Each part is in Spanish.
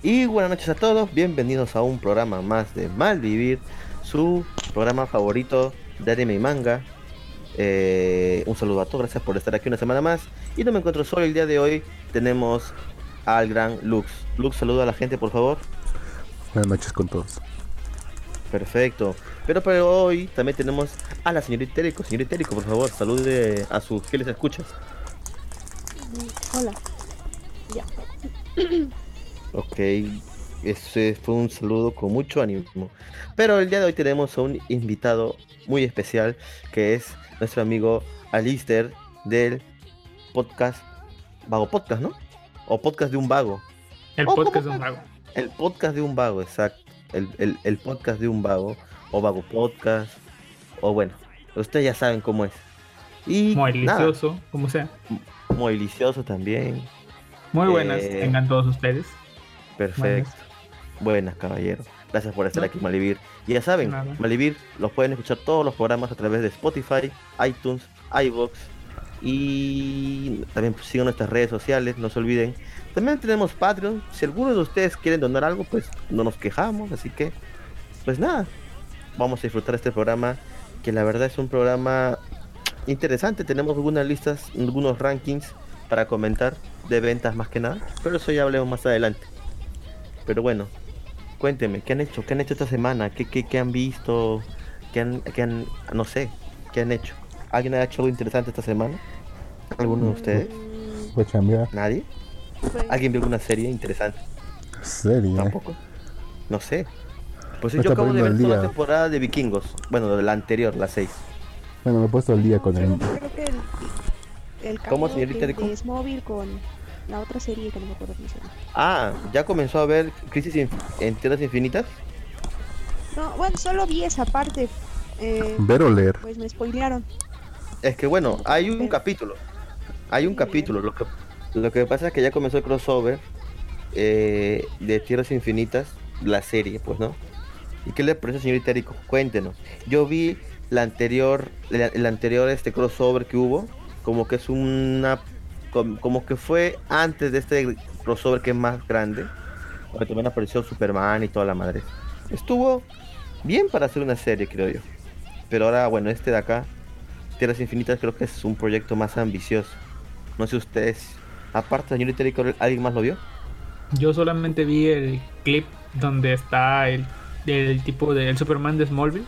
Y buenas noches a todos, bienvenidos a un programa más de Malvivir, su programa favorito de anime y manga. Eh, un saludo a todos, gracias por estar aquí una semana más. Y no me encuentro solo el día de hoy, tenemos al gran Lux. Lux, saluda a la gente, por favor. Buenas noches con todos. Perfecto. Pero para hoy también tenemos a la señorita Itérico. Señorita Itérico, por favor, salude a sus fieles escuchas. Hola. Ya. Ok, ese fue un saludo con mucho ánimo. Pero el día de hoy tenemos a un invitado muy especial que es nuestro amigo Alister del podcast Vago Podcast, ¿no? O podcast de un vago. El Oh, podcast de ¿cómo un vago. El podcast de un vago, exacto. El, el- el podcast de un vago. O vago podcast. O bueno, ustedes ya saben cómo es. Y Muy delicioso, como sea. muy delicioso también. Muy buenas, Eh, tengan todos ustedes. Perfecto. Buenas, caballero. Gracias por estar No. aquí, Malivir. Y ya saben, Nada. Malivir los pueden escuchar todos los programas a través de Spotify, iTunes, iBox y también pues, sigan nuestras redes sociales, no se olviden. También tenemos Patreon. Si alguno de ustedes quieren donar algo, pues no nos quejamos. Así que, pues nada, vamos a disfrutar este programa que la verdad es un programa interesante. Tenemos algunas listas, algunos rankings para comentar de ventas más que nada, pero eso ya hablemos más adelante. Pero bueno, cuénteme, ¿qué han hecho? ¿Qué han hecho esta semana? ¿Qué, qué, qué han visto? ¿Qué han, qué han, no sé, qué han hecho? ¿Alguien ha hecho algo interesante esta semana? ¿Alguno de ustedes? Mm, Fue a chambear. ¿Nadie? pues, ¿Alguien vio alguna serie interesante? Serie. Tampoco. No sé. Pues yo acabo de ver toda la temporada de Vikingos. Bueno, de la anterior, la 6. Bueno, me he puesto el día con el. creo que el, el ¿Cómo, señorita de, de Smallville con la otra serie que no me acuerdo cómo se llama. Ah, ¿ya comenzó a ver Crisis Inf- en Tierras Infinitas? No, bueno, solo vi esa parte. Eh, Ver o leer. pues me spoilearon. Es que bueno, hay un Pero- capítulo. Hay un Sí, capítulo. Lo que, lo que pasa es que ya comenzó el crossover eh, de Tierras Infinitas, la serie, pues, ¿no? ¿Y qué le parece, señorita Rico? Cuéntenos. Yo vi la anterior, la- el anterior este crossover que hubo, como que es una, como que fue antes de este crossover que es más grande, donde también apareció Superman y toda la madre. Estuvo bien para hacer una serie, creo yo. Pero ahora, bueno, este de acá, Tierras Infinitas, creo que es un proyecto más ambicioso. No sé ustedes, aparte, señorita Rico, ¿alguien más lo vio? Yo solamente vi el clip donde está el, el tipo del Superman de Smallville.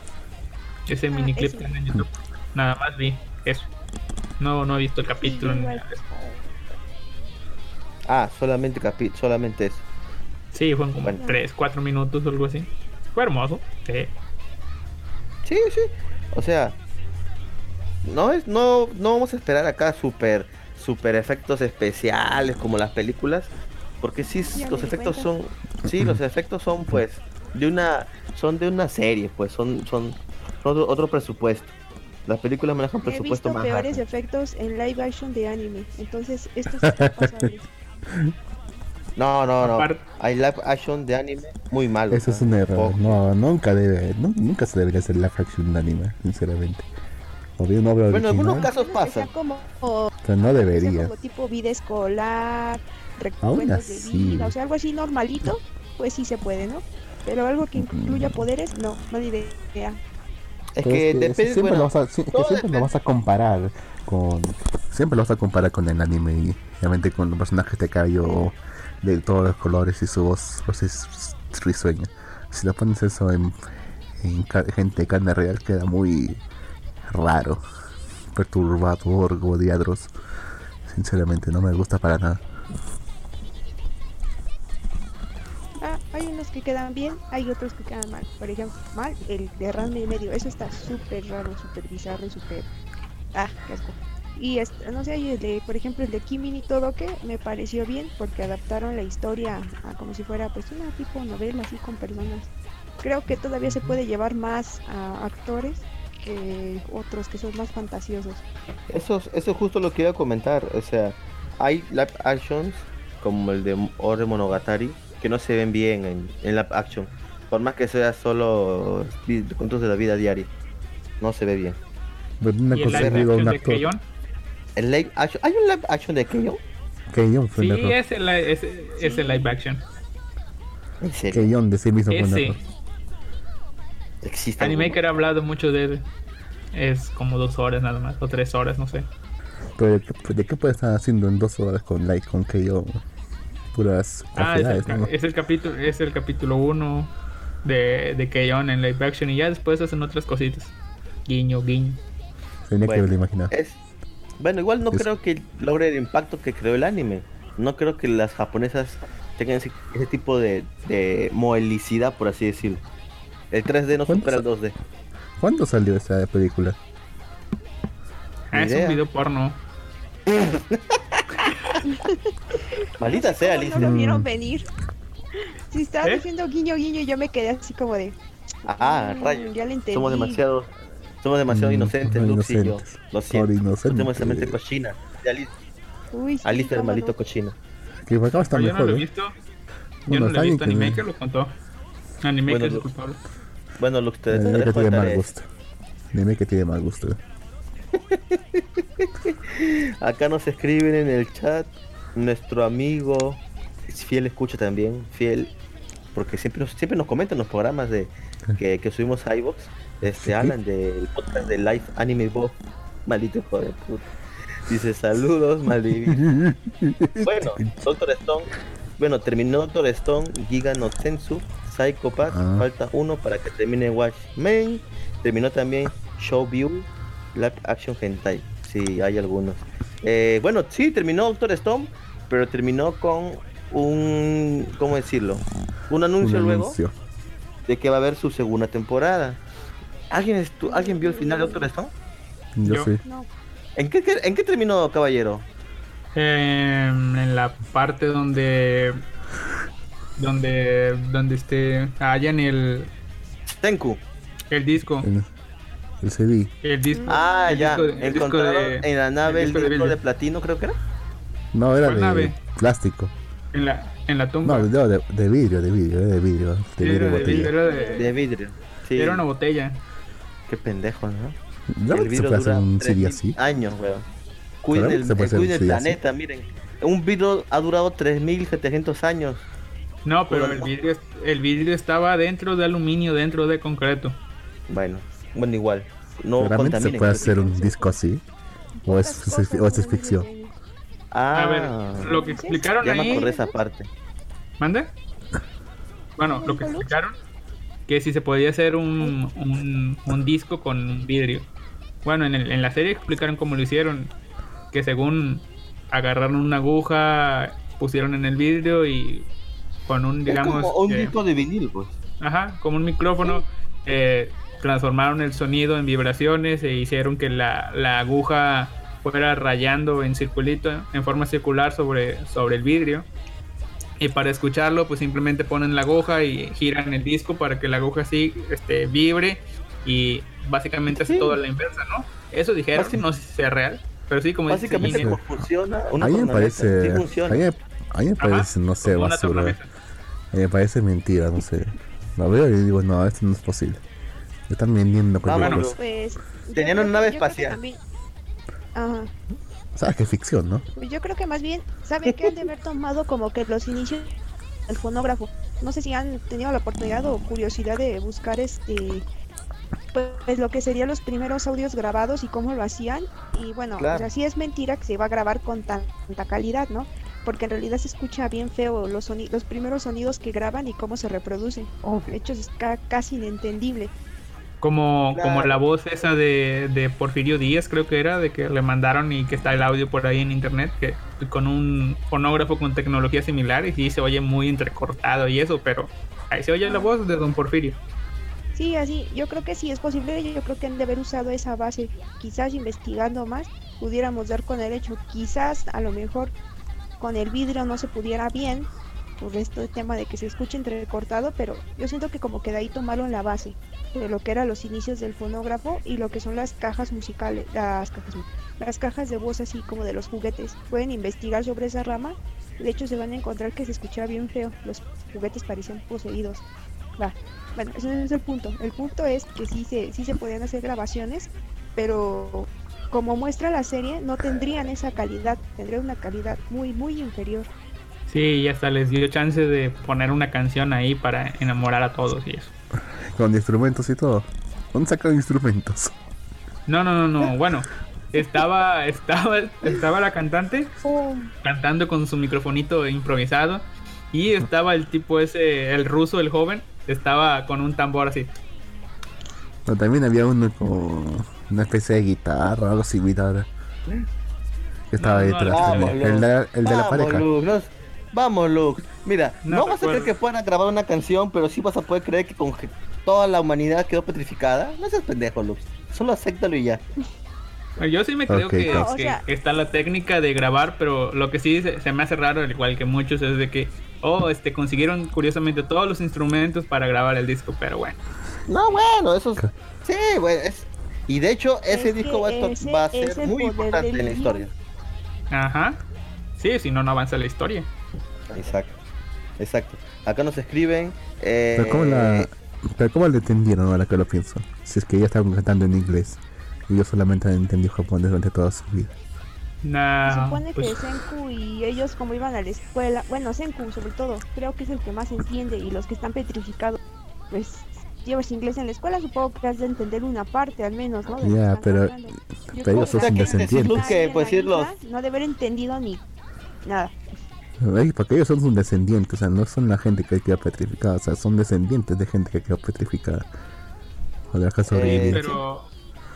Ese Ah, mini clip que en YouTube. Nada más vi eso. No, no he visto el capítulo. Sí, Ah, solamente capi solamente eso. Sí, fueron como Bueno. 3, 4 minutos o algo así. Fue hermoso. Sí. Sí, sí. O sea, no es, no, no vamos a esperar acá super, super efectos especiales como las películas, porque sí, los efectos son, sí, los efectos son pues de una, son de una serie, pues son, son, son otro, otro presupuesto. Las películas manejan He presupuesto visto más peores bajo. efectos en live action de anime. Entonces, esto sí está pasable. No, no, no. Hay live action de anime muy malos. Eso es ¿no? un error. No, nunca debe. nu- nunca se debería hacer live action de anime, sinceramente. O bien una obra Bueno, en algunos casos pasa. como, o o sea, no debería. como tipo vida escolar, Aún de vida, o sea, algo así normalito, pues sí se puede, ¿no? Pero algo que incluya poderes, no, no hay idea. Es que es que depende, siempre, bueno, lo vas a, si- que siempre lo vas a comparar siempre lo vas a comparar con el anime y obviamente con los personajes de cabello de todos los colores y su voz pues es risueña. Si lo pones eso en, en gente de carne real queda muy raro perturbador godiadros sinceramente no me gusta para nada. Ah, hay unos que quedan bien, hay otros que quedan mal. Por ejemplo, mal, el de Ranma y medio, eso está súper raro, súper bizarro y súper... Ah, qué asco. Y este, no sé, y el de, por ejemplo, el de Kimin y todo que me pareció bien porque adaptaron la historia a como si fuera pues una tipo novela así con personas. Creo que todavía se puede llevar más a actores que otros que son más fantasiosos. Eso, es- eso es justo lo que iba a comentar. O sea, hay live actions como el de Ore Monogatari que no se ven bien en, en live action. Por más que sea solo cuentos de la vida diaria. No se ve bien. Pero una ¿Y el es live digo, un action de actor Keyon? El live action, ¿Hay un live action de Keyon? fue Sí, error. es el, es, es el live action. En serio, Keion de sí mismo fue un error. existe. Animaker ha hablado mucho de él. Es como dos horas nada más, o tres horas, no sé. Pero ¿de qué, de qué puede estar haciendo en dos horas con like con Keion? Puras Ah, es el, ¿no? es el capítulo es el capítulo 1 de, de Keion en live action y ya después hacen otras cositas. Guiño, guiño. Tenía Bueno, que haberlo imaginado. Es... Bueno, igual no Es- creo que logre el impacto que creó el anime. No creo que las japonesas tengan ese, ese tipo de, de modelicidad, por así decirlo. El 3D no ¿Cuántos supera el sa- 2D. ¿Cuándo salió esa película? Ah, es un video porno. Maldita sea, ¿Cómo Alicia. No lo vieron Mm. venir. Si estaba ¿Eh? diciendo guiño, guiño, yo me quedé así como de. Ah, mm, rayo. Ya le entendí. Somos demasiado, somos demasiado Mm, inocentes, Lux y yo. inocentes. Lo Por siento. esa mente cochina. Uy, Alice el no. cochino. Que por acá está Pero yo no mejor, lo he ¿eh? visto. Yo Bueno, no lo he visto. que- Animaker lo contó. Animaker Bueno, es culpable. Bueno, Lux, te, tiene mal gusto. Que tiene mal gusto. Acá nos escriben en el chat nuestro amigo fiel escucha también, fiel, porque siempre nos, siempre nos comentan los programas de que, que subimos a iVox, este, hablan del podcast de Live Anime Bob, maldito hijo de puta. Dice saludos, maldito. Bueno, Doctor Stone, bueno, terminó Doctor Stone, Giga no Sensu, Psycho Pass, Ah. falta uno para que termine Watchmen, terminó también Show View, Live Action Hentai, si hay algunos. Eh, bueno, sí, terminó Doctor Stone, pero terminó con un, ¿cómo decirlo? Un anuncio Un luego de que va a haber su segunda temporada. ¿Alguien, estu- ¿alguien vio el final de Doctor Stone? Yo, Yo- sí. No, ¿En qué, qué- ¿En qué terminó, caballero? Em, en la parte donde donde donde este hallan el Tenku. el disco El, el CD. el disco Ah, el ya. disco de- el disco de- en la nave el el disco de disco de Billy. platino, creo que era. No, era ¿Cuál de nave? plástico. en la en la tumba No, no, de, de vidrio, de vidrio, de vidrio. De Sí, vidrio era, de botella. vidrio, era de- De vidrio. Sí. era una botella Qué pendejo, ¿no? ¿No el se vidrio puede hacer un 3000 CD así? años, weón. Cuiden el, se puede hacer cuiden un el así. planeta, miren. Un vidrio ha durado 3700 años. no pero el vidrio el vidrio estaba dentro de aluminio dentro de concreto Bueno, bueno, igual. No ¿Realmente se puede hacer un disco así? ¿O es, o es ficción? Ah, a ver lo que explicaron ya me ahí acordé esa parte. ¿Mande? Bueno, lo que explicaron que si se podía hacer un, un, un disco con un vidrio. Bueno, en, el- en la serie explicaron cómo lo hicieron. Que según agarraron una aguja, pusieron en el vidrio y con un, digamos, es como un que- disco de vinil, pues. ajá, como un micrófono, eh, transformaron el sonido en vibraciones e hicieron que la, la aguja fuera rayando en circulito, en forma circular sobre, sobre el vidrio. Y para escucharlo, pues simplemente ponen la aguja y giran el disco para que la aguja así este, vibre y básicamente hace Sí. todo a la inversa, ¿no? Eso dijeron, Básic- no sé si sea real, pero sí, como dice Básicamente, Gine, como funciona una A mí me parece. Sí a, funciona. me Ajá, parece, no sé, basura. tornamesa. A mí me parece mentira, no sé. Lo veo y digo, no, esto no es posible. Están vendiendo cualquier bueno. cosa. Pues. Tenían una nave espacial. Ajá. ¿Sabes qué ficción, no? Pues yo creo que más bien, ¿saben qué han de haber tomado como que los inicios del fonógrafo? No sé si han tenido la oportunidad o curiosidad de buscar este pues lo que serían los primeros audios grabados y cómo lo hacían. Y bueno, Claro. o sea, sí es mentira que se va a grabar con tan- tanta calidad, ¿no? Porque en realidad se escucha bien feo los, los primeros sonidos que graban y cómo se reproducen. De hecho, es ca- casi inentendible. Como, como la voz esa de, de Porfirio Díaz, creo que era, de que le mandaron y que está el audio por ahí en internet, que con un fonógrafo con tecnología similar y sí se oye muy entrecortado y eso, pero ahí se oye la voz de don Porfirio. Sí, así, yo creo que sí es posible, yo creo que han de haber usado esa base, quizás investigando más, pudiéramos dar con el hecho, quizás a lo mejor con el vidrio no se pudiera bien, por este tema de que se escuche entrecortado, pero yo siento que como que de ahí tomaron la base de lo que eran los inicios del fonógrafo y lo que son las cajas musicales, las cajas, las cajas de voz así como de los juguetes. Pueden investigar sobre esa rama, de hecho se van a encontrar que se escuchaba bien feo, los juguetes parecían poseídos. Va. Bueno, ese no es el punto. El punto es que sí se, sí se podían hacer grabaciones, pero como muestra la serie, no tendrían esa calidad, tendrían una calidad muy, muy inferior. Sí, y hasta les dio chance de poner una canción ahí para enamorar a todos y eso. Con instrumentos y todo. ¿Dónde sacan instrumentos? No, no, no, no. Bueno, estaba, estaba, estaba la cantante cantando con su microfonito improvisado y estaba el tipo ese, el ruso, el joven, estaba con un tambor así. Pero también había uno con una especie de guitarra o algo similar. Que estaba No, no, detrás. El, de, el de la Vamos, pareja. Vamos, Lux. Mira, No no, vas a creer que puedan grabar una canción, pero sí vas a poder creer que con que toda la humanidad quedó petrificada. No seas pendejo, Lux. Solo acéptalo y ya. Yo sí me creo que, no, o que sea- está la técnica de grabar, pero lo que sí se, se me hace raro, al igual que muchos, es de que, oh, este, consiguieron curiosamente todos los instrumentos para grabar el disco, pero bueno. No, bueno, eso es... Sí, bueno, es... Y de hecho, ese Es disco va ese va a ser muy importante en la historia. Ajá. Sí, si no, no avanza la historia. Exacto. Exacto. Acá nos escriben... Eh, Pero ¿cómo, la, pero ¿cómo le entendieron ahora que lo pienso? Si es que ella estaba cantando en inglés. Y yo solamente entendí japonés durante toda su vida. se Nah, supone pues, que Senku y ellos como iban a la escuela, bueno, Senku sobre todo, creo que es el que más entiende y los que están petrificados, pues llevas inglés en la escuela, supongo que has de entender una parte al menos, ¿no? Ya, pero- pero ellos son alguien descendientes. Que, pues, la los- No de haber entendido ni nada. Ay, Porque ellos son sus descendientes, o sea, no son la gente que quedó petrificada, o sea, son descendientes de gente que quedó petrificada. O de la que sobrevivió. pero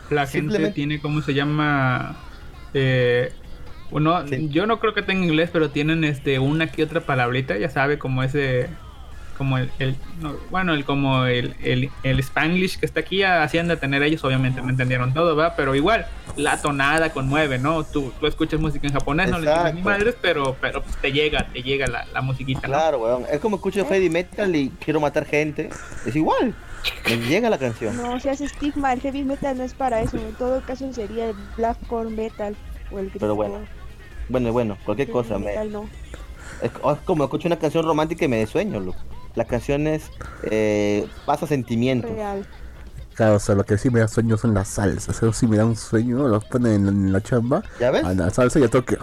la gente tiene, ¿cómo se llama? Eh, uno, Sí. Yo no creo que tenga inglés, pero tienen este una que otra palabrita, ya sabe, como ese, como el, el- no, bueno, el como el, el, el Spanglish que está aquí, hacían de tener ellos, obviamente no entendieron todo, ¿verdad? Pero igual, la tonada conmueve, ¿no? Tú, tú escuchas música en japonés, no le entiendes ni madres, pero, pero pues, te llega, te llega la, la musiquita, ¿no? Claro, weón. Es como escucho heavy metal y quiero matar gente. Es igual. Me llega la canción. No seas estigma, el heavy metal no es para eso, en todo caso sería el blackcore metal o el Pero bueno, Bueno, bueno, cualquier heavy cosa. Me, metal no. es, es como escucho una canción romántica y me de sueño, loco. Las canciones eh, pasa sentimientos. Real. Claro, o sea, lo que sí me da sueño son las salsas. Eso sí me da un sueño, los ponen en la, en la chamba. ¿Ya ves? A la salsa y yo tengo que.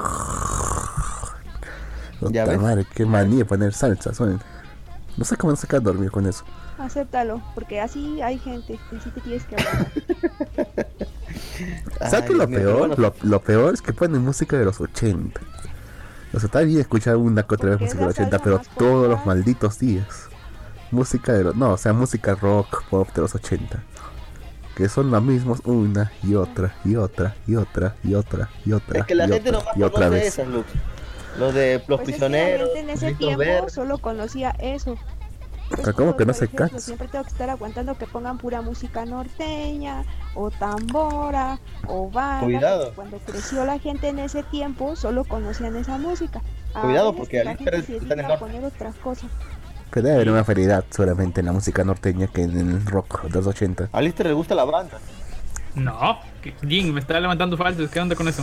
¿Ya ves? madre, qué manía poner salsa. Son... No sé cómo sacar a dormir con eso. Acéptalo, porque así hay gente y sí te tienes que hablar. ¿Sabes es lo peor? lo peor es que ponen música de los 80. O sea, está bien escuchar una que otra vez música de los 80, salsa pero más todos los malditos días. Música de los. No, o sea, música rock, pop de los 80. Que son los mismos una y otra y otra y otra y otra y otra. Es que la y gente otra, nomás y otra conoce vez. esas, Lux. Los de los Pues es que la prisioneros. gente en ese tiempo Verdes. solo conocía eso. Pero ¿cómo que no se cansa? Siempre tengo que estar aguantando que pongan pura música norteña, o tambora, o banda. Cuidado. Cuando creció la gente en ese tiempo, solo conocían esa música. Cuidado, Ahora es porque que la gente se está en el dedica a norte. poner otras cosas. Pero debe haber una variedad seguramente en la música norteña que en el rock de los 80. A Lister le gusta la banda. No, que- Jin, me está levantando falsos, ¿qué onda con eso?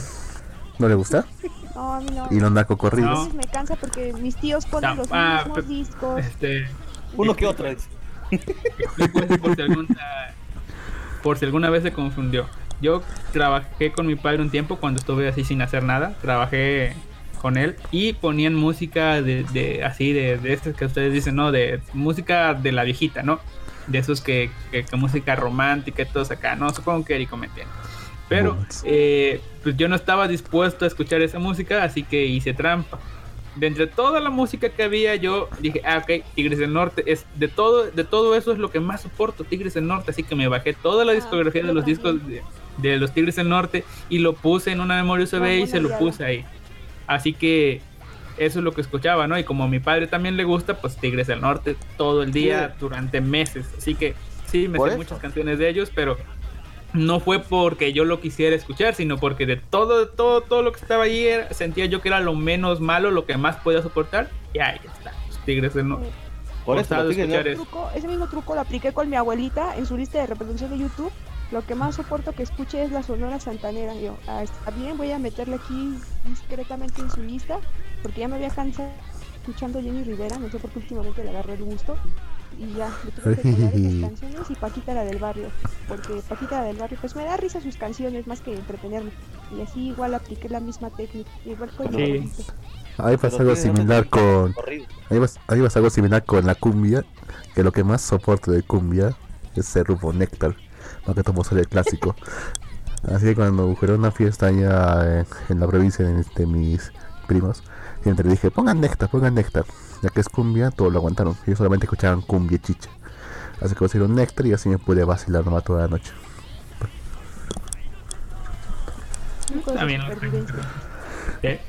¿No le gusta? No, a mí no. Y los narcocorridos. A veces me cansa porque mis tíos ponen No, los ah, mismos discos. Este, Uno que otro. es. explico esto por si alguna, por si alguna vez se confundió. Yo trabajé con mi padre un tiempo cuando estuve así sin hacer nada. Trabajé con él y ponían música de, de así de, de estas que ustedes dicen, ¿no? De música de la viejita, ¿no? De esos que, que, que música romántica y todos acá, ¿no? Supongo que Eric me entiende. Pero eh, pues yo no estaba dispuesto a escuchar esa música, así que hice trampa. De entre toda la música que había, yo dije, ah, ok, Tigres del Norte, es de todo, de todo eso es lo que más soporto, Tigres del Norte, así que me bajé toda la Ah, discografía de los discos de, de los Tigres del Norte y lo puse en una memoria USB Ah, y se lo puse ahí. Así que eso es lo que escuchaba, ¿no? Y como a mi padre también le gusta, pues Tigres del Norte todo el día durante meses. Así que sí, me sé eso. muchas canciones de ellos, pero no fue porque yo lo quisiera escuchar, sino porque de todo, todo, todo lo que estaba ahí era- sentía yo que era lo menos malo, lo que más podía soportar. Y ahí está, los Tigres del Norte. Por eso, Forzado los Tigres escuchar eso. truco, ese mismo truco lo apliqué con mi abuelita en su lista de reproducción de YouTube. Lo que más soporto que escuche es la Sonora Santanera. Yo, ah, está bien, voy a meterla aquí discretamente en su lista, porque ya me había cansado escuchando Jenny Rivera, no sé por qué últimamente le agarré el gusto. Y ya, me tuve que esas canciones y Paquita la del barrio, porque Paquita la del barrio, pues me da risa sus canciones más que entretenerme. Y así igual apliqué la misma técnica, igual con Sí. Ahí pasa algo similar con. Ahí pasa, ahí pasa algo similar con la cumbia. Que lo que más soporto de cumbia es el grupo Néctar. Más que todo ser el clásico. Así que cuando hubo una fiesta allá en, en la provincia de, de mis primos, siempre le dije: pongan Néctar, pongan Néctar. Ya que es cumbia, todos lo aguantaron. Ellos solamente escuchaban cumbia y chicha. Así que pusieron Néctar y así me pude vacilar nomás toda la noche. Está bien. ¿Eh?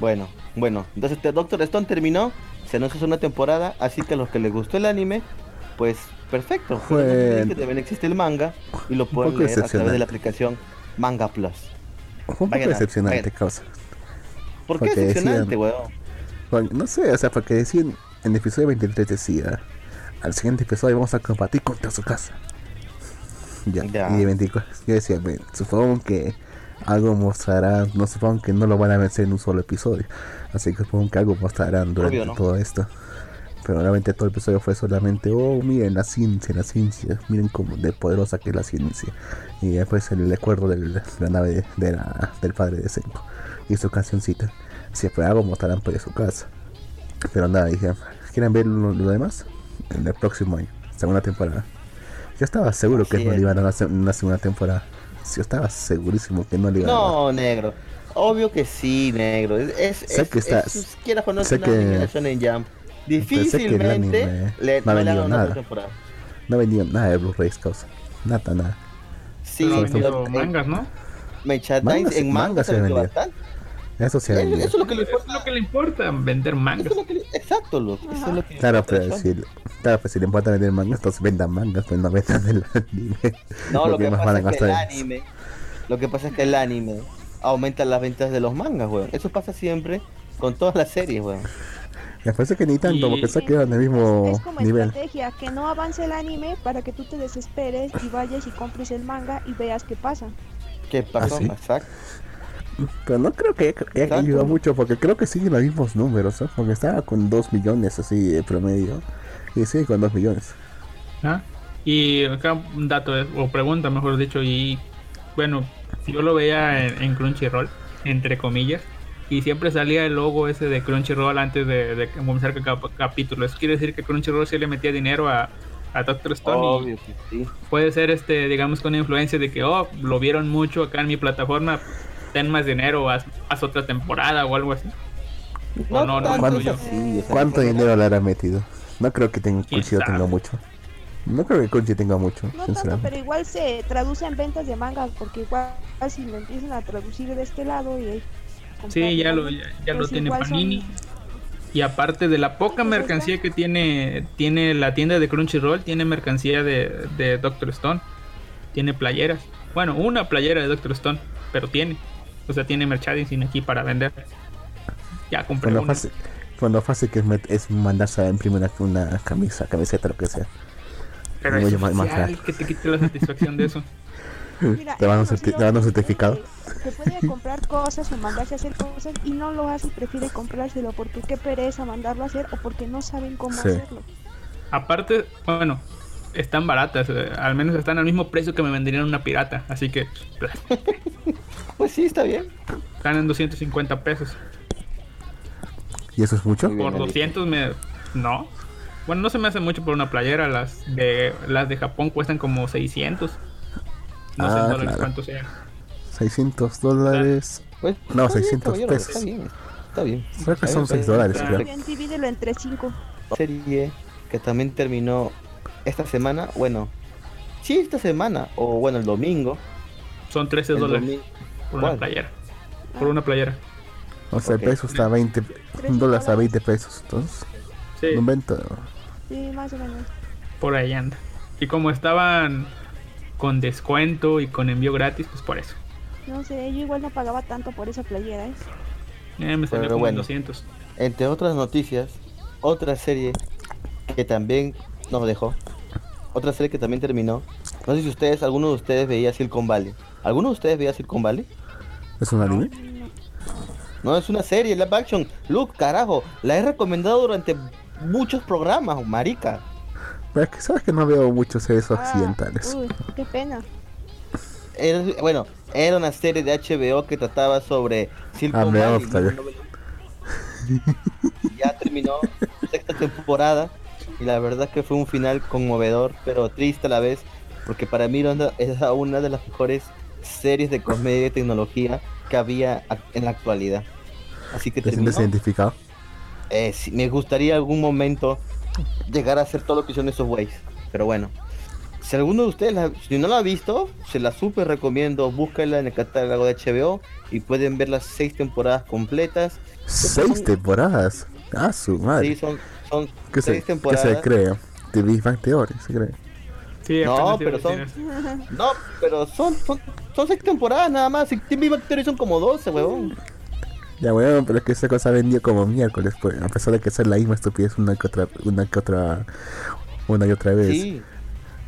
Bueno, bueno, entonces este Doctor Stone terminó, se anunció una temporada, así que a los que les gustó el anime, pues perfecto. Fue- que también existe el manga y lo pueden leer a través de la aplicación Manga Plus. Fue un poco Vayan decepcionante, vayan. causa. ¿Por qué Porque decepcionante, decían- weón? No sé, o sea, porque decían en el episodio 23 decía, al siguiente episodio vamos a combatir contra su casa. Ya, Ya. y de 24, yo decía, "Ven, supongo que algo mostrará, no supongo que no lo van a vencer en un solo episodio, así que supongo que algo mostrarán durante Obvio, ¿no? todo esto. Pero realmente todo el episodio fue solamente, oh, miren la ciencia, la ciencia, miren cómo de poderosa que es la ciencia. Y después el recuerdo del- de la nave de, de la- del padre de Senko y su cancioncita. Si fue algo mostrarán por su casa. Pero nada, dije, ¿quieren ver lo, lo demás? En el próximo año, segunda temporada. Yo estaba seguro que no le iban a hacer una segunda temporada. Yo estaba segurísimo que no le iban a dar. No, negro. Obvio que sí, negro. Es, es, Sé es- que está- es- quieras o no, es sé una que- de Shonen Jump. sé que el Difícilmente le, no ha no le vendido nada. temporada. No vendían nada de Blu-rays, causa. Nada, nada. Sí, ha vendido en- mangas, ¿no? Merchandise Mangas- en manga mangas se se vendió vendía. bastante. Eso sí ha Eso, vendido. eso es lo que le es importa. lo que le importa, vender mangas. Eso es lo que le- exacto, lo, eso es lo que le Claro, pero Shonen. si, claro, pues si le importa vender mangas, entonces vendan mangas, pues no vendan el anime. No, lo que pasa es que el anime, lo que pasa es que el anime aumenta las ventas de los mangas, weón. Eso pasa siempre con todas las series, weón. Me parece que ni tanto, porque se quedan en el mismo Es como nivel. estrategia, que no avance el anime para que tú te desesperes y vayas y compres el manga y veas qué pasa. ¿Qué pasó? ¿Ah, sí? Exacto. Pero no creo que haya- ayudado mucho, porque creo que siguen los mismos números, ¿no? Porque estaba con 2 millones así de promedio. Y sigue con 2 millones. ¿Ah? Y acá un dato, eh, o pregunta mejor dicho, y bueno, yo lo veía en, en Crunchyroll, entre comillas, y siempre salía el logo ese de Crunchyroll antes de, de comenzar cada capítulo. Eso quiere decir que Crunchyroll sí le metía dinero a, a Doctor Stone y Obvio que sí. puede ser, este digamos, con influencia de que, oh, lo vieron mucho acá en mi plataforma, ten más dinero, haz, haz otra temporada o algo así. No, no, ¿cuánto- es así, o sea, ¿Cuánto no- dinero le habrá metido? No creo que tenga, ¿Quién Crunchy tenga mucho. No creo que Crunchy tenga mucho, No tanto, sinceramente. pero igual se traduce en ventas de manga, porque igual si lo empiezan a traducir de este lado y ahí Sí, ya lo, ya, ya lo pues tiene son- Panini. Y aparte de la poca mercancía que tiene tiene la tienda de Crunchyroll, tiene mercancía de, de Doctor Stone. Tiene playeras. Bueno, una playera de Doctor Stone, pero tiene. O sea, tiene merchandising aquí para vender. Ya compré Cuando una. fácil, cuando fácil que es, met- es mandarse a imprimir una, una camisa, camiseta, lo que sea. Pero es que te quite la satisfacción de eso. Mira, Te van a te van a que certificado. Se puede comprar cosas o mandarse a hacer cosas y no lo hace y prefiere comprárselo porque qué pereza mandarlo a hacer o porque no saben cómo Sí. hacerlo. Aparte, bueno, están baratas. eh, al menos están al mismo precio que me venderían una pirata. Así que pues, sí, está bien. están en 250 pesos. ¿Y eso es mucho? Bien. Por 200 me... No. Bueno, no se me hace mucho por una playera. Las de las de Japón cuestan como 600. No sé Ah, en dólares claro. cuánto sea. 600 dólares. Pues, No, está bien, 600 caballero, pesos. Está bien, está bien. Creo que Está son bien, 6 está bien. dólares, Ah. Bien, divídelo entre cinco. serie que también terminó esta semana, bueno, sí, esta semana, o bueno, el domingo. Son 13 el dólares por una playera. Por una playera. O sea, el peso está a 20, un dólar está a 20 pesos. Entonces, Sí, un venta. Sí, más o menos. por ahí anda. Y como estaban con descuento y con envío gratis, pues por eso. No sé, yo igual no pagaba tanto por esa playera, ¿eh? Eh, me salió Pero como en bueno. 200. Entre otras noticias, otra serie que también nos dejó, otra serie que también terminó. No sé si ustedes, alguno de ustedes veía Silicon Valley. ¿Alguno de ustedes veía Silicon Valley? ¿Es un anime? No, es una serie, live action. Luke, carajo, la he recomendado durante muchos programas, marica. Pero es que sabes que no veo muchos series Ah, occidentales. uy, qué pena. Era- bueno, era una serie de HBO que trataba sobre Ah, Silicon me Valley. gusta, ya. ¿no? ya terminó sexta temporada y la verdad que fue un final conmovedor, pero triste a la vez, porque para mí era era una de las mejores series de comedia y tecnología que había en la actualidad. Así que ¿Te sientes identificado? Eh, sí, me gustaría algún momento llegar a hacer todo lo que hicieron esos güeyes. Pero bueno, si alguno de ustedes, la- si no la ha visto, se la súper recomiendo. Búsquenla en el catálogo de HBO y pueden ver las seis temporadas completas. Seis temporadas. Ah, su madre. Sí, son, son ¿Qué se, seis ¿Qué temporadas. se cree? The Big Bang Theory, se cree. Sí, No, pero son-. No, pero son, son, son seis temporadas nada más. Y Big Bang Theory son como 12, huevón. Ya bueno, pero es que esa cosa vendió como miércoles, pues, a pesar de que sea la misma estupidez una que otra, una que otra, una y otra vez. Sí.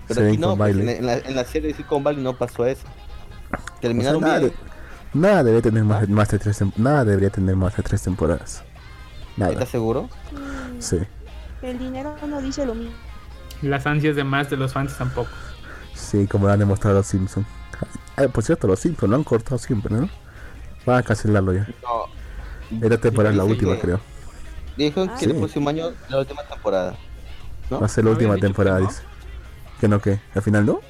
Pero Se aquí ven no, pues, en, la, en la serie de Silicon Valley no pasó eso. O sea, Terminaron nada, bien. de- nada debería tener más, más de tres nada debería tener más de tres temporadas. Nada. ¿Estás seguro? Sí. El dinero no dice lo mismo. Las ansias de más de los fans tampoco. Sí, como lo han demostrado los Simpsons. Ah, por cierto, los Simpsons lo han cortado siempre, ¿no? Van a cancelarlo ya. No. Esta temporada la última, que- creo. Dijeron Ah. que el Sí. próximo año la última temporada. ¿no? Va a ser la ¿No última temporada, que no? dice. Que no, que al final no.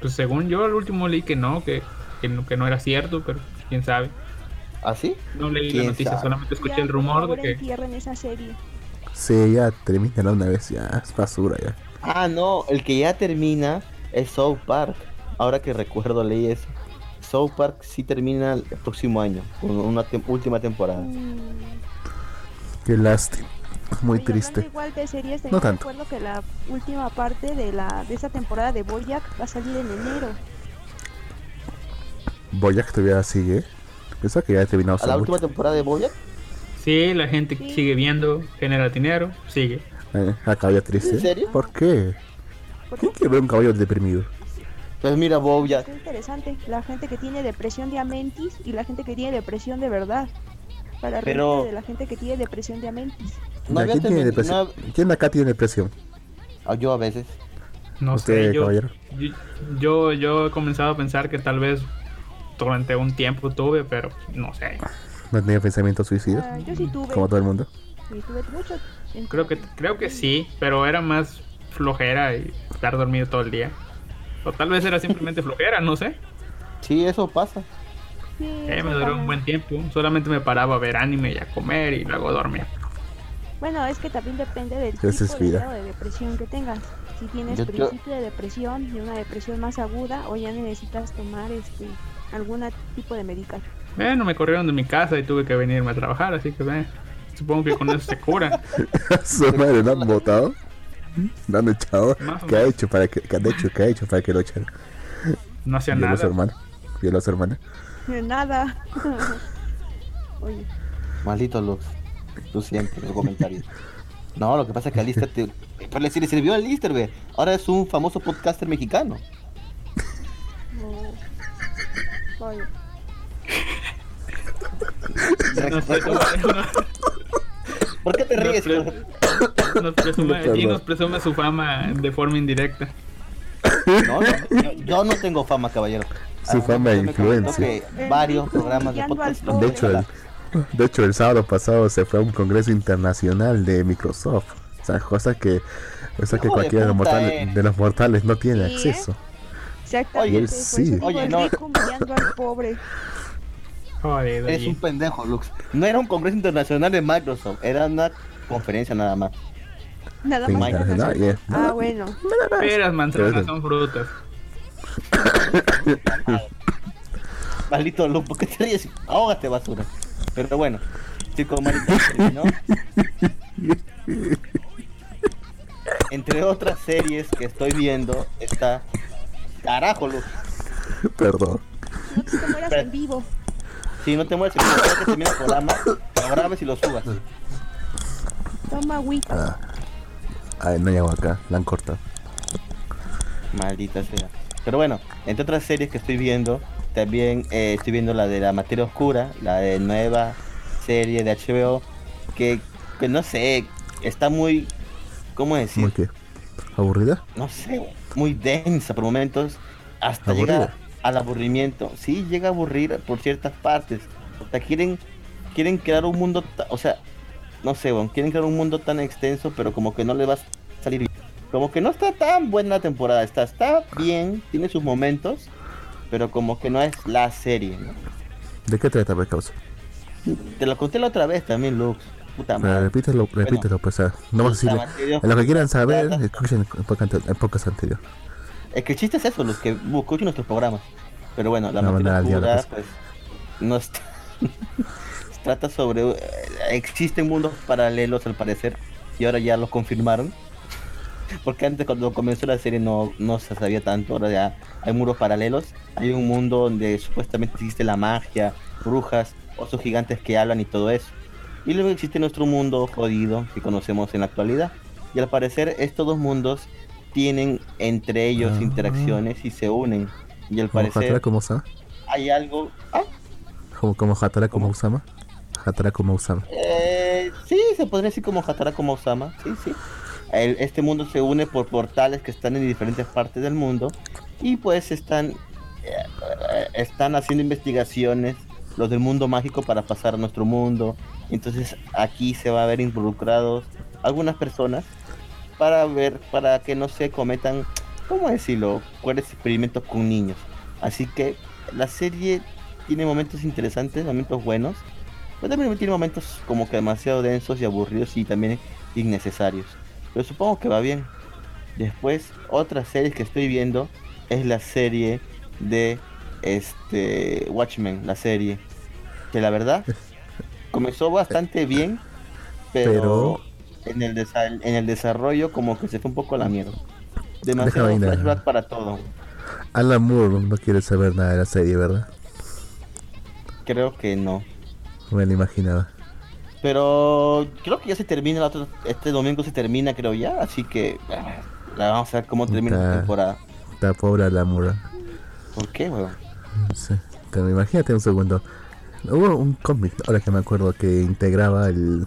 Pues según yo, al último leí que no, que, que no, que no era cierto, pero quién sabe. ¿Ah, sí? No leí la ¿Quién noticia, sabe? solamente escuché Ya, el rumor de que entierren esa serie. Sí, ya termina una vez, ya es basura ya. Ah, no, el que ya termina es South Park. Ahora que recuerdo leí eso. South Park sí termina el próximo año, con una tem- última temporada. Mm. Qué lástima. Muy Oye, triste. Igual de series, No tanto. recuerdo que la última parte de la de esa temporada de Boyack va a salir en enero. Boyack todavía sigue. Pensaba que ya ha terminado ¿A la mucho. última temporada de Boyack? sí, la gente Sí. sigue viendo, genera dinero, sigue. Eh, a caballo triste. ¿En serio? ¿Por qué? ¿Por ¿Quién qué? quiere ver un caballo deprimido? Pues mira, Bojack. Está interesante. La gente que tiene depresión de amentis y la gente que tiene depresión de verdad. Para Pero- de la gente que tiene depresión de amentis. No ¿Quién tiene depresión? no- ¿Quién acá tiene depresión? Ah, yo a veces. No ¿Usted, sé, yo, caballero? yo, yo, yo he comenzado a pensar que tal vez durante un tiempo tuve, pero no sé. ¿No tenía pensamientos suicidas? Ah, yo sí tuve. Como todo el mundo. Y tuve mucho. Creo que, creo que sí, pero era más flojera y estar dormido todo el día. O tal vez era simplemente flojera, no sé. Sí, eso pasa. Sí, Eh, eso me duró pasa. un buen tiempo. Solamente me paraba a ver anime y a comer y luego dormir. Bueno, es que también depende del tipo es de, grado de depresión que tengas. Si tienes Yo- yo- principio de depresión y una depresión más aguda, o ya necesitas tomar este algún tipo de medicación. Bueno, me corrieron de mi casa y tuve que venirme a trabajar, así que ve, supongo que con eso se cura. Su madre, ¿lo han votado? ¿Lo han echado? ¿Qué ha hecho para que, qué han hecho? ¿Qué ha hecho para que lo echen? No hacía Violó a su nada. hermana. Violó a su hermana. Nada. Oye, Maldito Lux. Tú siempre, los comentarios. No, lo que pasa es que Alistair te. Pero le le sirvió a Alistair, ve. Ahora es un famoso podcaster mexicano. Nos presume, ¿Por qué te nos ríes? pre- nos presume- y nos presume su fama de forma indirecta. No, no, yo, yo no tengo fama, caballero. Su Ah, fama de influencia. varios programas de podcast. De hecho, el, de hecho, el sábado pasado se fue a un congreso internacional de Microsoft. O sea, cosa que, cosa que Hijo de cualquiera de los, puta, mortales, eh. de los mortales no tiene Sí, ¿eh? Exactamente. Oye, por sí. Oye, no. al pobre. Joder, oye. un pendejo, Lux. No era un congreso internacional de Microsoft, era una conferencia nada más. Nada más. internacional, internacional. yeah. Ah, bueno. Peras, manzanas son frutas. Maldito Lux, ¿por qué te ríes? Ahógate, basura. Pero bueno, Chico Marito terminó. Entre otras series que estoy viendo está. Carajo, Lux. Perdón. No te mueras Pero- en vivo. Si no te mueres, si no que termine el programa, lo grabes y lo subas. Toma agüita. Ah. Ay, no agua acá, la han cortado. Maldita sea. Pero bueno, entre otras series que estoy viendo, también eh, estoy viendo la de la materia oscura, la de nueva serie de HBO, que, que no sé, está muy, ¿cómo decir? ¿Muy qué? ¿Aburrida? No sé, muy densa por momentos, hasta ¿Aburrida? llega al aburrimiento. Sí, llega a aburrir por ciertas partes. O sea, quieren, quieren crear un mundo, o sea, no sé, weón, quieren crear un mundo tan extenso, pero como que no le va a salir bien. Como que no está tan buena la temporada, está, está bien, tiene sus momentos, pero como que no es la serie, ¿no? ¿De qué trata, pues, causa? Te lo conté la otra vez también, Lux. Puta Pero madre. repítelo, repítelo, pues, no vamos a decirle. que quieran saber, escuchen en podcast, anterior. Es que el chiste es eso, los que escuchan nuestros programas. Pero bueno, la No, materia oscura, pues, no está... trata sobre... eh, existen mundos paralelos al parecer, y ahora ya lo confirmaron. Porque antes cuando comenzó la serie no, no se sabía tanto, ahora ya hay mundos paralelos. Hay un mundo donde supuestamente existe la magia, brujas, osos gigantes que hablan y todo eso. Y luego existe nuestro mundo jodido que conocemos en la actualidad. Y al parecer estos dos mundos tienen entre ellos Ah. interacciones y se unen. Y al Hatara parecer como Usama. hay algo... Ah, Como, como Hatara como ¿Cómo? Usama. Hatara como Usama. eh, sí, se podría decir como Hatara como Osama. Sí, sí. El- este mundo se une por portales que están en diferentes partes del mundo. Y pues están... eh, están haciendo investigaciones los del mundo mágico para pasar a nuestro mundo. Entonces aquí se va a ver involucrados algunas personas para ver, para que no se cometan, ¿cómo decirlo? Cuáles experimentos con niños. Así que la serie tiene momentos interesantes, momentos buenos, pero también tiene momentos como que demasiado densos y aburridos y también innecesarios. Pero supongo que va bien. Después, otra serie que estoy viendo es la serie de este Watchmen, la serie. Que la verdad comenzó bastante bien, pero, en, el en el desarrollo como que se fue un poco a la mierda. Demasiado flashback para todo. Alan Moore no quiere saber nada de la serie, ¿verdad? Creo que no. Me lo imaginaba. Pero creo que ya se termina la otra, este domingo se termina creo ya, así que ah, la vamos a ver cómo termina la temporada. Está pobre Alan Moore. ¿Por qué, weón? Sí. Pero imagínate un segundo. Hubo un cómic, ahora que me acuerdo, que integraba el,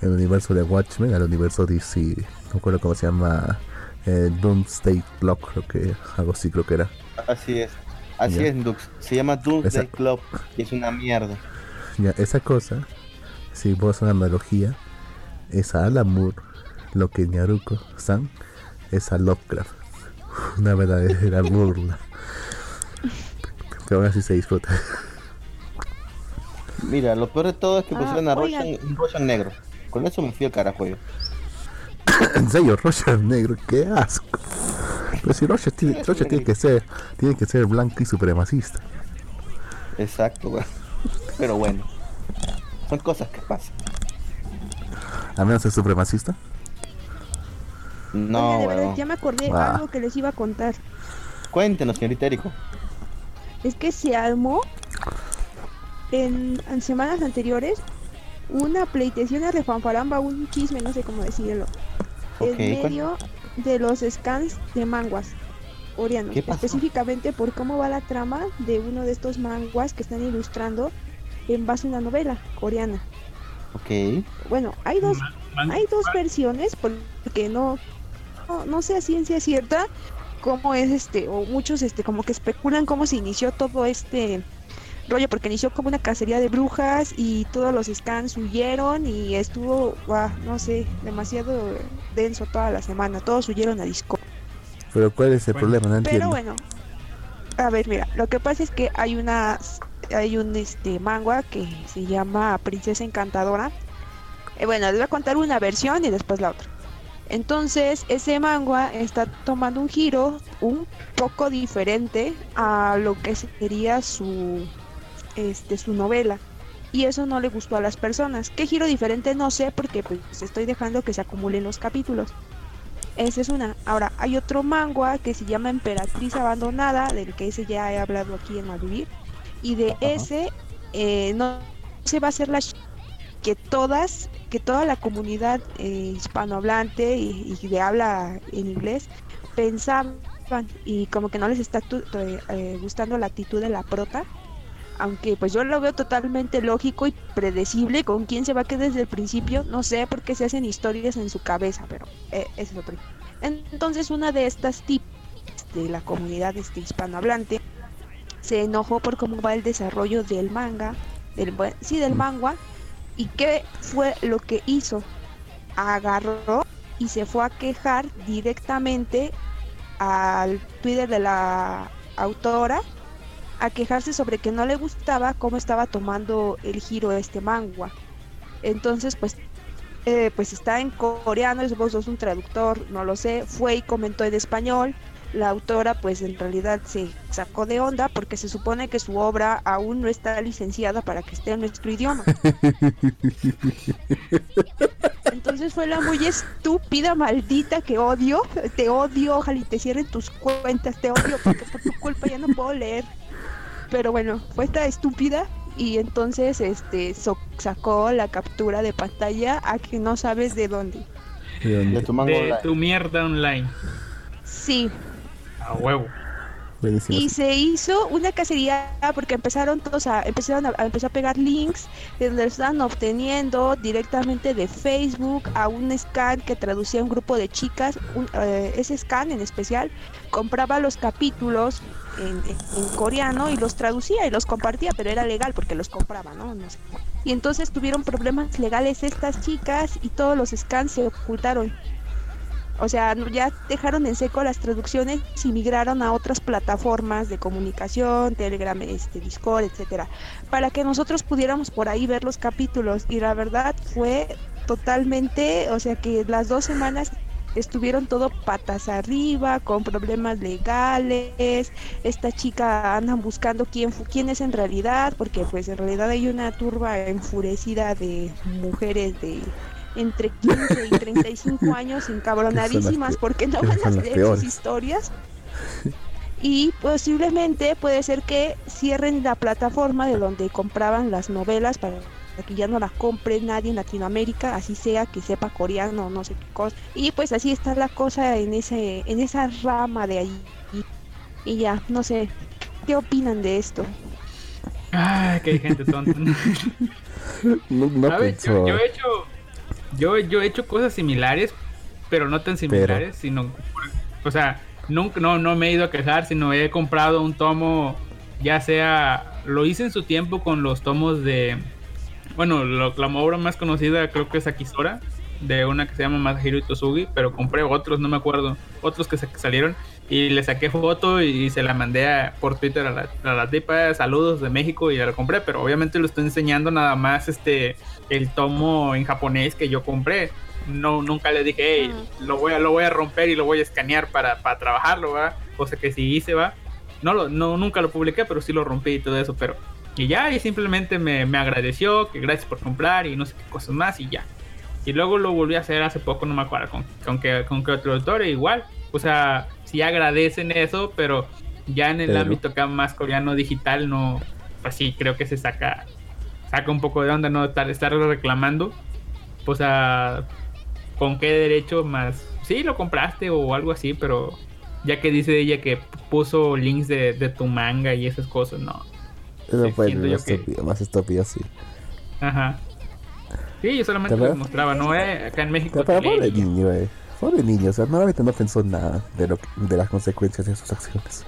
el universo de Watchmen al universo DC. No me acuerdo cómo se llama. Eh, Doomsday Clock, creo que algo así creo que era. Así es. Así Ya. es, Dux. Se llama Doomsday Esa- Club y es una mierda. Ya, esa cosa, si vos una analogía, es a Alan Moore lo que Naruko San es a Lovecraft. Una verdadera burla. Pero aún así se disfruta. Mira, lo peor de todo es que Ah, pusieron a. Roshan, un Roshan negro. Con eso me fui al carajo yo. en serio, Roger negro, qué asco. Pero si Roger tiene, Roger tiene que ser, tiene que ser blanco y supremacista. Exacto, weón. Pero bueno. Son cosas que pasan. A menos es supremacista. No, Oigan, de verdad, weón. ya me acordé Ah. algo que les iba a contar. Cuéntenos, señorita Erico. Es que se armó en, en semanas anteriores una pleitesía, una refanfaramba, un chisme, no sé cómo decirlo. En medio de los scans de manguas coreanos. Específicamente por cómo va la trama de uno de estos manguas que están ilustrando en base a una novela coreana. Ok. Bueno, hay dos Man- hay dos versiones porque no, no, no sé a ciencia cierta cómo es este, o muchos este como que especulan cómo se inició todo este rollo, porque inició como una cacería de brujas y todos los scans huyeron y estuvo, no sé, demasiado denso toda la semana, todos huyeron a disco. Pero ¿cuál es el Bueno, problema? No Pero bueno, a ver, mira, lo que pasa es que hay una, hay un este manga que se llama Princesa Encantadora. Eh, bueno, les voy a contar una versión y después la otra. Entonces, ese manga está tomando un giro un poco diferente a lo que sería su, este, su novela. Y eso no le gustó a las personas. ¿Qué giro diferente? No sé, porque pues estoy dejando que se acumulen los capítulos. Esa es una. Ahora, hay otro manga que se llama Emperatriz Abandonada, del que ese ya he hablado aquí en Malvivir. Y de Ajá. ese eh, no se va a hacer la que todas, que toda la comunidad eh, hispanohablante y, y de habla en inglés pensaban y como que no les está eh, gustando la actitud de la prota. Aunque pues yo lo veo totalmente lógico y predecible con quién se va a quedar desde el principio. No sé por qué se hacen historias en su cabeza, pero eh, es otro. Entonces una de estas tips de la comunidad este, hispanohablante se enojó por cómo va el desarrollo del manga, del sí del manga, ¿Y qué fue lo que hizo? Agarró y se fue a quejar directamente al Twitter de la autora a quejarse sobre que no le gustaba cómo estaba tomando el giro este manga. Entonces, pues, eh, pues está en coreano, es vos sos un traductor, no lo sé, fue y comentó en español. La autora, pues en realidad se sacó de onda porque se supone que su obra aún no está licenciada para que esté en nuestro idioma. Entonces fue la muy estúpida, maldita que odio. Te odio, ojalá y te cierren tus cuentas, te odio porque por tu culpa ya no puedo leer. Pero bueno, fue esta estúpida y entonces este sacó la captura de pantalla a que no sabes de dónde. De tu De tu mierda online. Sí, A huevo. Buenísimo. y se hizo una cacería porque empezaron todos a empezaron a, a empezar a pegar links de donde estaban obteniendo directamente de Facebook a un scan que traducía un grupo de chicas un- eh, ese scan en especial compraba los capítulos en, en- en coreano y los traducía y los compartía pero era legal porque los compraba no, no sé. y entonces tuvieron problemas legales estas chicas y todos los scans se ocultaron o sea, ya dejaron en seco las traducciones y migraron a otras plataformas de comunicación, Telegram, este, Discord, etcétera, para que nosotros pudiéramos por ahí ver los capítulos. Y la verdad fue totalmente, o sea, que las dos semanas estuvieron todo patas arriba, con problemas legales. Esta chica andan buscando quién, quién es en realidad, porque pues en realidad hay una turba enfurecida de mujeres de entre 15 y 35 años encabronadísimas porque no van a leer sus historias. Y posiblemente puede ser que cierren la plataforma de donde compraban las novelas para que ya no las compre nadie en Latinoamérica, así sea que sepa coreano o no sé qué cosa. Y pues así está la cosa en ese en esa rama de allí. Y ya, no sé, ¿qué opinan de esto? Ay, que hay gente tonta. No, no ¿Sabes? Yo, yo he hecho. Yo, yo he hecho cosas similares, pero no tan similares, sino. O sea, nunca, no, no me he ido a quejar, sino he comprado un tomo, ya sea. Lo hice en su tiempo con los tomos de. Bueno, lo- la obra más conocida creo que es Akisora, de una que se llama Masahiro Itosugi, pero compré otros, no me acuerdo, otros que, se- que salieron y le saqué foto y, se la mandé a- por Twitter a la, a la tipa, saludos de México y la compré, pero obviamente lo estoy enseñando nada más este el tomo en japonés que yo compré. No, nunca le dije, hey, lo voy a, lo voy a romper y lo voy a escanear para, para trabajarlo, ¿va? Cosa que sí hice, va. No, lo, no, nunca lo publiqué, pero sí lo rompí y todo eso, pero... Y ya, y simplemente me, me agradeció, que gracias por comprar y no sé qué cosas más y ya. Y luego lo volví a hacer hace poco, no me acuerdo con, con, qué, con qué otro autor, e igual. O sea, sí agradecen eso, pero ya en el Pero- ámbito acá más coreano digital, no, pues sí, creo que se saca, saca un poco de onda, ¿no? Estar, estar reclamando. O sea, ¿con qué derecho más? Sí, lo compraste o algo así, pero ya que dice ella que puso links de, de tu manga y esas cosas, no. Eso Sí, fue lo que- más estúpido, sí. Ajá. Sí, yo solamente ¿Te les veo? mostraba, ¿no? Eh, acá en México. Pero, pobre niño, eh. Pobre niño, o sea, normalmente no pensó nada de, lo, que- de las consecuencias de sus acciones.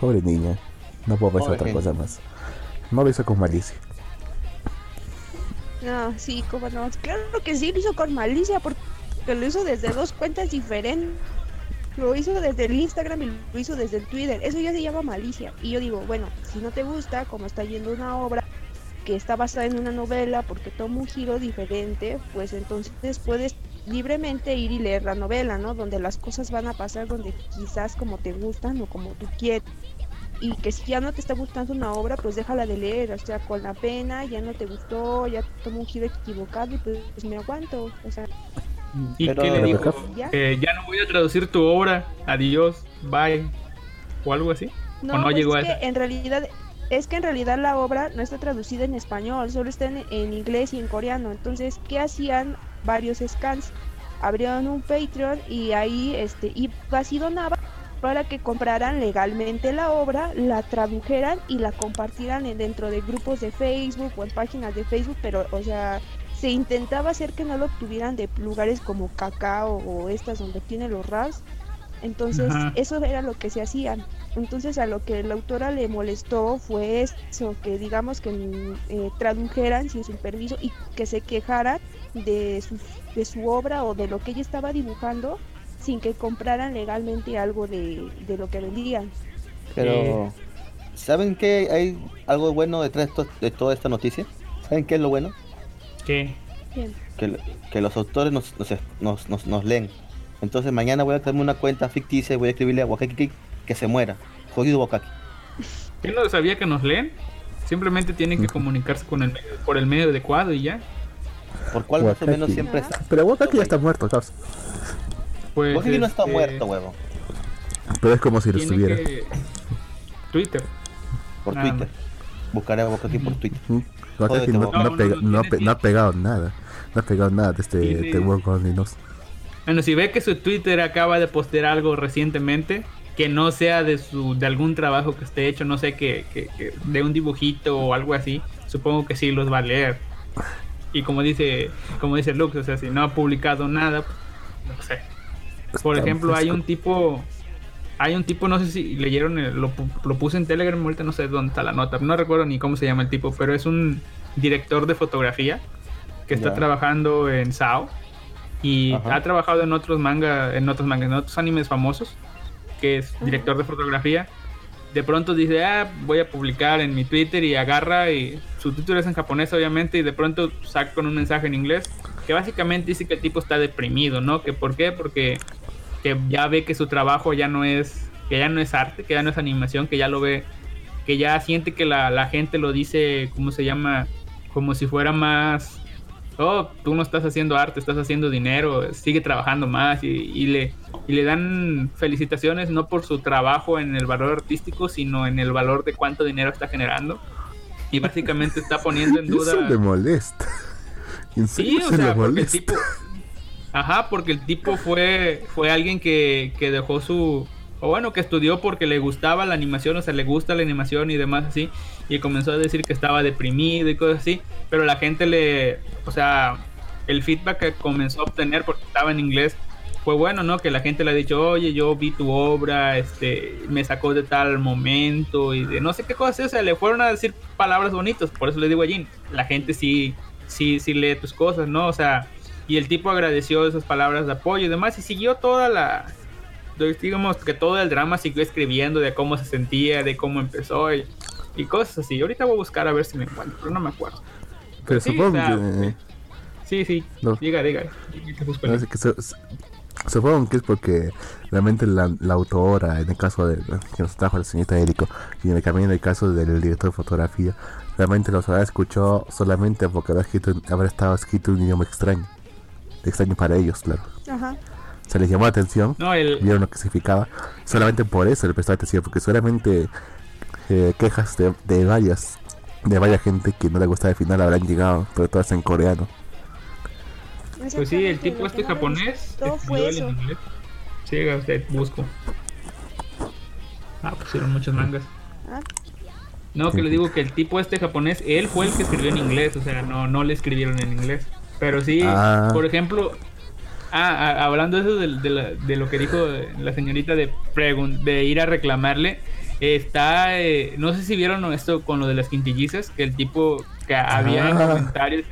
Pobre niña. No puedo pensar Pobre otra gente. cosa más. No lo hizo con malicia. No, sí, cómo no. Claro que sí, lo hizo con malicia porque lo hizo desde dos cuentas diferentes. Lo hizo desde el Instagram y lo hizo desde el Twitter. Eso ya se llama malicia. Y yo digo, bueno, si no te gusta, como está yendo una obra que está basada en una novela porque toma un giro diferente, pues entonces puedes libremente ir y leer la novela, ¿no? Donde las cosas van a pasar donde quizás como te gustan o como tú quieres. Y que si ya no te está gustando una obra, pues déjala de leer, o sea, con la pena, ya no te gustó, ya tomó un giro equivocado y pues, me aguanto, o sea, ¿Y Pero- qué le dijo? ya. Eh, ya no voy a traducir tu obra, adiós, bye. O algo así. No, ¿O no pues llegó es a que en realidad es que en realidad la obra no está traducida en español, solo está en, en inglés y en coreano. Entonces, ¿qué hacían varios scans? Abrieron un Patreon y ahí este ibas y donabas para que compraran legalmente la obra, la tradujeran y la compartieran en- dentro de grupos de Facebook o en páginas de Facebook, pero o sea, se intentaba hacer que no lo obtuvieran de lugares como Cacao o estas donde tienen los RAS Entonces, Ajá. eso era lo que se hacían. Entonces, a lo que la autora le molestó fue eso, que digamos que mm, eh, tradujeran sin su permiso y que se quejaran de su, de su obra o de lo que ella estaba dibujando sin que compraran legalmente algo de, de lo que vendían. Pero, ¿saben qué hay algo bueno detrás de, to- de toda esta noticia? ¿Saben qué es lo bueno? ¿Qué? Que, que los autores nos, nos, nos, nos- nos leen. Entonces mañana voy a crearme una cuenta ficticia y voy a escribirle a Wakaki que se muera. Jodido Wakaki. ¿Quién no sabía que nos leen? Simplemente tienen que comunicarse con el medio- por el medio adecuado y ya. Por cual más o menos siempre está. Pero Wakaki ya está muerto, causa. Pues, Wakaki no está este, muerto, huevo. Pero es como si lo estuviera. que- Twitter. Por Nada Twitter. Buscaré a Wakaki por Twitter. Wakaki no, Jódete, no, no, ha pega- pe- no pegado nada. No ha pegado nada de este World Golden News. Bueno, si ve que su Twitter acaba de postear algo recientemente, que no sea de su de algún trabajo que esté hecho, no sé, que, que- que de un dibujito o algo así, supongo que sí los va a leer. Y como dice, como dice Lux, o sea, si no ha publicado nada, no sé. Por Está ejemplo, hay un tipo, hay un tipo, no sé si leyeron, el- lo, pu- lo puse en Telegram, ahorita no sé dónde está la nota, no recuerdo ni cómo se llama el tipo, pero es un director de fotografía que está trabajando en SAO y Ajá. ha trabajado en otros manga, en otros mangas, en otros animes famosos, que es director de fotografía. De pronto dice, ah, voy a publicar en mi Twitter y agarra y su Twitter es en japonés obviamente y de pronto saca con un mensaje en inglés que básicamente dice que el tipo está deprimido, ¿no? Que por qué? Porque que ya ve que su trabajo ya no es que ya no es arte, que ya no es animación, que ya lo ve que ya siente que la, la gente lo dice, ¿cómo se llama? Como si fuera más oh, tú no estás haciendo arte, estás haciendo dinero, sigue trabajando más y, y le, y le dan felicitaciones no por su trabajo en el valor artístico, sino en el valor de cuánto dinero está generando. Y básicamente está poniendo en duda... Eso le molesta. En Sí, o se le sea, porque el tipo. Ajá, porque el tipo fue, fue alguien que, que dejó su. O bueno, que estudió porque le gustaba la animación, o sea, le gusta la animación y demás así. Y comenzó a decir que estaba deprimido y cosas así. Pero la gente le. O sea, el feedback que comenzó a obtener porque estaba en inglés fue bueno, ¿no? Que la gente le ha dicho, oye, yo vi tu obra, este, me sacó de tal momento y de no sé qué cosas, o sea, le fueron a decir palabras bonitas, por eso le digo a Jin, la gente sí, sí, sí lee tus cosas, ¿no? O sea, y el tipo agradeció esas palabras de apoyo y demás y siguió toda la, digamos que todo el drama siguió escribiendo de cómo se sentía, de cómo empezó y, y cosas así. Ahorita voy a buscar a ver si me encuentro, pero no me acuerdo. Pero sí, supongo o sea, que. Sí, sí, No. diga, diga, no, es que su- su- supongo que es porque realmente la, la autora, en el caso de que nos trajo la señorita Érico, y en el, también en el caso del director de fotografía, realmente los habrá escuchado solamente porque habrá, escrito, habrá estado escrito en un idioma extraño. Extraño para ellos, claro. Ajá. Se les llamó la atención, No, el, vieron lo que significaba, solamente por eso le prestó atención, porque solamente eh, quejas de, de varias de varias gente que no le gustaba el final habrán llegado, pero todas en coreano. Pues sí, el tipo este no japonés escribió fue el eso. inglés. Usted, busco. Ah, pusieron muchos mangas. Ah, No, que le digo que el tipo este japonés, él fue el que escribió en inglés, o sea, no, no le escribieron en inglés. Pero sí, Ah. por ejemplo, ah, ah, hablando de eso de, de la- de lo que dijo la señorita de, ir a reclamarle, está, eh, no sé si vieron esto con lo de las quintillizas, que el tipo, que había Ah. comentarios,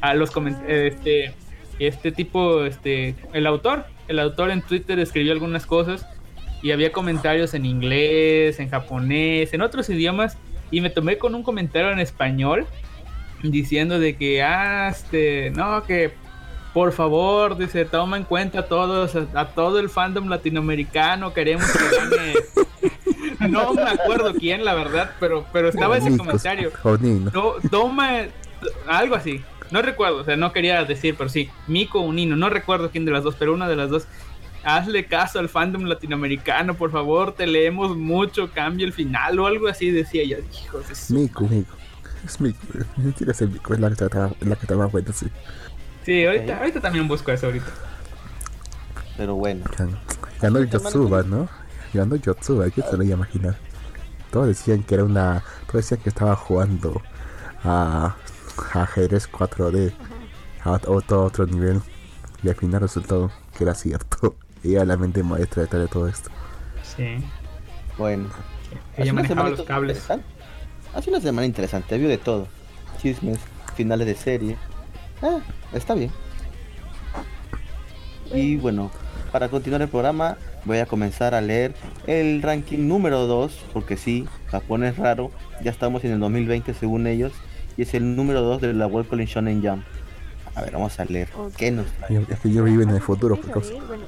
a los este, este tipo, este, el autor, el autor en Twitter escribió algunas cosas y había comentarios en inglés, en japonés, en otros idiomas y me tomé con un comentario en español diciendo de que, ah, este, no, que por favor, dice, toma en cuenta a todos, a, a todo el fandom latinoamericano, queremos que gane. no me acuerdo quién, la verdad, pero, pero estaba ese Nicos, comentario. No, toma algo así. No recuerdo, o sea, no quería decir, pero sí, Mico o Nino, no recuerdo quién de las dos, pero una de las dos. Hazle caso al fandom latinoamericano, por favor, te leemos mucho, cambia el final o algo así, decía yo. Hijos de Miku, Miku. Es siquiera es la que es la que está más buena, sí. Sí, ahorita, ahorita también busco eso ahorita. Pero bueno. Ganó, el Yotsuba, ¿no? Ganó Yotsuba, ¿quién se lo iba a imaginar? Todos decían que era una. Todos decían que estaba jugando a, a ajedrez 4D a otro, otro nivel. Y al final resultó que era cierto. ella la mente maestra detrás de todo esto. Sí. Bueno. Ella manejaba los cables. interesante. Ha sido una semana interesante, vio de todo. Chismes, finales de serie. Ah, está bien. Y bueno, para continuar el programa, voy a comenzar a leer el ranking número 2, porque sí, Japón es raro. Ya estamos en el 2020 según ellos, y es el número 2 de la World Collision Shonen Jump. A ver, vamos a leer. Ok. ¿Qué nos trae? Es que yo vivo en el futuro, de que pues, empieces a leer, bueno,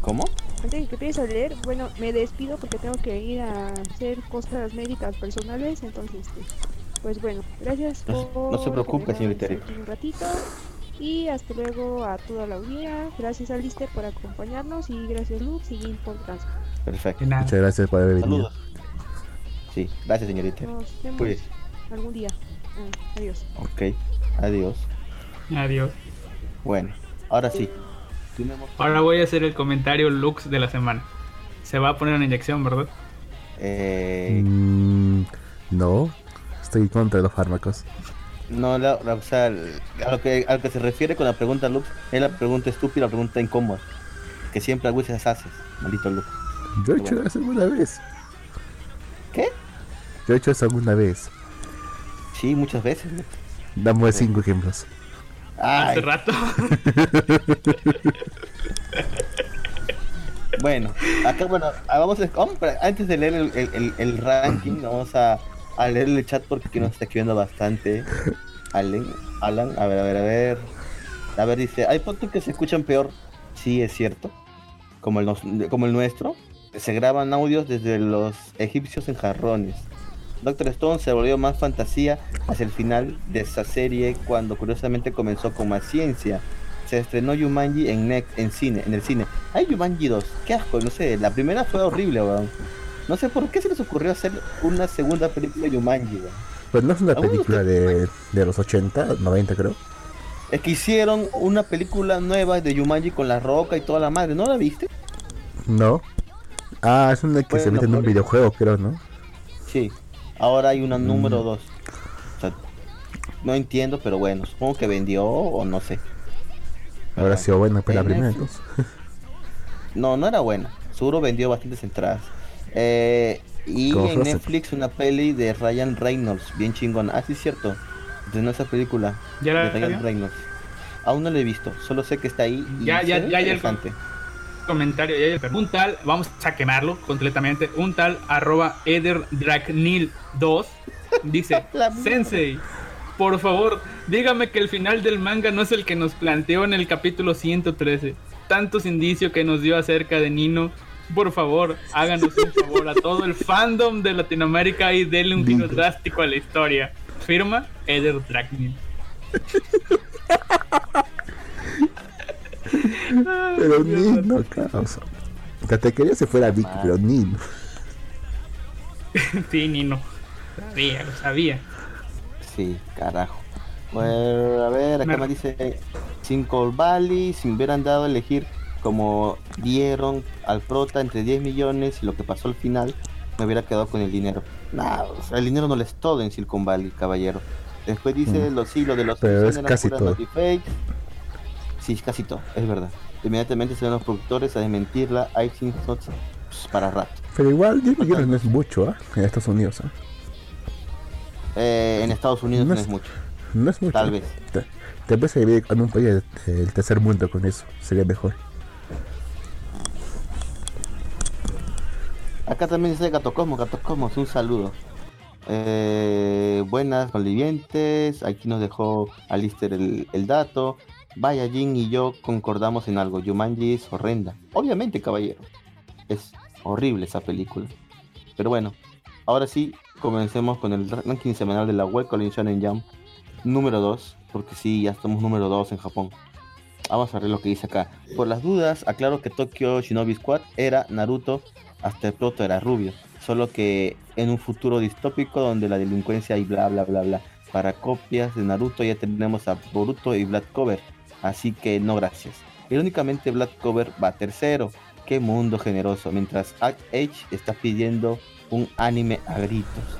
¿Cómo? antes de que empieces a leer, bueno, me despido porque tengo que ir a hacer cosas médicas personales, entonces, este, pues bueno, gracias No se- por no se preocupe, señorita un ratito y hasta luego a toda la audiencia. Gracias a Lister por acompañarnos y gracias Lux y Gil por transmitir. Perfecto. Muchas gracias por haber venido. Saludos. Sí, gracias señorita. Nos vemos Pues, algún día. Ah, adiós. ok. Adiós. Adiós. Bueno, ahora sí. Tenemos- Ahora voy a hacer el comentario Lux de la semana. Se va a poner una inyección, ¿verdad? Eh, Mm, no, estoy contra los fármacos. no, la, la- o sea, a lo, que, a lo que se refiere con la pregunta Lux, es la pregunta estúpida, la pregunta incómoda. Que siempre a veces haces, maldito Lux. Yo he hecho Bueno. eso alguna vez. ¿Qué? Yo he hecho eso alguna vez. Sí, muchas veces. Lux. Dame cinco ejemplos. Ay, Hace rato. Bueno, acá, bueno, ah, vamos a, antes de leer el, el- el- el ranking, vamos a, a leer el chat porque nos está escribiendo bastante. Alan, Alan, a ver, a ver, a ver. A ver, dice, hay fotos que se escuchan peor. Sí, es cierto. Como el, como el nuestro. Se graban audios desde los egipcios en jarrones. Doctor Stone se volvió más fantasía hacia el final de esa serie cuando curiosamente comenzó con más ciencia. Se estrenó Yumanji en, en cine, en el cine. Hay Yumanji 2, qué asco, no sé, la primera fue horrible, weón. No sé por qué se les ocurrió hacer una segunda película de Yumanji, weón. Pues no es una película de, de los 80, 90 creo. Es que hicieron una película nueva de Yumanji con la roca y toda la madre, ¿no la viste? No. Ah, es una que se mete en un videojuego, creo, ¿no? Sí. Ahora hay una número Mm. 2. O sea, no entiendo, pero bueno, supongo que vendió o no sé. Habrá sido buena pues la primera, entonces. No, no era buena. Seguro vendió bastantes entradas. Eh, y Como en Frozen. Netflix una peli de Ryan Reynolds, bien chingona. Ah, sí, es cierto. De esa película ¿Ya de la Ryan vio? Reynolds. Aún no la he visto, solo sé que está ahí. Y Ya, ya, ya, ya el comentario. ya, ya, Un tal, vamos a quemarlo completamente. Un tal arroba EtherDragnil2 dice. Sensei, por favor, dígame que el final del manga no es el que nos planteó en el capítulo 113. Tantos indicios que nos dio acerca de Nino. Por favor, háganos un favor a todo el fandom de Latinoamérica y denle un giro drástico a la historia. Firma Eder Dragnil. Pero ni no causa. Te quería si fuera Vicky, pero ni Sí, Nino. Sabía, lo sabía. Sí, carajo. Bueno, a ver, acá Me- me dice Cinco Valley, si me hubieran dado a elegir como dieron al prota entre 10 millones y lo que pasó al final, me hubiera quedado con el dinero. Nah, o sea, el dinero no lo es todo en Silicon Valley, caballero. Después dice Mm. los hilos de los Pero es casi todo. Sí, es casi todo, es verdad. Inmediatamente se van los productores a desmentirla, hay sin pues, para rato. Pero igual 10 millones no es mucho, ¿ah? En Estados Unidos, ¿ah? Eh, en Estados Unidos No no es- es mucho, No es mucho. tal vez. Te, te a vivir en un país del tercer mundo con eso. Sería mejor. Acá también dice Gato Cosmos, Gato Cosmos, un saludo. Eh, buenas convivientes, aquí nos dejó Alister el, el dato. Vaya, Jin y yo concordamos en algo, Yumanji es horrenda. Obviamente, caballero, es horrible esa película. Pero bueno, ahora sí, comencemos con el ranking semanal de la Web Colin Shonen Jump número 2, porque sí, ya estamos número 2 en Japón. Vamos a ver lo que dice acá. Por las dudas, aclaro que Tokyo Shinobi Squad era Naruto, hasta el proto era rubio. Solo que en un futuro distópico donde la delincuencia y bla bla bla bla. Para copias de Naruto ya tenemos a Boruto y Black Cover. Así que no gracias. Irónicamente Black Cover va tercero. Qué mundo generoso. Mientras Age está pidiendo un anime a gritos.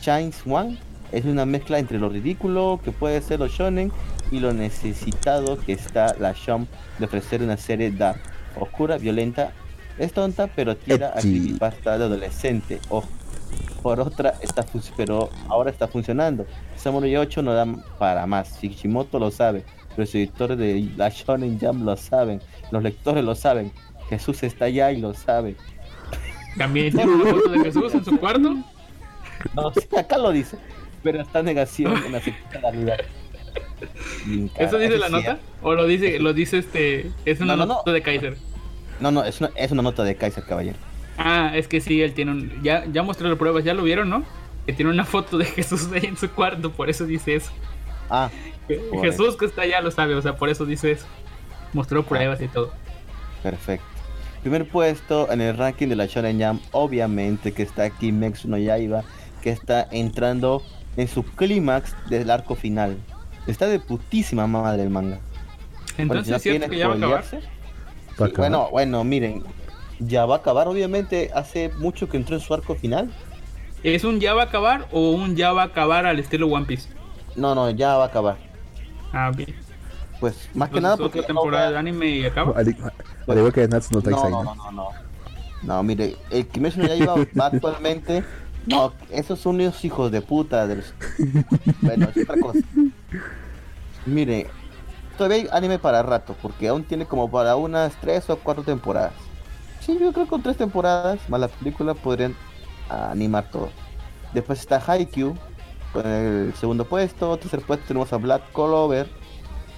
Shines One es una mezcla entre lo ridículo que puede ser los shonen y lo necesitado que está la Jump de ofrecer una serie dark. oscura, violenta, es tonta, pero tira a creepypasta de adolescente. Ojo. Por otra, está pero ahora está funcionando. Samurai 8 no da para más. Kishimoto lo sabe. Los editores de la Shonen Jump lo saben. Los lectores lo saben. Jesús está allá y lo sabe. También tiene una foto de Jesús en su cuarto. No, sí, acá lo dice. Pero está negación en la realidad. ¿Eso dice la es nota? ¿O lo dice, lo dice este. Es una No, no, no. nota de Kaiser? No, no, es una, es una nota de Kaiser Caballero. Ah, es que sí, él tiene un. Ya, ya mostré las pruebas, ya lo vieron, ¿no? Que tiene una foto de Jesús ahí en su cuarto, por eso dice eso. Ah. Jesús que está allá lo sabe, o sea, por eso dice eso. Mostró pruebas y todo. perfecto. Primer puesto en el ranking de la Shonen Jump, obviamente que está Kimetsu no Yaiba, que está entrando en su clímax del arco final. Está de putísima madre el manga. Entonces es si no cierto que ya va a acabar. Spoilearse, Va a sí, acabar. bueno, bueno, miren, ya va a acabar, obviamente, hace mucho que entró en su arco final. ¿Es un ya va a acabar o un ya va a acabar al estilo One Piece? No, no, ya va a acabar. Ah, bien. Pues más que nada otra porque temporada de anime y acaba. Al, al igual que Natsu no No, no, ¿no? no, no, no. No, mire, el Kimetsu no Yaiba va actualmente. No, esos son unos hijos de puta. de los- Bueno, es otra cosa. Mire, todavía hay anime para rato, porque aún tiene como para unas tres o cuatro temporadas. Sí, yo creo que con tres temporadas más la película podrían animar todo. Después está Haikyuu con el segundo puesto. Tercer puesto tenemos a Black Clover,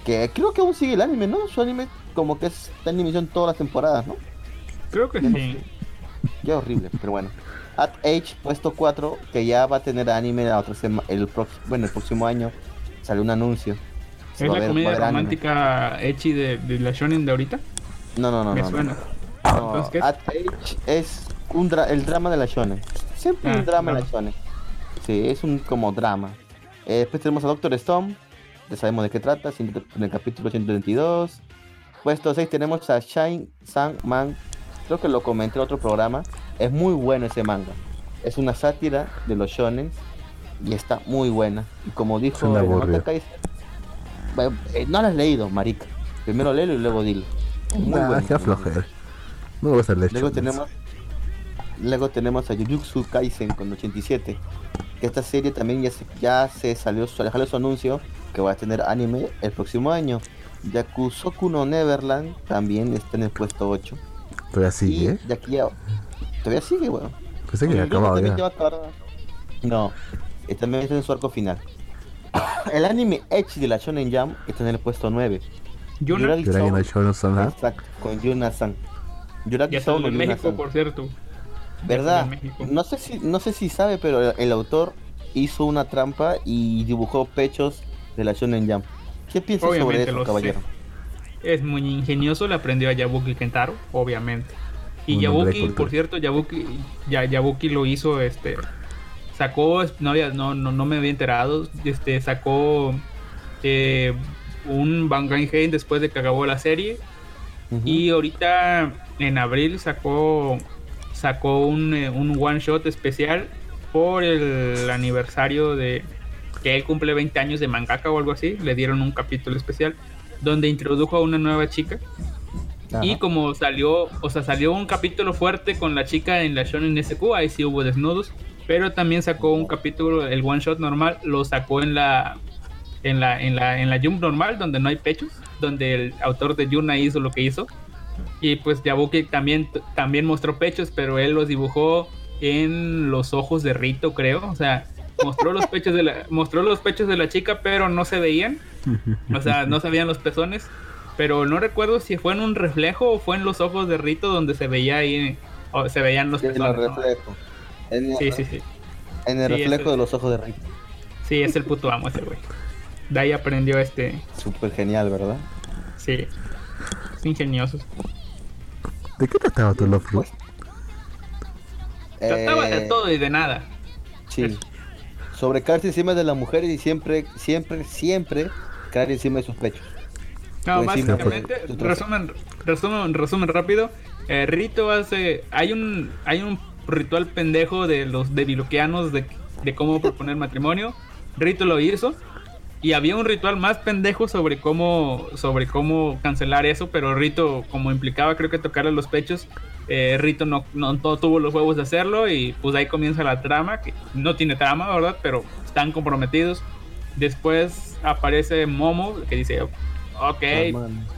que creo que aún sigue el anime, ¿no? Su anime como que es- está en emisión todas las temporadas, ¿no? Creo que Ya no sí. sé. Ya horrible, pero bueno. At Age, puesto 4, que ya va a tener anime la otra el próximo, bueno, el próximo año sale un anuncio. ¿Es la comedia haber anime. romántica Echi de, de la Shonen de ahorita? No, no, no, Me no. suena. no. Entonces, ¿qué es? At Age es un dra- el drama de la shonen. Siempre Ah, un drama en drama. la shonen. Sí, es un como drama. Eh, después tenemos a Doctor Stone. Ya sabemos de qué trata, en el capítulo 122. Puesto 6 tenemos a Shine Sang Man. Creo que lo comenté en otro programa. Es muy bueno ese manga. Es una sátira de los shonen y está muy buena. Y como dijo el Kaiser, no lo has leído, marica. Primero léelo y luego dilo. Muy Nah, bueno. No gusta el leche. Luego tenemos Luego tenemos a Jujutsu Kaisen con 87. Que esta serie también ya se, ya se salió, salió su anuncio que va a tener anime el próximo año. Yakusoku no Neverland también está en el puesto 8. Todavía sigue, ¿eh? a- todavía sigue, weón. Pensé que había acabado ya. a. No, eh, también está en su arco final. El anime Edge de la Shonen Jump está en el puesto 9. Yuna Yuragi Shonen exacto, con Yuna-san. Yuragi ya en México, por cierto. ¿Verdad? No sé si no sé si sabe, pero el autor hizo una trampa y dibujó pechos de la Shonen Jump. ¿Qué piensas sobre Obviamente eso, caballero? Es muy ingenioso, le aprendió a Yabuki Kentaro, obviamente. Y Yabuki, por cierto, Yabuki, ya, Yabuki lo hizo, este, sacó, no, había, no, no, no me había enterado, este, sacó eh, un Banganheim después de que acabó la serie. Y ahorita en abril sacó sacó un, eh, un one shot especial por el aniversario de que él cumple 20 años de mangaka o algo así. Le dieron un capítulo especial donde introdujo a una nueva chica. Ajá. Y como salió, o sea, salió un capítulo fuerte con la chica en la Shonen SQ, ahí sí hubo desnudos. Pero también sacó un capítulo, el one shot normal, lo sacó en la en la, en la, en la Jump normal, donde no hay pechos, donde el autor de Yuna hizo lo que hizo. Y pues Yabuki también, también mostró pechos, pero él los dibujó en los ojos de Rito, creo. O sea, mostró los pechos de la, mostró los pechos de la chica, pero no se veían. O sea, no se veían los pezones. Pero no recuerdo si fue en un reflejo o fue en los ojos de Rito donde se veía ahí, o se veían los en el pezones. ¿no? En el, Sí, sí, sí. en el Sí, reflejo ese- de los ojos de Rick. Sí, es el puto amo ese güey. De ahí aprendió este. Súper genial, ¿verdad? Sí. Es ingenioso. ¿De qué trataba tu Love Ru? Trataba de Eh, todo y de nada. Sí. Sobre caerse encima de las mujeres y siempre, siempre, siempre caer encima de sus pechos. No, básicamente, resumen, resumen, resumen rápido. eh, Rito hace. Hay un, hay un ritual pendejo de los debiloquianos de, de cómo proponer matrimonio. Rito lo hizo. Y había un ritual más pendejo sobre cómo, sobre cómo cancelar eso, pero Rito, como implicaba creo que tocarle los pechos, eh, Rito no, no, tuvo los huevos de hacerlo y pues ahí comienza la trama, que no tiene trama, ¿verdad? Pero están comprometidos. Después aparece Momo, que dice, ok,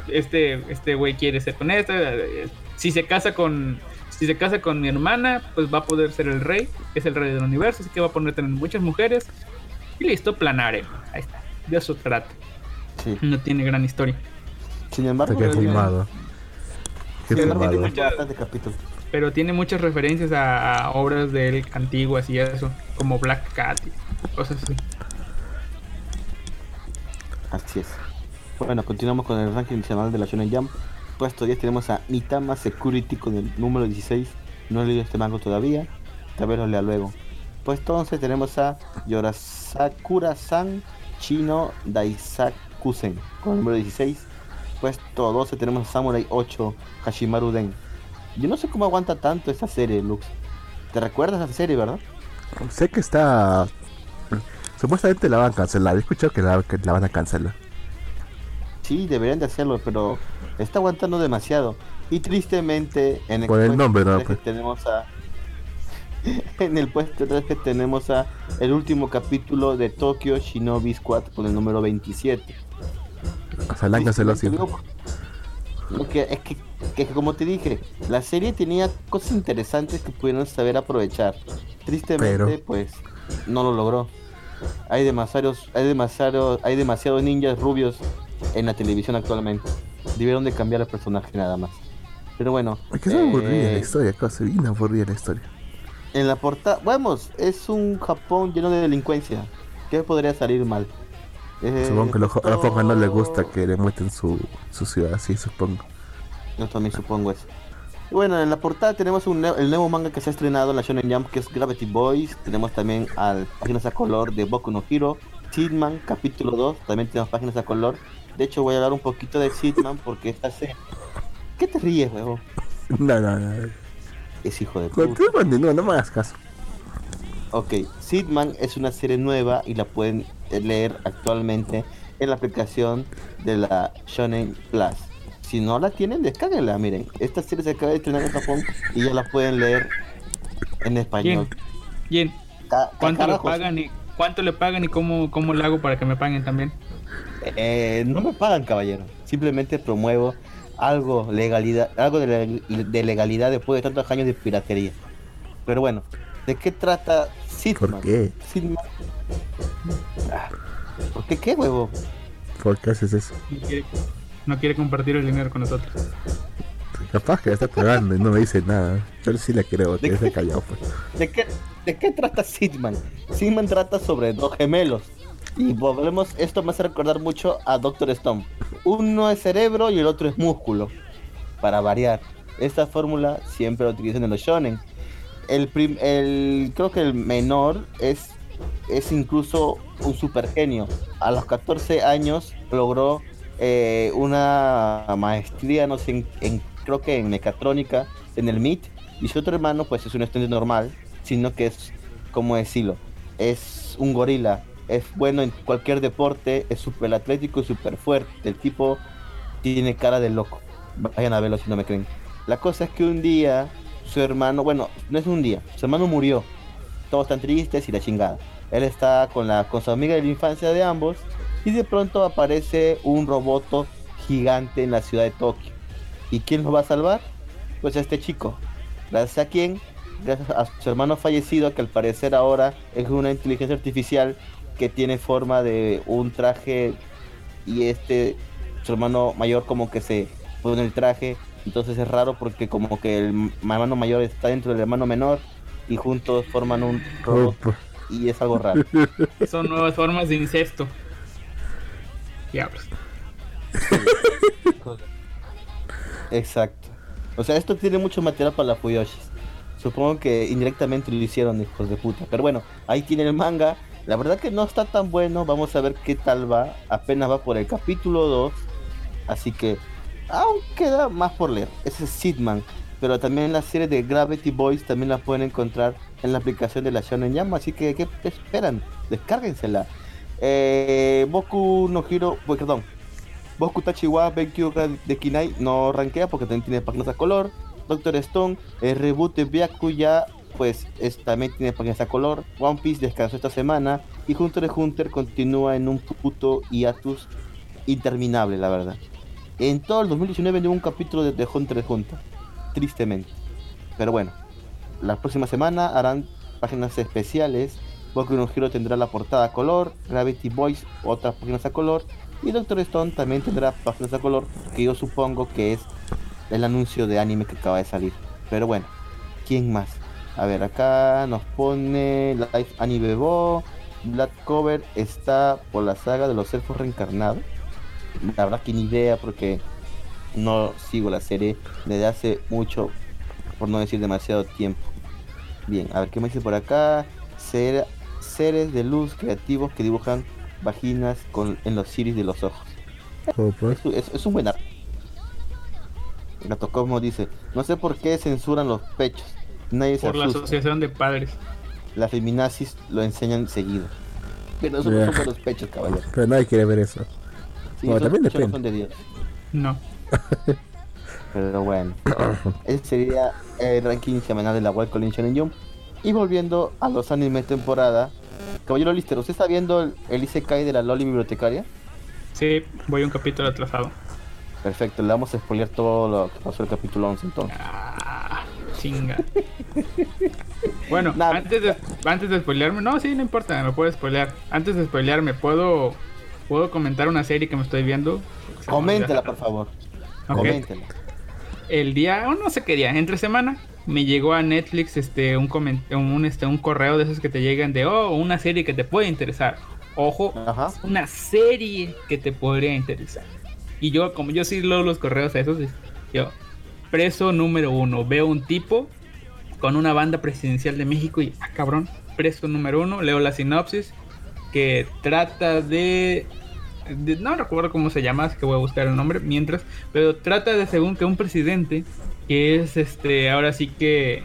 este este güey quiere ser con esta, si se casa con si se casa con mi hermana, pues va a poder ser el rey, es el rey del universo, así que va a poder tener muchas mujeres. Y listo, planare. Ahí está de eso trata. No tiene gran historia. Sin embargo, pero, pero tiene muchas referencias a, obras de él antiguas y eso, como Black Cat y cosas así. Así es. Bueno, continuamos con el ranking nacional de la Shonen Jump. Puesto 10 tenemos a Nitama Security con el número 16. No he leído este mango todavía. Tal vez lo lea luego. Puesto 11 tenemos a Yorasakura-san Chino Daisakusen con el número 16. Puesto 12 tenemos a Samurai 8 Hashimaru Den. Yo no sé cómo aguanta tanto esta serie, Lux. ¿Te recuerdas esa serie, verdad? Sé que está. Supuestamente la van a cancelar. He escuchado que la, que la van a cancelar. Sí, deberían de hacerlo, pero está aguantando demasiado. Y tristemente, en el, Por el nombre, no, pues. tenemos a en el puesto 3 que tenemos a el último capítulo de Tokyo Shinobi Squad con el número 27. Salángaselo así. Que, es que, que, como te dije, la serie tenía cosas interesantes que pudieron saber aprovechar. Tristemente, pues, no lo logró. Hay demasiados, hay demasiados, hay demasiados ninjas rubios en la televisión actualmente. Debieron de cambiar el personaje nada más. Pero bueno. Es que es aburrida la eh, historia, casi bien aburrida la historia. En la portada, vamos, es un Japón lleno de delincuencia. ¿Qué podría salir mal? Eh, supongo que a los japoneses no les gusta que le muestren su, su ciudad, sí, supongo. Yo también supongo eso. Bueno, en la portada tenemos un, el nuevo manga que se ha estrenado en la Shonen Jump, que es Gravity Boys. Tenemos también al páginas a color de Boku no Hero. Sidman, capítulo 2, también tenemos páginas a color. De hecho, voy a hablar un poquito de Sidman porque esta serie... ¿Qué te ríes, huevo? No, no, no es hijo de puta. No, no me hagas caso. Ok, Sidman es una serie nueva y la pueden leer actualmente en la aplicación de la Shonen Plus. Si no la tienen, descárguenla, miren. Esta serie se acaba de estrenar en Japón y ya la pueden leer en español. Bien. ¿Cuánto le pagan y cuánto le pagan y cómo, cómo le hago para que me paguen también? Eh, no me pagan, caballero. Simplemente promuevo algo legalidad, algo de, legalidad después de tantos años de piratería. Pero bueno, ¿de qué trata Sidman? ¿Por qué? Ah, ¿Por qué qué, huevo? ¿Por qué haces eso? No quiere, compartir el dinero con nosotros. Capaz que está pagando y no me dice nada. Yo sí le creo, que se callado. Pues. ¿De, qué, ¿De qué trata Sidman? Sidman trata sobre dos gemelos y volvemos, esto me hace recordar mucho a Doctor Stone. Uno es cerebro y el otro es músculo, para variar. Esta fórmula siempre la utilizan en los shonen. El, el creo que el menor es, es incluso un super genio. A los 14 años logró eh, una maestría, no sé, en, creo que en mecatrónica, en el MIT. Y su otro hermano, pues es un estudiante normal, sino que es, como decirlo, es un gorila es bueno en cualquier deporte, es súper atlético y súper fuerte. El tipo tiene cara de loco. Vayan a verlo si no me creen. La cosa es que un día su hermano, bueno, no es un día, su hermano murió. Todos están tristes y la chingada. Él está con, la, con su amiga de la infancia de ambos y de pronto aparece un roboto gigante en la ciudad de Tokio. ¿Y quién lo va a salvar? Pues este chico. Gracias a quién? Gracias a su hermano fallecido que al parecer ahora es una inteligencia artificial que tiene forma de un traje y este, su hermano mayor como que se pone el traje, entonces es raro porque como que el hermano mayor está dentro del hermano menor y juntos forman un robot y es algo raro. Son nuevas formas de incesto. Diablos. Exacto. O sea, esto tiene mucho material para la Fuyoshis. Supongo que indirectamente lo hicieron, hijos de puta. Pero bueno, ahí tiene el manga. La verdad que no está tan bueno. Vamos a ver qué tal va. Apenas va por el capítulo 2. Así que aún queda más por leer. Ese es Sidman. Pero también la serie de Gravity Boys también la pueden encontrar en la aplicación de la Shonen Jam. Así que, ¿qué esperan? Descárguensela. Eh, Boku no Hiro, pues, perdón. Boku Tachiwa ga de Kinai no rankea porque también tiene páginas a color. Doctor Stone, el reboot de Byakuya, pues es- también tiene páginas a color. One Piece descansó esta semana. Y Hunter x Hunter continúa en un puto hiatus interminable, la verdad. En todo el 2019 no hubo un capítulo de, de Hunter x Hunter. Tristemente. Pero bueno, la próxima semana harán páginas especiales. Boku no Hero tendrá la portada a color, Gravity Boys otras páginas a color y Doctor Stone también tendrá páginas a color que yo supongo que es el anuncio de anime que acaba de salir. Pero bueno, ¿quién más? A ver, acá nos pone Life Anime Bo, Black Cover está por la saga de los elfos reencarnados. La verdad que ni idea porque no sigo la serie desde hace mucho, por no decir demasiado tiempo. Bien, a ver qué me dice por acá. Ser- seres de luz creativos que dibujan vaginas con, en los iris de los ojos. Pues. Es, es- es un buen arte. Gato Cosmo dice, no sé por qué censuran los pechos. Nadie se Por la asociación de padres. Las feminazis lo enseñan seguido. Pero eso Ya. no son los pechos, caballero. Pero nadie quiere ver eso. Sí, Bueno, también no depende. son de Dios. No. Pero bueno, ese sería el ranking semanal de la Wild Colin Shonen Jump. Y volviendo a los animes temporada, Caballero Lister, ¿usted está viendo el, el Isekai de la Loli bibliotecaria? Sí, voy un capítulo atrasado. Perfecto, le vamos a spoilear todo lo que pasó en el capítulo 11 entonces. Ah, chinga. Bueno, antes de antes de spoilearme, no, sí, no importa, me puedo spoilear. Antes de spoilearme, puedo puedo comentar una serie que me estoy viendo. Olvidó. por favor. Ok. Coméntela. El día, o no sé qué día, entre semana me llegó a Netflix este un un este un correo de esos que te llegan de oh, una serie que te puede interesar. Ojo, Ajá. una serie que te podría interesar. Y yo, como yo sí leo los correos a esos, yo, preso número uno, veo un tipo con una banda presidencial de México y, ah, cabrón, preso número uno, leo la sinopsis que trata de, no recuerdo cómo se llama, así que voy a buscar el nombre mientras, pero trata de según que un presidente que es este, ahora sí que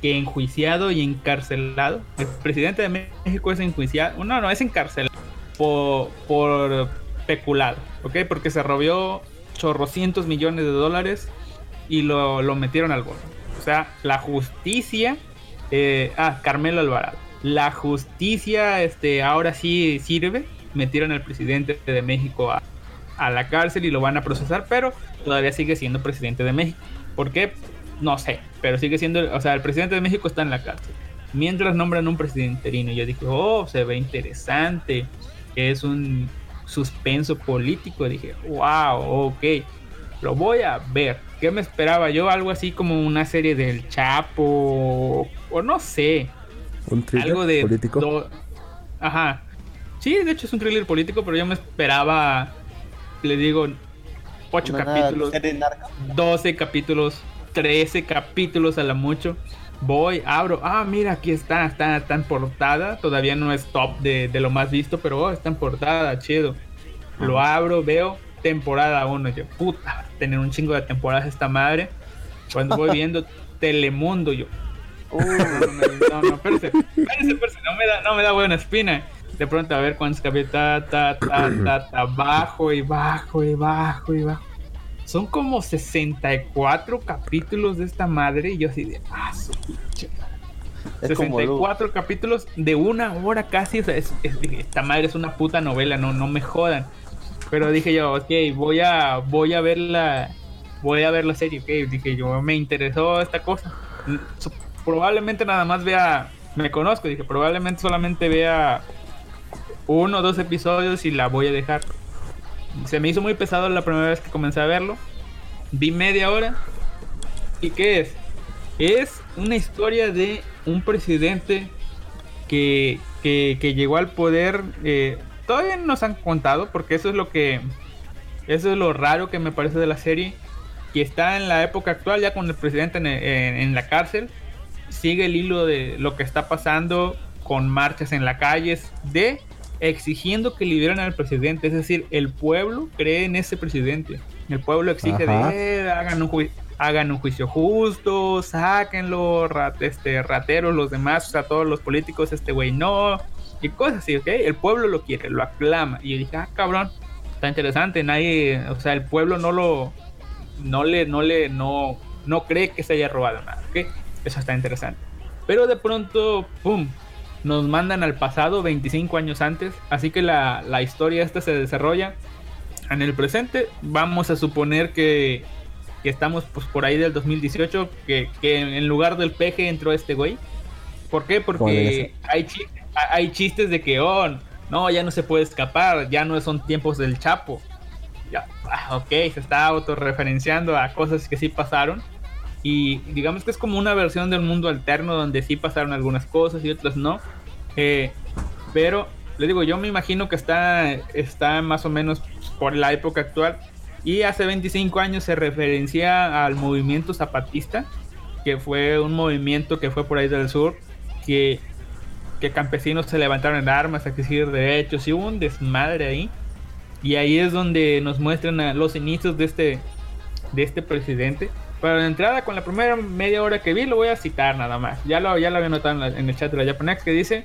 que enjuiciado y encarcelado. El presidente de México es enjuiciado, no, no, es encarcelado por, por peculado, ¿ok? Porque se robió chorrocientos millones de dólares y lo, lo metieron al bono. O sea, la justicia, eh, ah, Carmelo Alvarado, la justicia, este, ahora sí sirve, metieron al presidente de México a, a la cárcel y lo van a procesar, pero todavía sigue siendo presidente de México. ¿Por qué? No sé, pero sigue siendo, o sea, el presidente de México está en la cárcel. Mientras nombran un presidente interino, yo dije, oh, se ve interesante, es un suspenso político. Dije, wow, ok, lo voy a ver. ¿Qué me esperaba yo? Algo así como una serie del Chapo, o no sé, Un thriller algo de político. do- Ajá. Sí, de hecho es un thriller político, pero yo me esperaba, le digo, 8 Una capítulos, serie narca. 12 capítulos, 13 capítulos a la mucho. Voy, abro, ah, mira, aquí está, está, está en portada. Todavía no es top de, de lo más visto, pero oh, está en portada, chido. Lo abro, veo temporada 1. Yo, puta, tener un chingo de temporadas esta madre. Cuando voy viendo Telemundo, yo, Uh, no, no, espérese, espérese, espérese, no me da, no me da buena espina. De pronto a ver cuántos capítulos, ta, ta, ta, ta, ta, bajo y bajo y bajo y bajo. Son como 64 capítulos de esta madre y yo así de, ah, su pinche es como Lu- 64 capítulos de una hora casi, o sea, es- es- esta madre es una puta novela, no, no me jodan. Pero dije yo, ok, voy a, voy a ver la, voy a ver la serie, ok, dije yo, me interesó esta cosa. Probablemente nada más vea, me conozco, dije, probablemente solamente vea uno o dos episodios y la voy a dejar. Se me hizo muy pesado la primera vez que comencé a verlo. Vi media hora. ¿Y qué es? Es una historia de un presidente que, que, que llegó al poder. eh, todavía no nos han contado, porque eso es lo que. Eso es lo raro que me parece de la serie. Que está en la época actual, ya con el presidente en, en- en la cárcel. Sigue el hilo de lo que está pasando con marchas en la calle. De exigiendo que liberen al presidente. Es decir, el pueblo cree en ese presidente. El pueblo exige Ajá. de "Eh, hagan un, jui- hagan un juicio justo, sáquenlo, rat- este, rateros, los demás, o sea, todos los políticos, este güey no. Y cosas así, ¿ok? El pueblo lo quiere, lo aclama. Y yo dije, ah, cabrón, está interesante, nadie, o sea, el pueblo no lo, no le, no le, no, no cree que se haya robado nada, ¿ok? Eso está interesante. Pero de pronto, ¡pum! Nos mandan al pasado 25 años antes, así que la, la historia esta se desarrolla en el presente. Vamos a suponer que, que estamos pues por ahí del 2018, que, que en lugar del peje entró este güey. ¿Por qué? Porque hay, hay chistes de que, oh, no, ya no se puede escapar, ya no son tiempos del Chapo. Ya, ah, ok, se está autorreferenciando a cosas que sí pasaron. Y digamos que es como una versión del mundo alterno donde sí pasaron algunas cosas y otras no. Eh, pero le digo, yo me imagino que está, está más o menos por la época actual. Y hace 25 años se referencia al movimiento zapatista, que fue un movimiento que fue por ahí del sur, que que campesinos se levantaron en armas a exigir derechos y hubo un desmadre ahí. Y ahí es donde nos muestran los inicios de este, de este presidente. Para la entrada, con la primera media hora que vi, lo voy a citar nada más. Ya lo, ya lo había notado en, el chat de la Japanex que dice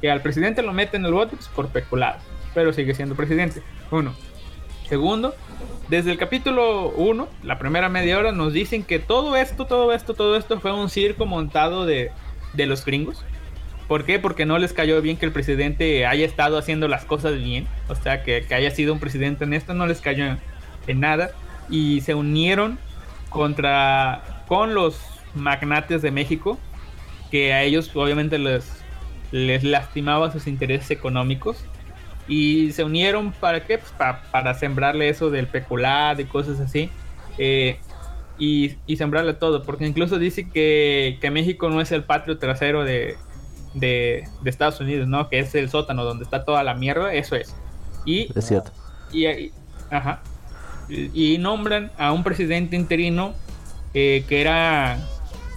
que al presidente lo meten en el bote pues, por peculado, pero sigue siendo presidente. Uno. Segundo, desde el capítulo 1, la primera media hora, nos dicen que todo esto, todo esto, todo esto fue un circo montado de, de los gringos ¿Por qué? Porque no les cayó bien que el presidente haya estado haciendo las cosas bien. O sea, que, haya sido un presidente en esto no les cayó en, nada. Y se unieron contra con los magnates de México, que a ellos obviamente les, les lastimaba sus intereses económicos. Y se unieron para qué? Pues para sembrarle eso del pecular y cosas así. Eh, y, sembrarle todo, porque incluso dice que, que México no es el patrio trasero de, de, Estados Unidos, ¿no? Que es el sótano donde está toda la mierda, eso es. Y, es cierto. Y, ajá, y, nombran a un presidente interino eh, que era,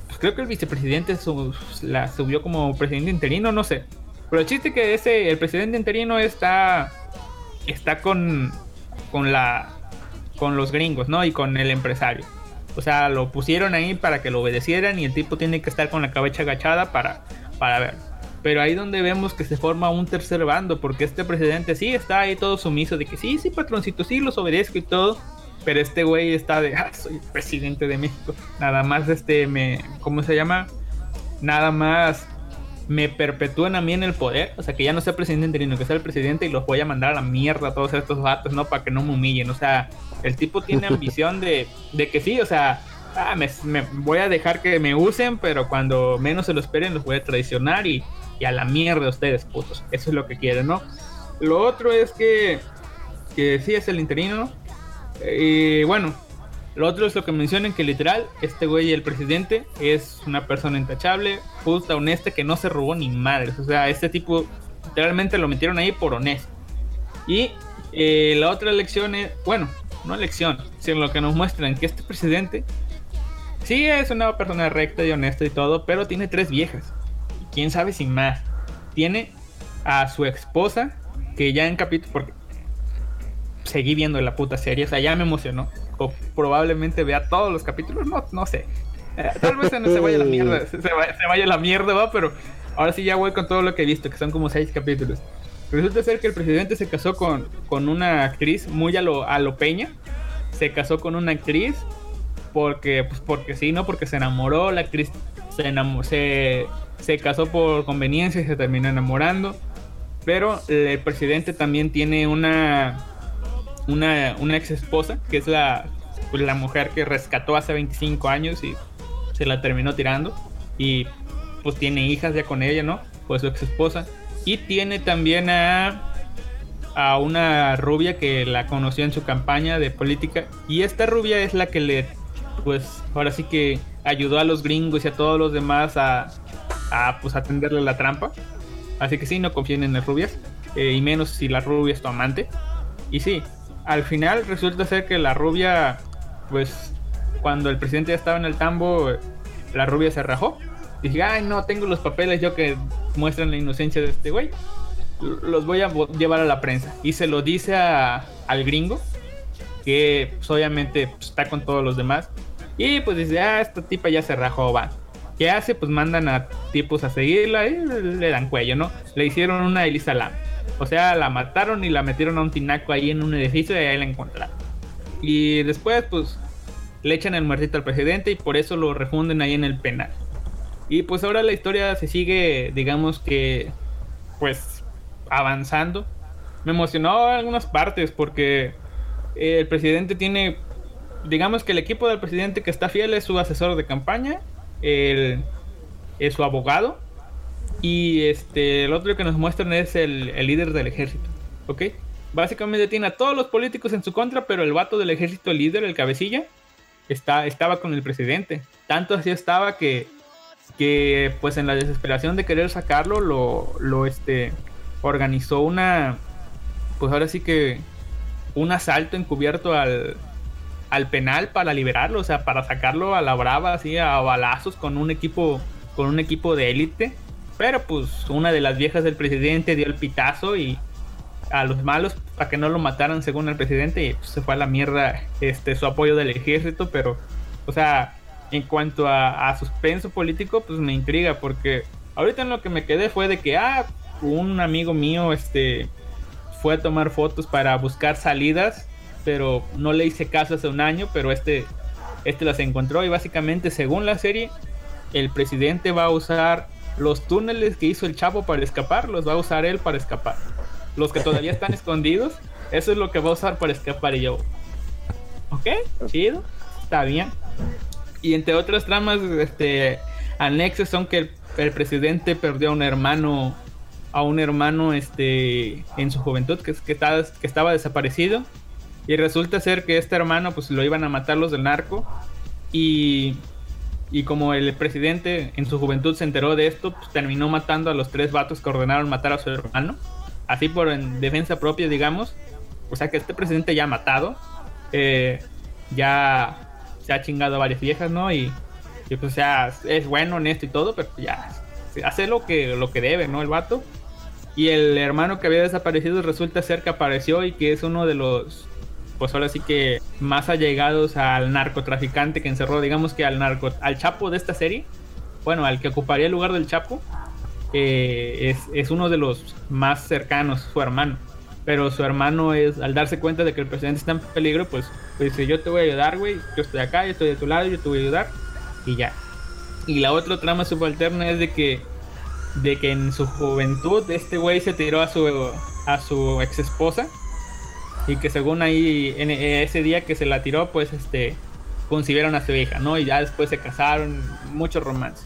pues creo que el vicepresidente la subió como presidente interino, no sé. Pero el chiste que ese, el presidente interino está, está con, con la, con los gringos, ¿no? Y con el empresario. O sea, lo pusieron ahí para que lo obedecieran y el tipo tiene que estar con la cabeza agachada para para ver. Pero ahí donde vemos que se forma un tercer bando, porque este presidente sí está ahí todo sumiso de que sí, sí, patroncito, sí, los obedezco y todo. Pero este güey está de, ah, soy presidente de México. Nada más, este, me, ¿cómo se llama? Nada más me perpetúan a mí en el poder. O sea, que ya no sea presidente interino, que sea el presidente y los voy a mandar a la mierda a todos estos vatos, ¿no? Para que no me humillen. O sea, el tipo tiene ambición de, de que sí, o sea, ah, me, voy a dejar que me usen, pero cuando menos se lo esperen los voy a traicionar y, a la mierda ustedes, putos. Eso es lo que quieren, ¿no? Lo otro es que, que sí es el interino. Y bueno, lo otro es lo que mencionan que literal, este güey, el presidente, es una persona intachable, justa, honesta, que no se robó ni madres. O sea, este tipo literalmente lo metieron ahí por honesto. Y eh, la otra lección es, bueno, no lección, sino lo que nos muestran que este presidente Sí, es una persona recta y honesta y todo, pero tiene tres viejas. quién sabe sin más. Tiene a su esposa, que ya en capítulo. Porque seguí viendo la puta serie, o sea, ya me emocionó. O probablemente vea todos los capítulos, no, no sé. Eh, tal vez no se vaya la mierda, se, vaya, la mierda, va, pero ahora sí ya voy con todo lo que he visto, que son como seis capítulos. Resulta ser que el presidente se casó con, con una actriz muy a lo, a lo peña. Se casó con una actriz porque, pues porque sí, ¿no? Porque se enamoró, la actriz se, se, casó por conveniencia y se terminó enamorando. Pero el presidente también tiene una, una, una ex esposa, que es la, pues, la mujer que rescató hace 25 años y se la terminó tirando. Y pues tiene hijas ya con ella, ¿no? Pues su ex esposa. Y tiene también a, a una rubia que la conoció en su campaña de política. Y esta rubia es la que le pues ahora sí que ayudó a los gringos y a todos los demás a, a pues atenderle la trampa. Así que sí, no confíen en las rubias. Eh, y menos si la rubia es tu amante. Y sí, al final resulta ser que la rubia, pues cuando el presidente ya estaba en el tambo, la rubia se rajó. Dije, ay, no, tengo los papeles yo que muestran la inocencia de este güey. Los voy a llevar a la prensa. Y se lo dice al gringo, que pues, obviamente pues, está con todos los demás. Y pues dice, ah, esta tipa ya se rajó, va. ¿Qué hace? Pues mandan a tipos a seguirla y le dan cuello, ¿no? Le hicieron una Elisa Lam. O sea, la mataron y la metieron a un tinaco ahí en un edificio y ahí la encontraron. Y después, pues, le echan el muertito al presidente y por eso lo refunden ahí en el penal. Y pues ahora la historia se sigue, digamos que, pues, avanzando. Me emocionó algunas partes porque el presidente tiene, digamos que el equipo del presidente que está fiel es su asesor de campaña, el, es su abogado y este el otro que nos muestran es el, el líder del ejército, ¿ok? Básicamente tiene a todos los políticos en su contra, pero el vato del ejército, el líder, el cabecilla, está, estaba con el presidente. Tanto así estaba que, que pues en la desesperación de querer sacarlo, lo, lo este, organizó una, pues ahora sí que un asalto encubierto al, al penal para liberarlo, o sea, para sacarlo a la brava, así a balazos con un equipo, con un equipo de élite. Pero pues una de las viejas del presidente dio el pitazo y a los malos para que no lo mataran según el presidente y pues, se fue a la mierda este su apoyo del ejército, pero o sea, en cuanto a, a, suspenso político, pues me intriga porque ahorita en lo que me quedé fue de que ah, un amigo mío este fue a tomar fotos para buscar salidas, pero no le hice caso hace un año, pero este este las encontró y básicamente según la serie el presidente va a usar los túneles que hizo el Chapo para escapar, los va a usar él para escapar los que todavía están escondidos, eso es lo que va a usar para escapar. Y yo, ok, chido, está bien. Y entre otras tramas este, anexos son que el, el, presidente perdió a un hermano, a un hermano este, en su juventud que, que, estaba, que estaba desaparecido. Y resulta ser que este hermano pues lo iban a matar los del narco. Y, y como el presidente en su juventud se enteró de esto, pues terminó matando a los tres vatos que ordenaron matar a su hermano así por en defensa propia, digamos. O sea que este presidente ya ha matado, eh, ya se ha chingado a varias viejas, ¿no? Y, y, pues, o sea, es bueno, honesto y todo, pero ya hace lo que, lo que debe, ¿no? El vato. Y el hermano que había desaparecido resulta ser que apareció y que es uno de los, pues ahora sí que más allegados al narcotraficante que encerró, digamos que al narco, al chapo de esta serie. Bueno, al que ocuparía el lugar del chapo eh, es, es, uno de los más cercanos, su hermano. Pero su hermano es, al darse cuenta de que el presidente está en peligro, pues, pues dice, yo te voy a ayudar, güey, yo estoy acá, yo estoy de tu lado, yo te voy a ayudar, y ya. Y la otra trama subalterna es de que, de que en su juventud este güey se tiró a su, a su ex esposa, y que según ahí, en ese día que se la tiró, pues este, concibieron a su hija, ¿no? Y ya después se casaron, mucho romance.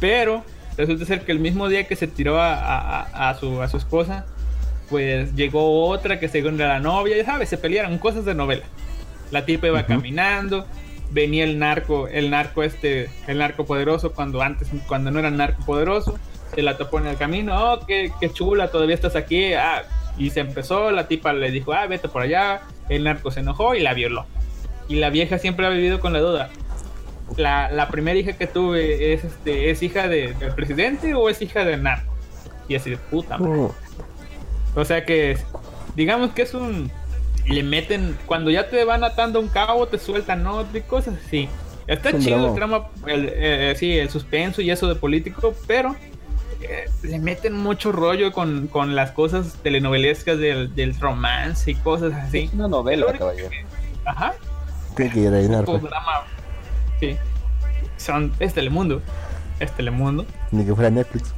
Pero Resulta ser que el mismo día que se tiró a, a, a, su, a su esposa, pues llegó otra que según era la novia, ya sabes, se pelearon cosas de novela. La tipa iba uh -huh. caminando, venía el narco, el narco este, el narco poderoso cuando antes, cuando no era narco poderoso, se la topó en el camino, oh, qué, qué chula, todavía estás aquí, ah, y se empezó, la tipa le dijo, ah, vete por allá, el narco se enojó y la violó. Y la vieja siempre ha vivido con la duda, la, la, primera hija que tuve es este es hija de, del presidente o es hija del narco y así de puta oh. o sea que digamos que es un le meten cuando ya te van atando un cabo te sueltan no de cosas así está un chido bravo. el trama el, eh, sí el suspenso y eso de político pero eh, le meten mucho rollo con, con las cosas telenovelescas del, del, romance y cosas así es una novela caballero ajá ¿Qué quiere narco? drama Sí. Son, es Telemundo. Es Telemundo. Ni que fuera Netflix.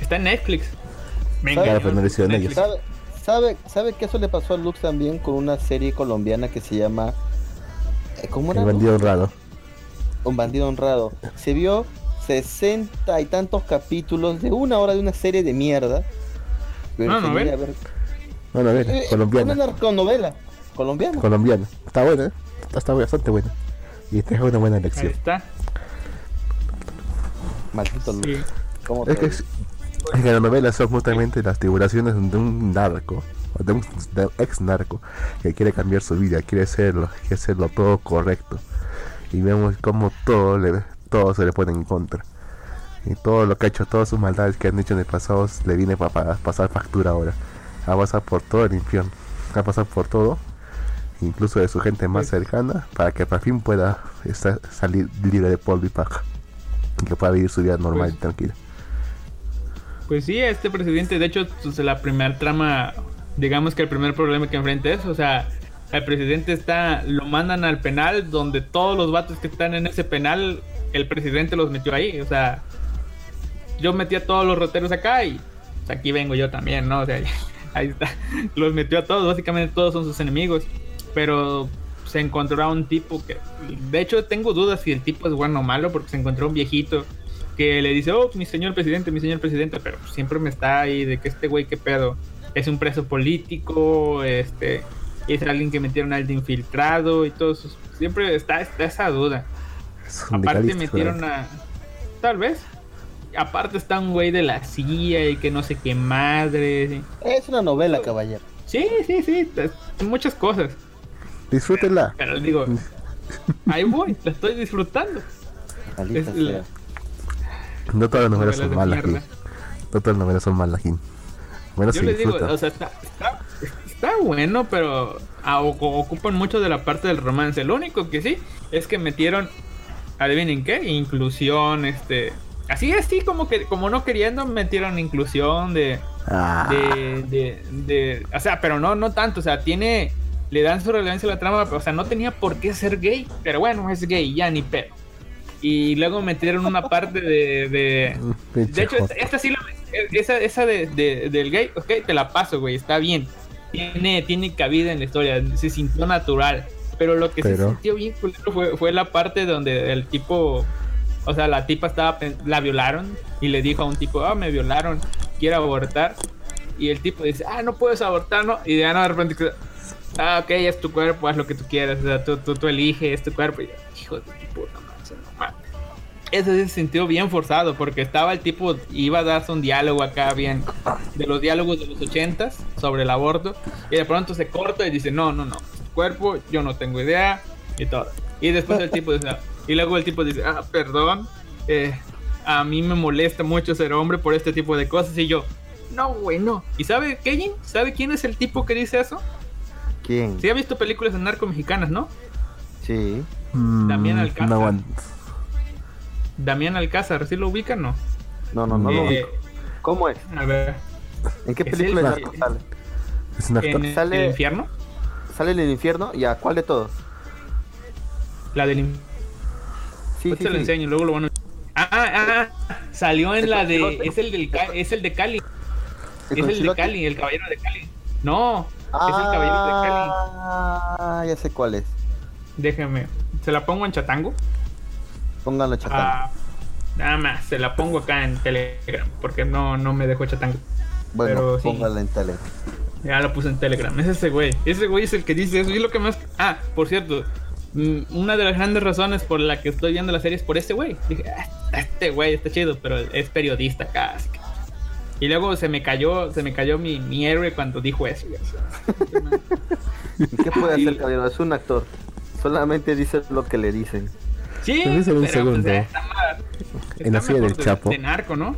Está en Netflix. Venga, claro, pero no ellos. ¿Sabe, sabe, ¿Sabe que eso le pasó a Lux también con una serie colombiana que se llama. eh, ¿Cómo era? El bandido honrado. Un bandido honrado. Se vio sesenta y tantos capítulos de una hora de una serie de mierda. Pero no, no, ver. No, no, ver. Eh, colombiana. Una narconovela. Colombiana. Colombiana. Está buena, ¿eh? Está, está bastante buena. Y esta es una buena elección. Ahí está. Maldito Sí. ¿Cómo Es que, es, es que las novelas son justamente las tribulaciones de un narco, de un, ex narco, que quiere cambiar su vida, quiere hacerlo, quiere hacerlo todo correcto. Y vemos como todo, le, todo se le pone en contra. Y todo lo que ha hecho, todas sus maldades que han hecho en el pasado, le viene para pasar factura ahora. Va a pasar por todo el infierno. A pasar por todo. incluso de su gente más Pues- cercana, para que por fin pueda estar, salir libre de polvo y paja. Y que pueda vivir su vida normal Pues- y tranquila. Pues sí, este presidente, de hecho, pues, la primera trama, digamos que el primer problema que enfrenta es, o sea, el presidente está, lo mandan al penal donde todos los vatos que están en ese penal, el presidente los metió ahí, o sea, yo metí a todos los roteros acá y pues, aquí vengo yo también, ¿no? O sea, ahí está, los metió a todos, básicamente todos son sus enemigos, pero se encontró a un tipo que, de hecho, tengo dudas si el tipo es bueno o malo porque se encontró un viejito que le dice, oh, mi señor presidente, mi señor presidente, pero siempre me está ahí de que este güey, qué pedo, es un preso político, este, es alguien que metieron al de infiltrado y todo eso. Siempre está, está esa duda. Es Aparte metieron a... Tal vez. Aparte está un güey de la CIA y que no sé qué madre. sí. Es una novela, caballero. Sí, sí, sí, muchas cosas. Disfrútenla. Pero digo, ahí voy, la estoy disfrutando. Es la-. No todas las novelas son malas, Gil. No todas las novelas son malas, Gil. Bueno, Yo sí, les digo, o sea, está, está, está bueno, pero ah, ocupan mucho de la parte del romance. Lo único que sí es que metieron, adivinen qué, inclusión, este, así así como que como no queriendo metieron inclusión de, Ah, de, de, de- o sea, pero no, no tanto, o sea, tiene, le dan su relevancia a la trama, o sea, no tenía por qué ser gay, pero bueno, es gay, ya ni pedo. Y luego metieron una parte de, de, de hecho, esta, esta sí la. Esa, esa de, de- del gay, ok, te la paso, güey, está bien. Tiene, tiene cabida en la historia, se sintió natural. Pero lo que se Pero- sintió bien culero fue, fue la parte donde el tipo. O sea, la tipa estaba. La violaron y le dijo a un tipo, ah, me violaron, quiero abortar. Y el tipo dice, ah, no puedes abortar, ¿no? Y de, no, de repente. Ah, ok, es tu cuerpo, haz lo que tú quieras. O sea, tú, tú, tú eliges, es tu cuerpo. Y, hijo de puta. Ese sí se sintió bien forzado porque estaba el tipo, iba a darse un diálogo acá bien de los diálogos de los ochentas sobre el aborto y de pronto se corta y dice, no, no, no, cuerpo, yo no tengo idea y todo. Y después el tipo dice, y luego el tipo dice, ah, perdón, eh, a mí me molesta mucho ser hombre por este tipo de cosas y yo, no, güey, no. ¿Y sabe, Kevin? ¿Sabe quién es el tipo que dice eso? ¿Quién? Sí ha visto películas de narco mexicanas, ¿no? Sí. Mm, Damián Alcázar. No. Damián Alcázar, ¿sí lo ubican no? No, no, no. lo Eh, ubico. ¿Cómo es? a ver, ¿En qué es película el- de narco sale? Es un actor. en el Sale- infierno. ¿Sale en el infierno? ¿Ya? ¿Cuál de todos? La del infierno. Sí, Pues sí, te lo enseño, luego lo van a... Ah, ah, ah, salió en ¿Es la de... Es el, del es el de Cali. ¿El Es el de? Cali, el caballero de Cali. No, es el caballero de Cali. Ah, ya sé cuál es. Déjame. ¿Se la pongo en chatango? Pónganlo chatando. Ah, nada más, se la pongo acá en Telegram, porque no, no me dejó chatango. bueno, pero sí. pónganla en tele. Ya lo puse en Telegram. Es ese güey. Ese güey es el que dice eso. Y es lo que más. Ah, por cierto. mm, Una de las grandes razones por la que estoy viendo la serie es por este güey. Dije, "Ah, este güey está chido, pero es periodista casi. Y luego se me cayó, se me cayó mi, mi héroe cuando dijo eso. ¿Y qué puede Y- hacer, caballero? Es un actor. Solamente dice lo que le dicen. Sí, Permíteme un pero, segundo. pues, está mal. En la serie del de- Chapo. De narco, ¿no?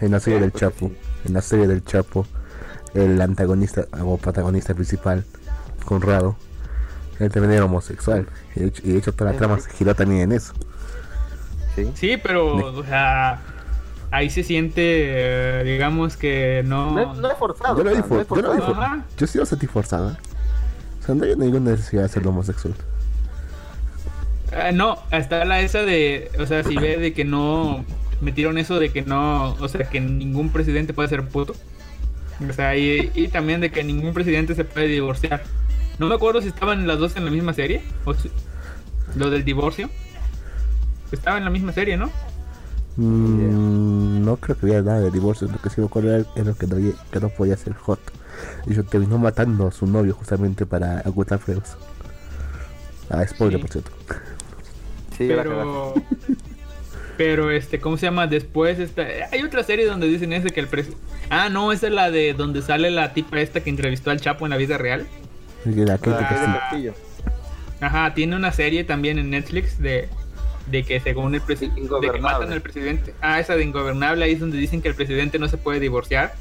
En la serie del Chapo. sí. En la serie del Chapo. El antagonista o protagonista principal, Conrado. Él también era homosexual. Y de hecho, y de hecho toda la trama se giró también en eso. ¿Sí? Sí, pero, o sea, ahí se siente, eh, digamos que no. No, es- no es forzado. Yo lo o sea, vi no lo vi for-. Yo sí lo sentí forzada. O sea, no hay ninguna necesidad de ser homosexual. Ah, no, está la esa de, o sea, si ve de que no metieron eso de que no, o sea, que ningún presidente puede ser puto. O sea, y, y también de que ningún presidente se puede divorciar. No me acuerdo si estaban las dos en la misma serie, o si- lo del divorcio. Estaba en la misma serie, ¿no? Mm, no creo que hubiera nada de divorcio. Lo que sí me acuerdo era, era que, no que no podía ser hot. Y yo terminó matando a su novio justamente para ocultar pruebas. Ah, spoiler, Sí. por cierto. Sí, pero pero este cómo se llama después esta hay otra serie donde dicen ese que el pres ah no esa es la de donde sale la tipa esta que entrevistó al Chapo en la vida real la Ah. Castillo. ajá tiene una serie también en Netflix de de que según el presidente de que Ingobernable. matan al presidente ah esa de ingobernable ahí es donde dicen que el presidente no se puede divorciar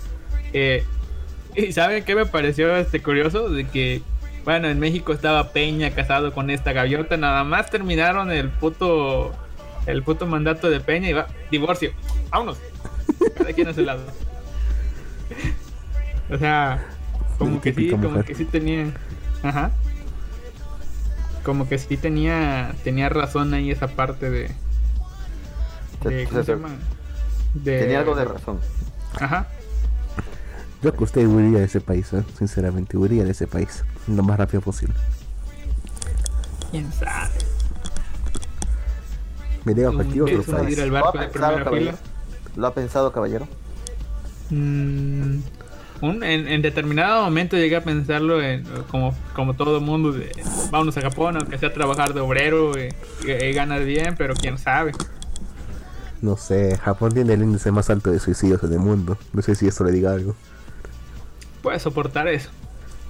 Eh, y saben qué me pareció este curioso de que bueno, en México estaba Peña casado con esta gaviota, nada más terminaron el puto el puto mandato de Peña y va, divorcio. Vámonos. Cada quien a su lado. o sea, como que sí, como que sí tenía. Ajá. Como que sí tenía tenía razón ahí esa parte de de ¿cómo se llama? De, tenía algo de razón. Ajá. Yo que usted huiría de ese país, ¿eh? sinceramente, huiría de ese país lo más rápido posible. ¿Quién sabe? Me diga cualquier otro país. Al barco? ¿Lo ha pensado, caballero? Mm, un, en, en, determinado momento llegué a pensarlo en, como, como todo el mundo, de, vámonos a Japón, aunque sea trabajar de obrero y, y, y ganar bien, pero quién sabe. No sé, Japón tiene el índice más alto de suicidios en el mundo. No sé si eso le diga algo. Puede soportar eso.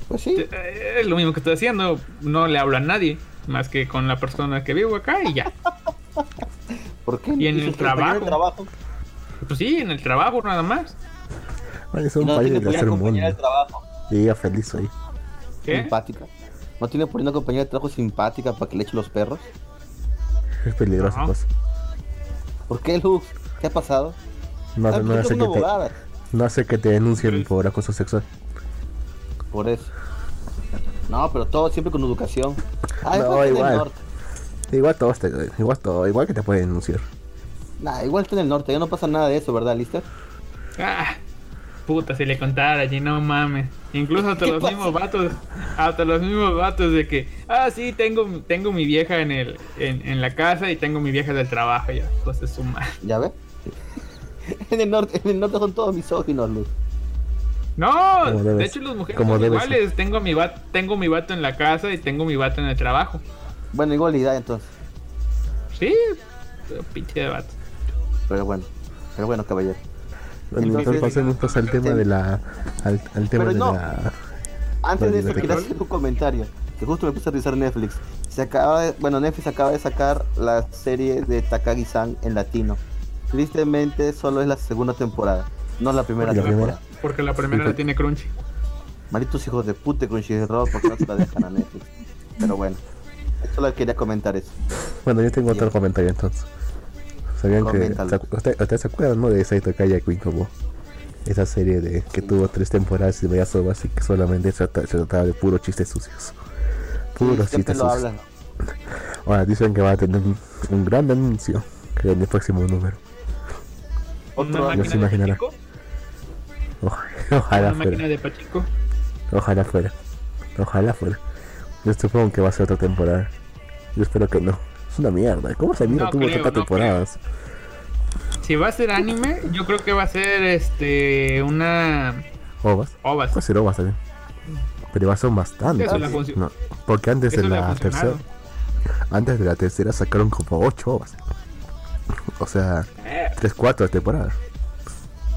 Pues sí. Eh, Es lo mismo que estoy haciendo. No le hablo a nadie. Más que con la persona que vivo acá y ya. ¿Por qué? Y en el trabajo. Pues sí, en el trabajo nada más. Ay, es un no país de tercer mundo. compañera de trabajo Y ella feliz ahí. ¿Qué? simpática. ¿No tiene por una compañera de trabajo simpática para que le eche los perros? Es peligroso, No. pues. ¿Por qué, Luz? ¿Qué ha pasado? No, Ah, no, hace es que te. No hace que te denuncien por acoso sexual. Por eso. No, pero todo siempre con educación. Ah, No, igual en igual. el norte. Igual todos te, igual todo, igual que te pueden denunciar. Nah, igual está en el norte, ya no pasa nada de eso, ¿verdad, Lister? Ah, puta, si le contara allí, no mames. Incluso hasta ¿Qué los pasa? mismos vatos, hasta los mismos vatos de que, ah, sí, tengo, tengo mi vieja en el, en, en la casa y tengo mi vieja del trabajo, ya, pues es su madre. ¿Ya ves? en el norte, en el norte son todos misóginos, Luz. No, de hecho los mujeres son iguales. Tengo mi, vato, tengo mi vato en la casa y tengo mi vato en el trabajo. Bueno, igualdad entonces. Sí, pero pinche de vato. Pero bueno, pero bueno, caballero. Bueno, Entonces, pasemos pues, al tema de la. al, al tema Pero de no. la. Antes de eso, Nicole. hacer un comentario. Que justo me puse a revisar Netflix. Se acaba de, bueno, Netflix acaba de sacar la serie de Takagi-san en latino. Tristemente, solo es la segunda temporada, no la primera ¿Y la temporada. Porque la primera Sí, la tiene Crunchy. Malditos hijos de puta Crunchyroll, porque no se la dejan a Netflix. Pero bueno, solo quería comentar eso. Bueno, yo tengo otro comentario entonces. ¿Sabían que. Coméntalo. se acu- ¿Usted- ¿Ustedes se acuerdan, no? De Saito Kaya Queen como. Esa serie de que tuvo tres temporadas y veía sobas y que solamente se, trata- se trataba de puros chistes sucios. Puros Sí, chistes sucios. hablan. Ahora dicen que va a tener un, un gran anuncio que en el próximo número. Otro Una máquina de imaginará. Pachico. Oja- Ojalá Una máquina fuera. de Pachico. Ojalá fuera. Ojalá fuera. Yo supongo que va a ser otra temporada. Yo espero que no. Es una mierda. ¿Cómo se mira No tuvo tantas no temporadas? Si va a ser anime, yo creo que va a ser este una Ovas. ovas. Puede ser ovas también. Pero va a ser bastante. No, porque antes Eso de la tercera. Antes de la tercera sacaron como 8 ovas. O sea, 3, 4 temporadas.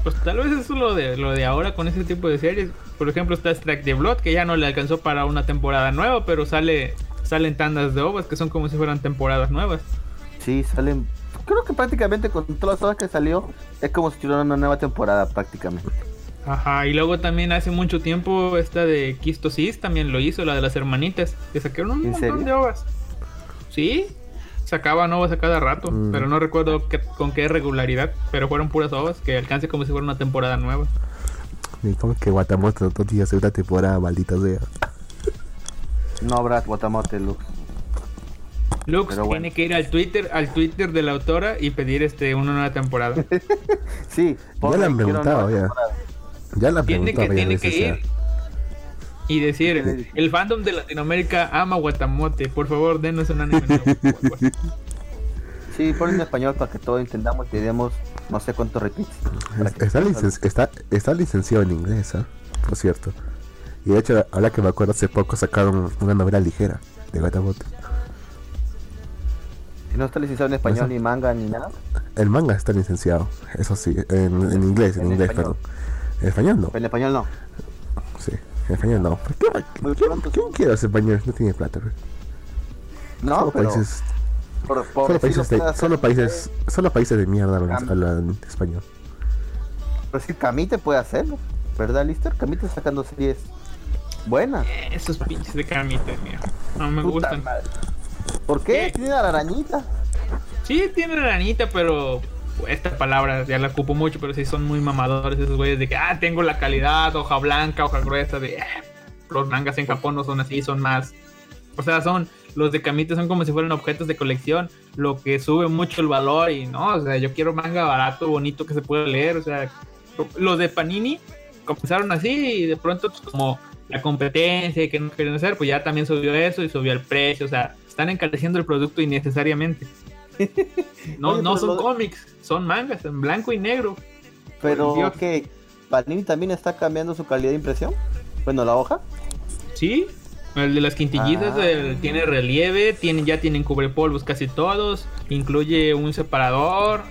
pues tal vez eso es lo de lo de ahora con ese tipo de series. Por ejemplo, está Strike the Blood, que ya no le alcanzó para una temporada nueva, pero sale salen tandas de ovas que son como si fueran temporadas nuevas. Sí, salen. Creo que prácticamente con todas las horas que salió, es como si tuviera una nueva temporada prácticamente. Ajá, y luego también hace mucho tiempo esta de Kisto Sis también lo hizo, la de las hermanitas, que sacaron un ¿En montón serio? de ovas. Sí, sacaban ovas a cada rato, Mm. pero no recuerdo qué- con qué regularidad, pero fueron puras ovas que alcance como si fuera una temporada nueva. Ni como que Guatamoto no tiene segunda temporada, maldita sea. No habrá Guatamote, Lux. Lux Pero bueno. tiene que ir al Twitter, al Twitter de la autora y pedir este una nueva temporada. Sí, Ya le han preguntado, ya. Ya la tiene que, varias tiene que ya. Y decir, el fandom de Latinoamérica ama Guatamote, por favor denos un anime nuevo", o algo así. Sí, ponlo en español para que todos entendamos y demos no sé cuántos repeats. Está, licen- está, está licenciado en inglés, ¿ah? por cierto. Y de hecho, ahora que me acuerdo, hace poco sacaron una novela ligera de Guatamote. Si no está licenciado en español, ni manga, ni nada. El manga está licenciado, eso sí, en, en inglés, en, En inglés, español. perdón. En español no, En español no. sí, en español no. ¿Por qué- Muy ¿Quién, pronto, quién sí. quiere hacer español? No tiene plata, güey. No, solo, pero países, por, por solo, países de, solo, países, solo países de mierda hablan, español. Pero sí, Camite puede hacerlo. ¿Verdad, Lister? Camite sacando series Buena. Esos pinches de camitas, mío. No me Puta gustan. madre. ¿Por qué? ¿Qué? Tiene la arañita. Sí, tiene ranita, pero esta palabra ya la ocupo mucho, pero sí son muy mamadores esos güeyes de que, ah, tengo la calidad, hoja blanca, hoja gruesa, de, "Ah, los mangas en Japón no son así, son más, o sea, son, los de Kamite son como si fueran objetos de colección, lo que sube mucho el valor y no, o sea, yo quiero manga barato, bonito, que se pueda leer, o sea, los de Panini comenzaron así y de pronto pues, como la competencia que no quieren hacer, pues ya también subió eso y subió el precio, o sea, están encareciendo el producto innecesariamente. No, Oye, no son lo cómics, son mangas en blanco y negro. Pero que Panini también está cambiando su calidad de impresión. Bueno, la hoja. Sí, el de las quintillizas Ah. el- tiene relieve, tiene, ya tienen cubrepolvos casi todos, incluye un separador.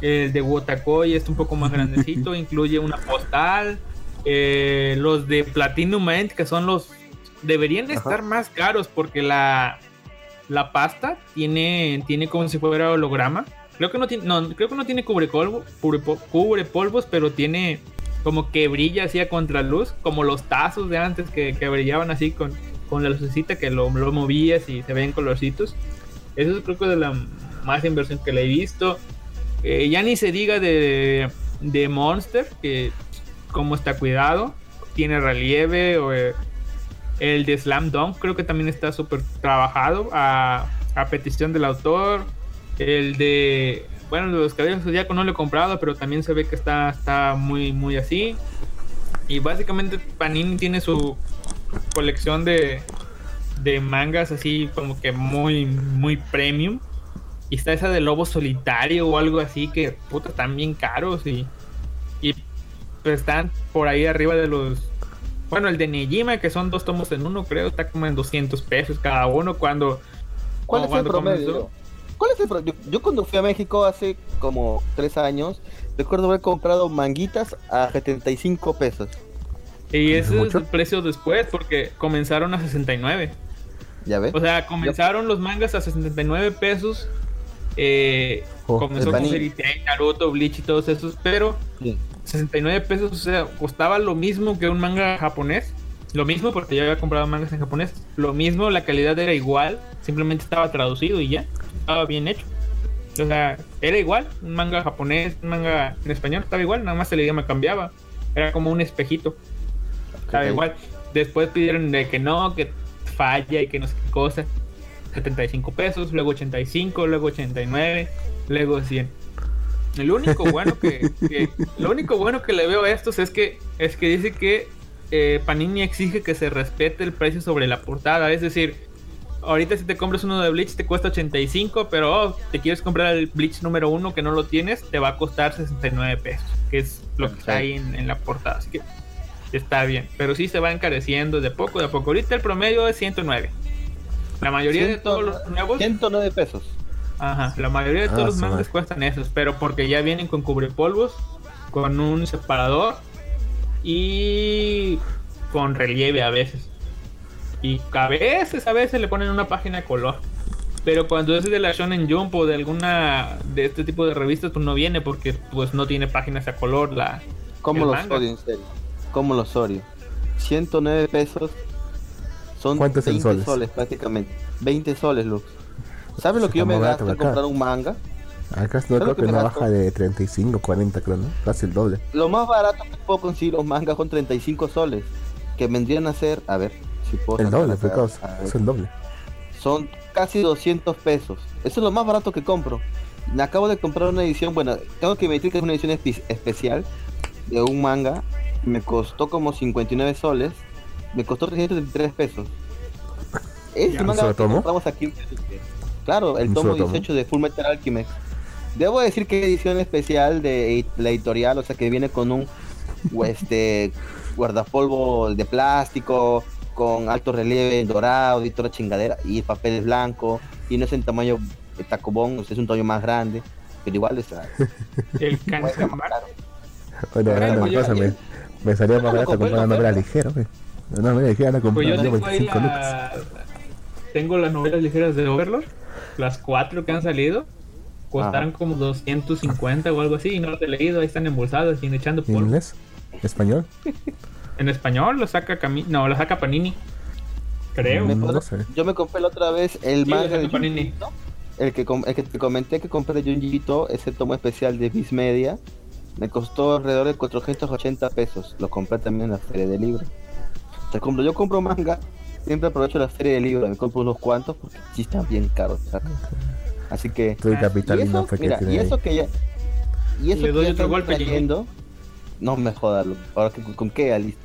El de Wotakoi es un poco más grandecito, incluye una postal. eh, los de Platinum End, que son los. Deberían de Ajá. estar más caros porque la, la pasta tiene, tiene como si fuera holograma. Creo que no tiene, no, creo que no tiene cubrepolvo, cubrepo- cubrepolvos, pero tiene como que brilla así a contraluz, como los tazos de antes que, que brillaban así con, con la lucecita que lo, lo movías y se ven colorcitos. Eso es creo que de la más inversión que le he visto. Eh, ya ni se diga de, de Monster, que como está cuidado, tiene relieve, o, eh, el de Slam Dunk creo que también está súper trabajado a, petición del autor. El de, bueno, los cabellos zodiaco no lo he comprado, pero también se ve que está, está muy, muy así. Y básicamente Panini tiene su colección de, de mangas así como que muy, muy premium. Y está esa de Lobo Solitario o algo así que, puta, están bien caros y, y están por ahí arriba de los... Bueno, el de Nejima, que son dos tomos en uno, creo, está como en 200 pesos cada uno cuando... ¿Cuál es el cuando promedio? comenzó. ¿Cuál es el pro- yo, yo cuando fui a México hace como tres años, recuerdo haber comprado manguitas a 75 pesos. Y ese es el precio después, porque comenzaron a 69. ¿Ya ves? O sea, comenzaron los mangas a 69 pesos. Eh, Oh, comenzó el con Tail, Naruto, Bleach y todos esos, pero Sí. 69 pesos, o sea, costaba lo mismo que un manga japonés. Lo mismo porque yo había comprado mangas en japonés. Lo mismo, la calidad era igual, simplemente estaba traducido y ya, estaba bien hecho. O sea, era igual, un manga japonés, un manga en español, estaba igual, nada más el idioma cambiaba. Era como un espejito, estaba igual. Después pidieron de que no, que falla y que no sé qué cosa. 75 pesos, luego 85, luego 89, luego 100. El único bueno que, lo único bueno que le veo a estos es que es que dice que eh, Panini exige que se respete el precio sobre la portada, es decir, ahorita si te compras uno de Bleach te cuesta 85, pero oh, te quieres comprar el Bleach número uno que no lo tienes, te va a costar 69 pesos, que es lo que está ahí en, la portada, así que está bien, pero sí se va encareciendo de poco de a poco. Ahorita el promedio es 109. La mayoría de todos los nuevos 109 pesos. Ajá, la mayoría de todos Ah, los mangas madre. cuestan esos, pero porque ya vienen con cubrepolvos, con un separador y con relieve a veces. Y a veces, a veces le ponen una página de color. Pero cuando es de la Shonen Jump o de alguna de este tipo de revistas, pues no viene porque pues no tiene páginas a color la ¿Cómo El los manga. odio, en serio? ¿Cómo los odio? 109 pesos son ¿Cuántos en 20 soles? prácticamente. 20 soles, Lux. ¿Sabes lo que yo me gasto en comprar un manga? Acá no ¿Sabes lo creo que no baja de 35, 40 creo, ¿no? Casi el doble. Lo más barato que puedo conseguir los mangas son 35 soles. Que vendrían a ser, a ver, si puedo El doble, ver. Es el doble. son casi 200 pesos. Eso es lo más barato que compro. Me acabo de comprar una edición, bueno, tengo que admitir que es una edición espe- especial de un manga. Me costó como 59 soles. Me costó 333 pesos. Este Ya, ¿un manga solo que compramos aquí. Claro, el ¿Un tomo solo tomo? 18 de Full Metal Alchemist. Debo decir que edición especial de la editorial, o sea que viene con un este guardapolvo de plástico, con alto relieve dorado y toda la chingadera, y el papel es blanco, y no es en tamaño de tacobón, o sea, es un tamaño más grande, pero igual es ah, el caro. Bueno, me, me salía más barato compré comprar una la novela ligera, güey. Una novela ligera la compré Pues yo a tengo ahí 25 lucas. la... Tengo las novelas ligeras de Overlord, las cuatro que han salido. Costaron como 250 o algo así y no las he leído, ahí están embolsadas y echando ¿En inglés? ¿Español? en español lo saca Cami no, lo saca Panini. Creo. Me Mm, no sé. Yo me compré la otra vez el Sí, manga de Panini. El que, com- el que te comenté que compré de Junji Ito, ese tomo especial de Viz Media, me costó alrededor de 480 pesos. Lo compré también en la feria de libros. O sea, cuando yo compro manga, siempre aprovecho la feria de libros, me compro unos cuantos porque sí están bien caros. ¿sabes? Así que Estoy y eso, fue que mira, y eso que ya y eso Le que doy ya otro golpe, trayendo, no me jodas, ahora que, con qué Alice.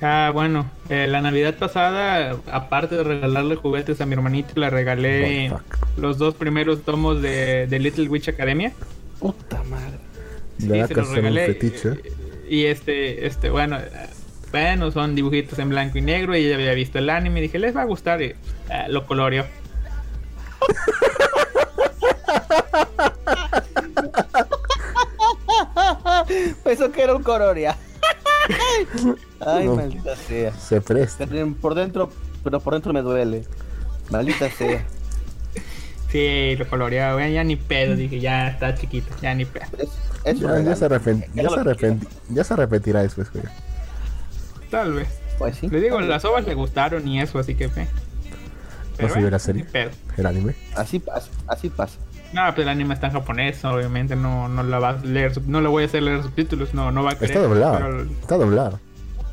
Ah, bueno, eh, la Navidad pasada, aparte de regalarle juguetes a mi hermanito, le regalé los dos primeros tomos de, de Little Witch Academia. Puta madre. Sí, se los regalé. fetiche. Y, y este, este, bueno, bueno, son dibujitos en blanco y negro. Y ella había visto el anime y dije, les va a gustar. Y eh, lo coloreó. Pensó que era un cororia. Ay, No. maldita sea. Se presta. Por dentro, pero por dentro me duele. Maldita sea. Sí, lo coloreó. güey, ya ni pedo. Dije, ya está chiquito, ya ni pedo. Es, es Ya, ya se arrepent- ya, se arrepent- ya se arrepentirá después, güey. Tal vez. Pues sí. Le digo, las ovas le gustaron y eso, así que fe. ¿No se vio la serie? El anime. Así pasa, así pasa. No, pues el anime está en japonés, obviamente no, no la vas a leer, no le voy a hacer leer subtítulos, no, no va a querer. Está doblado. pero- Está doblado.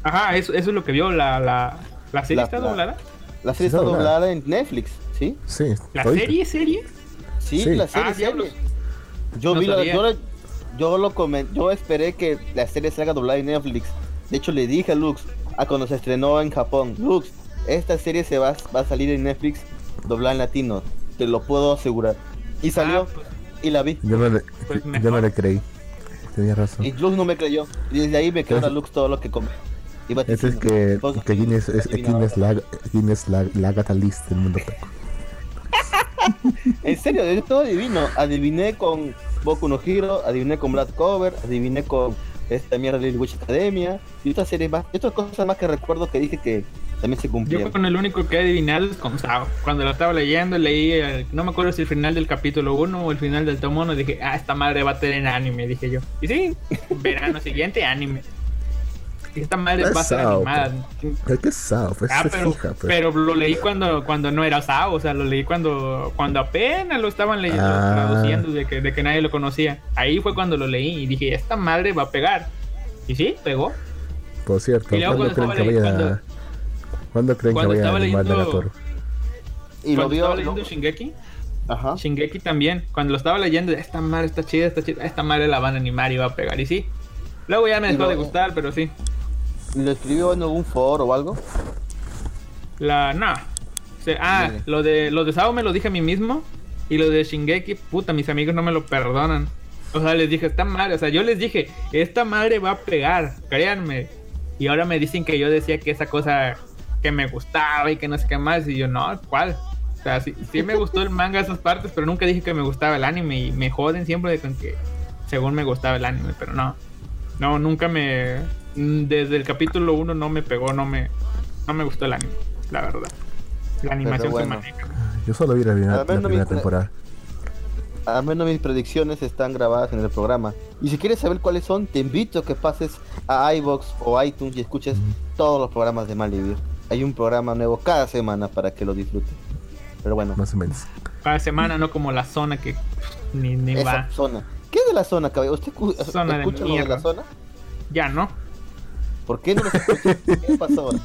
Ajá, eso, eso es lo que vio, la, la, la serie La- está la- doblada. La serie Sí, está doblada. doblada en Netflix, ¿sí? Sí. ¿La todito. serie, serie? Sí, Sí. la serie. Ah, serie. Yo No vi la, yo, yo lo comen, yo esperé que la serie salga doblada en Netflix. De hecho le dije a Lux, a cuando se estrenó en Japón, Lux, esta serie se va, va a salir en Netflix doblada en latino, te lo puedo asegurar. Y salió Ah, pues, y la vi. Yo no le, Pues yo mejor. no le creí. Tenía razón. Y Lux no me creyó. Y desde ahí me quedó a Lux todo lo que come. Este es que, "Vos- que Guinness es, adivinaba". Guinness la, Guinness la, la gata list del mundo taco. En serio, yo todo adivino. Adiviné con Boku no Hero, adiviné con Black Cover, adiviné con esta mierda de Little Witch Academia y otras series más, y otras cosas más que recuerdo que dije que también se yo cumplieron. con el único que he adivinado es con Sao. Cuando lo estaba leyendo, leí, el- no me acuerdo si el final del capítulo 1 o el final del tomo 1, dije, ah, esta madre va a tener anime, dije yo. Y sí, verano siguiente, anime. Esta madre va a ser Sao, animada. Es que es Sao, pues Ah, pero, fija, pues. pero lo leí cuando, cuando no era Sao, o sea, lo leí cuando, cuando apenas lo estaban leyendo, Ah. traduciendo de que, de que nadie lo conocía. Ahí fue cuando lo leí y dije, esta madre va a pegar. Y sí, pegó. Por cierto, y luego ¿cuándo creen cuando que estaba vayan a... ¿Cuándo creen que cuando vayan a estaba animar leyendo- Nagatoro? Y lo vio. estaba leyendo Shingeki, Ajá. Shingeki también, cuando lo estaba leyendo, esta madre está chida, está chida, esta madre la van a animar y va a pegar. Y sí. Luego ya me dejó de luego- gustar, pero sí. ¿Lo escribió en algún foro o algo? La. No. Ah, Dale. lo de, lo de Sao me lo dije a mí mismo. Y lo de Shingeki, puta, mis amigos no me lo perdonan. O sea, les dije, esta madre, o sea, yo les dije, esta madre va a pegar, créanme. Y ahora me dicen que yo decía que esa cosa que me gustaba y que no sé qué más. Y yo, no, ¿cuál? O sea, sí, sí me gustó el manga esas partes, pero nunca dije que me gustaba el anime. Y me joden siempre de con que según me gustaba el anime, pero no. No, nunca me. Mm, Desde el capítulo 1 no me pegó, no me. No me gustó el anime, la verdad. La animación bueno. se maneja. Yo solo vi la primera, la temporada. Al menos mis predicciones están grabadas en el programa. Y si quieres saber cuáles son, te invito a que pases a iBox o iTunes y escuches todos los programas de Malvivir. Hay un programa nuevo cada semana para que lo disfrutes. Pero bueno, Más o menos. Cada semana, no como la zona que ni, ni esa va. zona. ¿Qué es de la zona, caballero? ¿Usted Zona de escucha lo de mierda. la zona? Ya no. ¿Por qué no lo escucha? ¿Qué pasó ahora?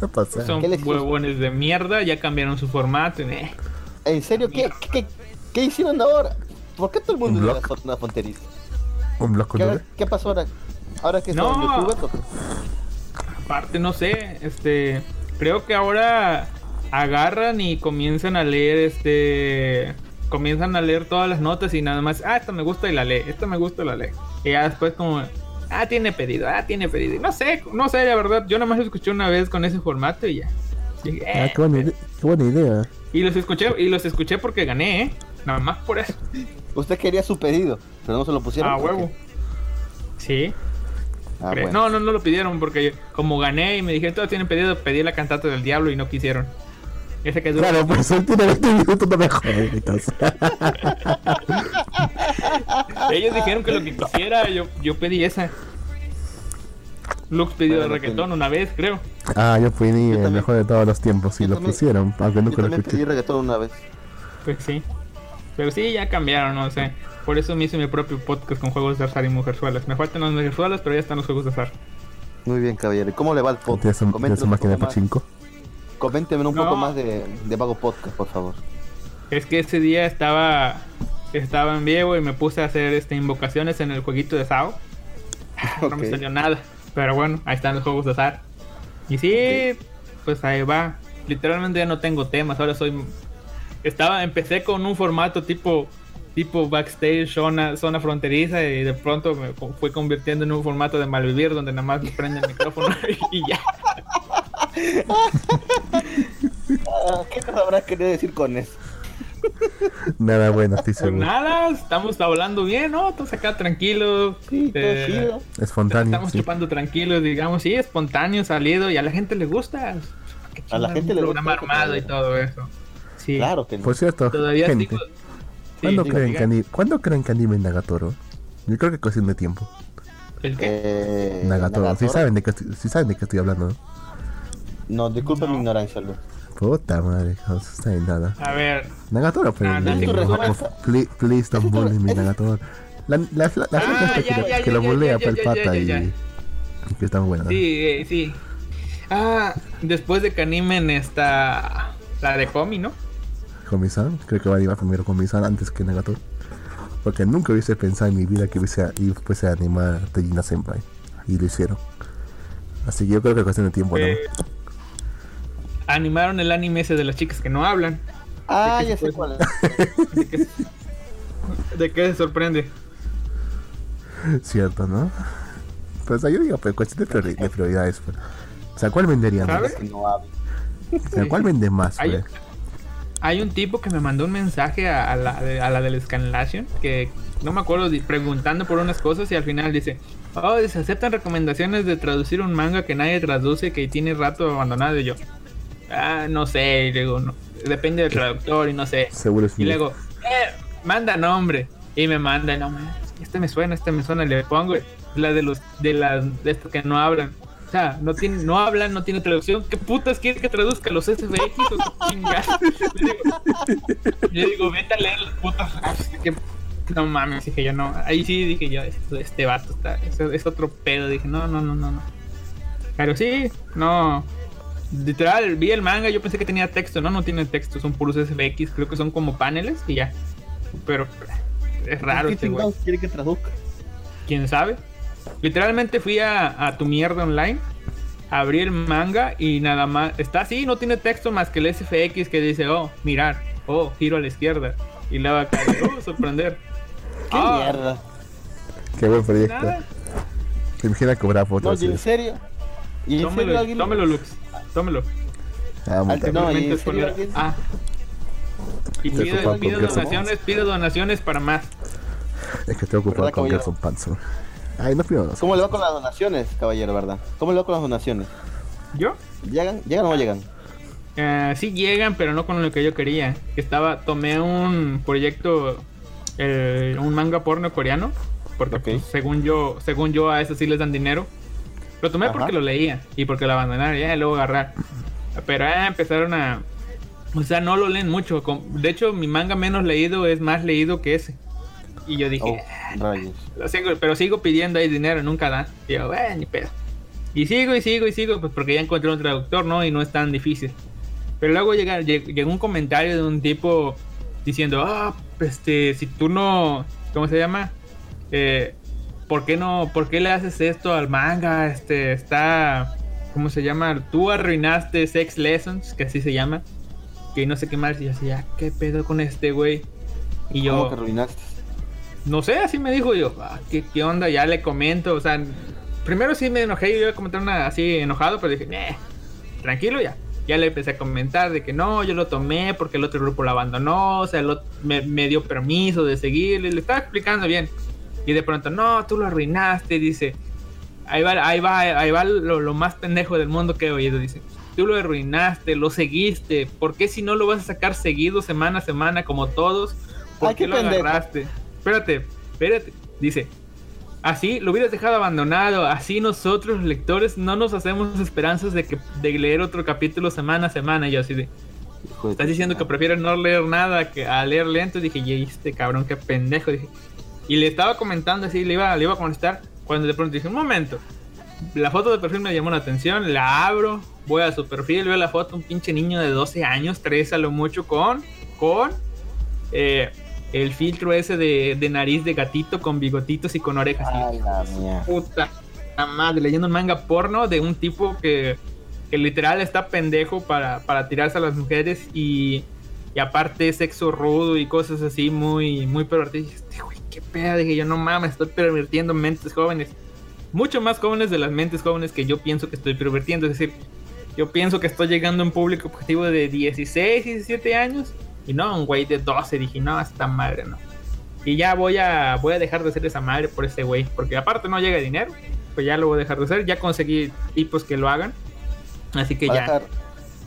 ¿Qué pasa? Son ¿Qué les- huevones de mierda, ya cambiaron su formato. eh. ¿En serio? ¿Qué, qué, qué, qué hicieron ahora? ¿Por qué todo el mundo ¿Un es zona fronteriza? ¿Un blog con ¿Qué, pasó ahora? ¿Ahora que son No. youtubers o qué? Aparte, no sé, este. Creo que ahora agarran y comienzan a leer este. Comienzan a leer todas las notas y nada más. Ah, esta me gusta y la lee. Esta me gusta y la lee. Y ya después, como. Ah, tiene pedido. Ah, tiene pedido. Y No sé, no sé, la verdad. Yo nada más lo escuché una vez con ese formato y ya. Dije, Ah, "Eh". qué buena, ide- qué buena idea. Y los escuché, y los escuché porque gané, ¿eh? Nada más por eso. Usted quería su pedido, pero no se lo pusieron. Ah, huevo. Sí. Ah, bueno. No, no, no lo pidieron porque como gané y me dijeron, todos tienen pedido, pedí la cantata del diablo y no quisieron. Ese que dura- Claro, pues él tiene 20 minutos, no me jodas. Ellos dijeron que lo que quisiera, yo, yo pedí esa. Lux pidió Bueno, reggaetón una vez, creo. Ah, yo pedí el mejor de todos los tiempos y lo también- pusieron, aunque Yo nunca lo escuché. pedí reggaetón una vez. Pues sí. Pero sí, ya cambiaron, no sé. Por eso me hice mi propio podcast con juegos de azar y mujerzuelas. Me faltan las mujerzuelas, pero ya están los juegos de azar. Muy bien, caballero. ¿Y ¿Cómo le va el podcast? ¿Tienes, un- tienes máquina de más- pachinko? Coménteme un No. poco más de, de Vago Podcast, por favor. Es que ese día estaba estaba en vivo y me puse a hacer este invocaciones en el jueguito de SAO. No me salió nada. Pero bueno, ahí están los juegos de azar. Y sí, pues ahí va. Literalmente ya no tengo temas. Ahora soy. Estaba, empecé con un formato tipo tipo backstage, zona, zona fronteriza y de pronto me fue convirtiendo en un formato de malvivir donde nada más me prende el micrófono y ya. ¿Qué nos habrás querido decir con eso? Nada bueno, estoy Pues seguro. nada, estamos hablando bien, ¿no? Estamos acá tranquilos. Sí, Eh. Espontáneo. Estamos sí. chupando tranquilos, digamos, sí, espontáneo, salido y a la gente le gusta. A la gente le gusta armado y todo eso. Sí. Claro que no. Por cierto, Todavía gente, sigo- ¿cuándo, Sí, creen diga. que ani- ¿cuándo creen que anime Nagatoro? Yo creo que cuestión de tiempo. ¿El qué? Eh, Nagatoro, si Nagatoro. saben de qué estoy, sí saben de qué estoy hablando, ¿no? No, disculpen No. mi ignorancia, Luz. Puta madre, no saben nada. A ver, Nagatoro, pero Ah, no, no, no, no, please, please don't bully me, Nagatoro. La, la, la, la Ah, ya, que, ya, que ya, lo bulea para el pata ya, y, ya. y que está buena. sí, eh, sí. Ah, después de que animen esta. La de Comi, ¿no? Komi-san, creo que va a ir primero Komi-san antes que Nagatoro. Porque nunca hubiese pensado en mi vida que hubiese, fuese a animar a Tejina Senpai. Y lo hicieron. Así que yo creo que es cuestión de tiempo, ¿no? Eh, animaron el anime ese de las chicas que no hablan. Ah, ¿De qué ya sé cuál es. ¿De qué, de qué se sorprende? Cierto, ¿no? Pues yo digo, pues cuestión de, priori- de prioridades. pues. O sea, ¿cuál vendería más? No. O sea, ¿cuál vende más? Hay, pues? hay un tipo que me mandó un mensaje a, a la, de- a la del Scanlation que no me acuerdo, preguntando por unas cosas y al final dice, oh, se aceptan recomendaciones de traducir un manga que nadie traduce que tiene rato abandonado y yo. Ah, no sé, y luego, no, depende del traductor y no sé. Seguro es Y luego, eh, manda nombre. Y me manda, no, man, este me suena, este me suena, le pongo la de los, de las, de estos que no hablan. O sea, no tiene, no hablan, no tiene traducción. ¿Qué putas quieres que traduzca? ¿Los SFX o digo, yo digo, vete a leer las putas. No mames, dije yo, no. Ahí sí dije yo, este, este vato está, es, es otro pedo. Dije, no, no, no, no, no. Pero sí, no. Literal, vi el manga, yo pensé que tenía texto, no, no tiene texto, son puros SFX, creo que son como paneles y ya. Pero es raro ¿Qué este güey. quiere que traduzca? ¿Quién sabe? Literalmente fui a, a tu mierda online, abrí el manga y nada más. Está así, no tiene texto más que el SFX que dice, oh, mirar, oh, giro a la izquierda. Y luego acá, oh, sorprender. ¿Qué Ah, mierda? Qué buen proyecto. Nada, Te imaginas cobrar No, fotos. ¿y en serio? ¿Y en serio tómelo, alguien? tómelo, Lux, tómelo. Ah. No, ¿y poner-? Ah. Y pide, donaciones, pide donaciones para más. Es que estoy ocupado ¿Verdad, con? Gerson Panzer. Ay, no pido ¿Cómo le va con las donaciones, caballero, verdad? ¿Cómo le va con las donaciones? ¿Yo? ¿Llegan? ¿Llegan o no llegan? Eh, sí llegan, pero no con lo que yo quería. Estaba, tomé un proyecto, eh, un manga porno coreano, porque pues, según yo, según yo a eso sí les dan dinero. Lo tomé Ajá. porque lo leía y porque lo abandonaron, ya y luego agarrar. Pero ya empezaron a, o sea, no lo leen mucho. De hecho, mi manga menos leído es más leído que ese. Y yo dije, Oh, rayos. lo sigo, pero sigo pidiendo ahí dinero, nunca dan. Y yo, "Eh, ni pedo. Y sigo y sigo y sigo, pues porque ya encontré un traductor, ¿no? Y no es tan difícil. Pero luego llega, lleg- llegó un comentario de un tipo diciendo, ah, este, si tú no, ¿cómo se llama? Eh, ¿Por qué no, por qué le haces esto al manga? Este, está, ¿cómo se llama? Tú arruinaste Sex Lessons, que así se llama. Que no sé qué más. Y yo así, ah, ¿qué pedo con este güey? Y yo, ¿Cómo que arruinaste? no sé, así me dijo yo. "Ah, ¿qué, ¿Qué onda? Ya le comento. O sea, primero sí me enojé. Yo iba a comentar una así enojado, pero dije, "Neh, tranquilo ya. Ya le empecé a comentar de que no, yo lo tomé porque el otro grupo lo abandonó. O sea, el ot- me, me dio permiso de seguirle. Le estaba explicando bien. Y de pronto, no, tú lo arruinaste. Dice, ahí va, ahí va, ahí va lo, lo más pendejo del mundo que he oído. Dice, tú lo arruinaste, lo seguiste. ¿Por qué si no lo vas a sacar seguido, semana a semana, como todos? ¿Por Ay, qué qué lo pendejo. agarraste? Espérate, espérate. Dice, Así lo hubieras dejado abandonado. Así nosotros, lectores, no nos hacemos esperanzas de que de leer otro capítulo semana a semana. Y yo así de. Hijo Estás diciendo que prefieres no leer nada que a leer lento. Dije, y este cabrón, qué pendejo. Dije. Y le estaba comentando así, le iba, le iba a contestar. Cuando de pronto dije, un momento. La foto de perfil me llamó la atención. La abro, voy a su perfil, veo la foto. Un pinche niño de 12 años, 13 a lo mucho, con. Con. eh, el filtro ese de, de nariz de gatito con bigotitos y con orejas. Ay, la mía. puta madre, leyendo un manga porno de un tipo que, que literal está pendejo para, para tirarse a las mujeres y, y aparte sexo rudo y cosas así muy, muy pervertidas. Este güey, qué pedo, dije yo, no mames, estoy pervirtiendo mentes jóvenes. Mucho más jóvenes de las mentes jóvenes que yo pienso que estoy pervirtiendo. Es decir, yo pienso que estoy llegando a un público objetivo de 16, 17 años y no un güey de 12. Dije, no, esta madre no. Y ya voy a, voy a dejar de hacer esa madre por ese güey. Porque aparte no llega dinero. Pues ya lo voy a dejar de hacer. Ya conseguí tipos que lo hagan. Así que Va ya. dejar,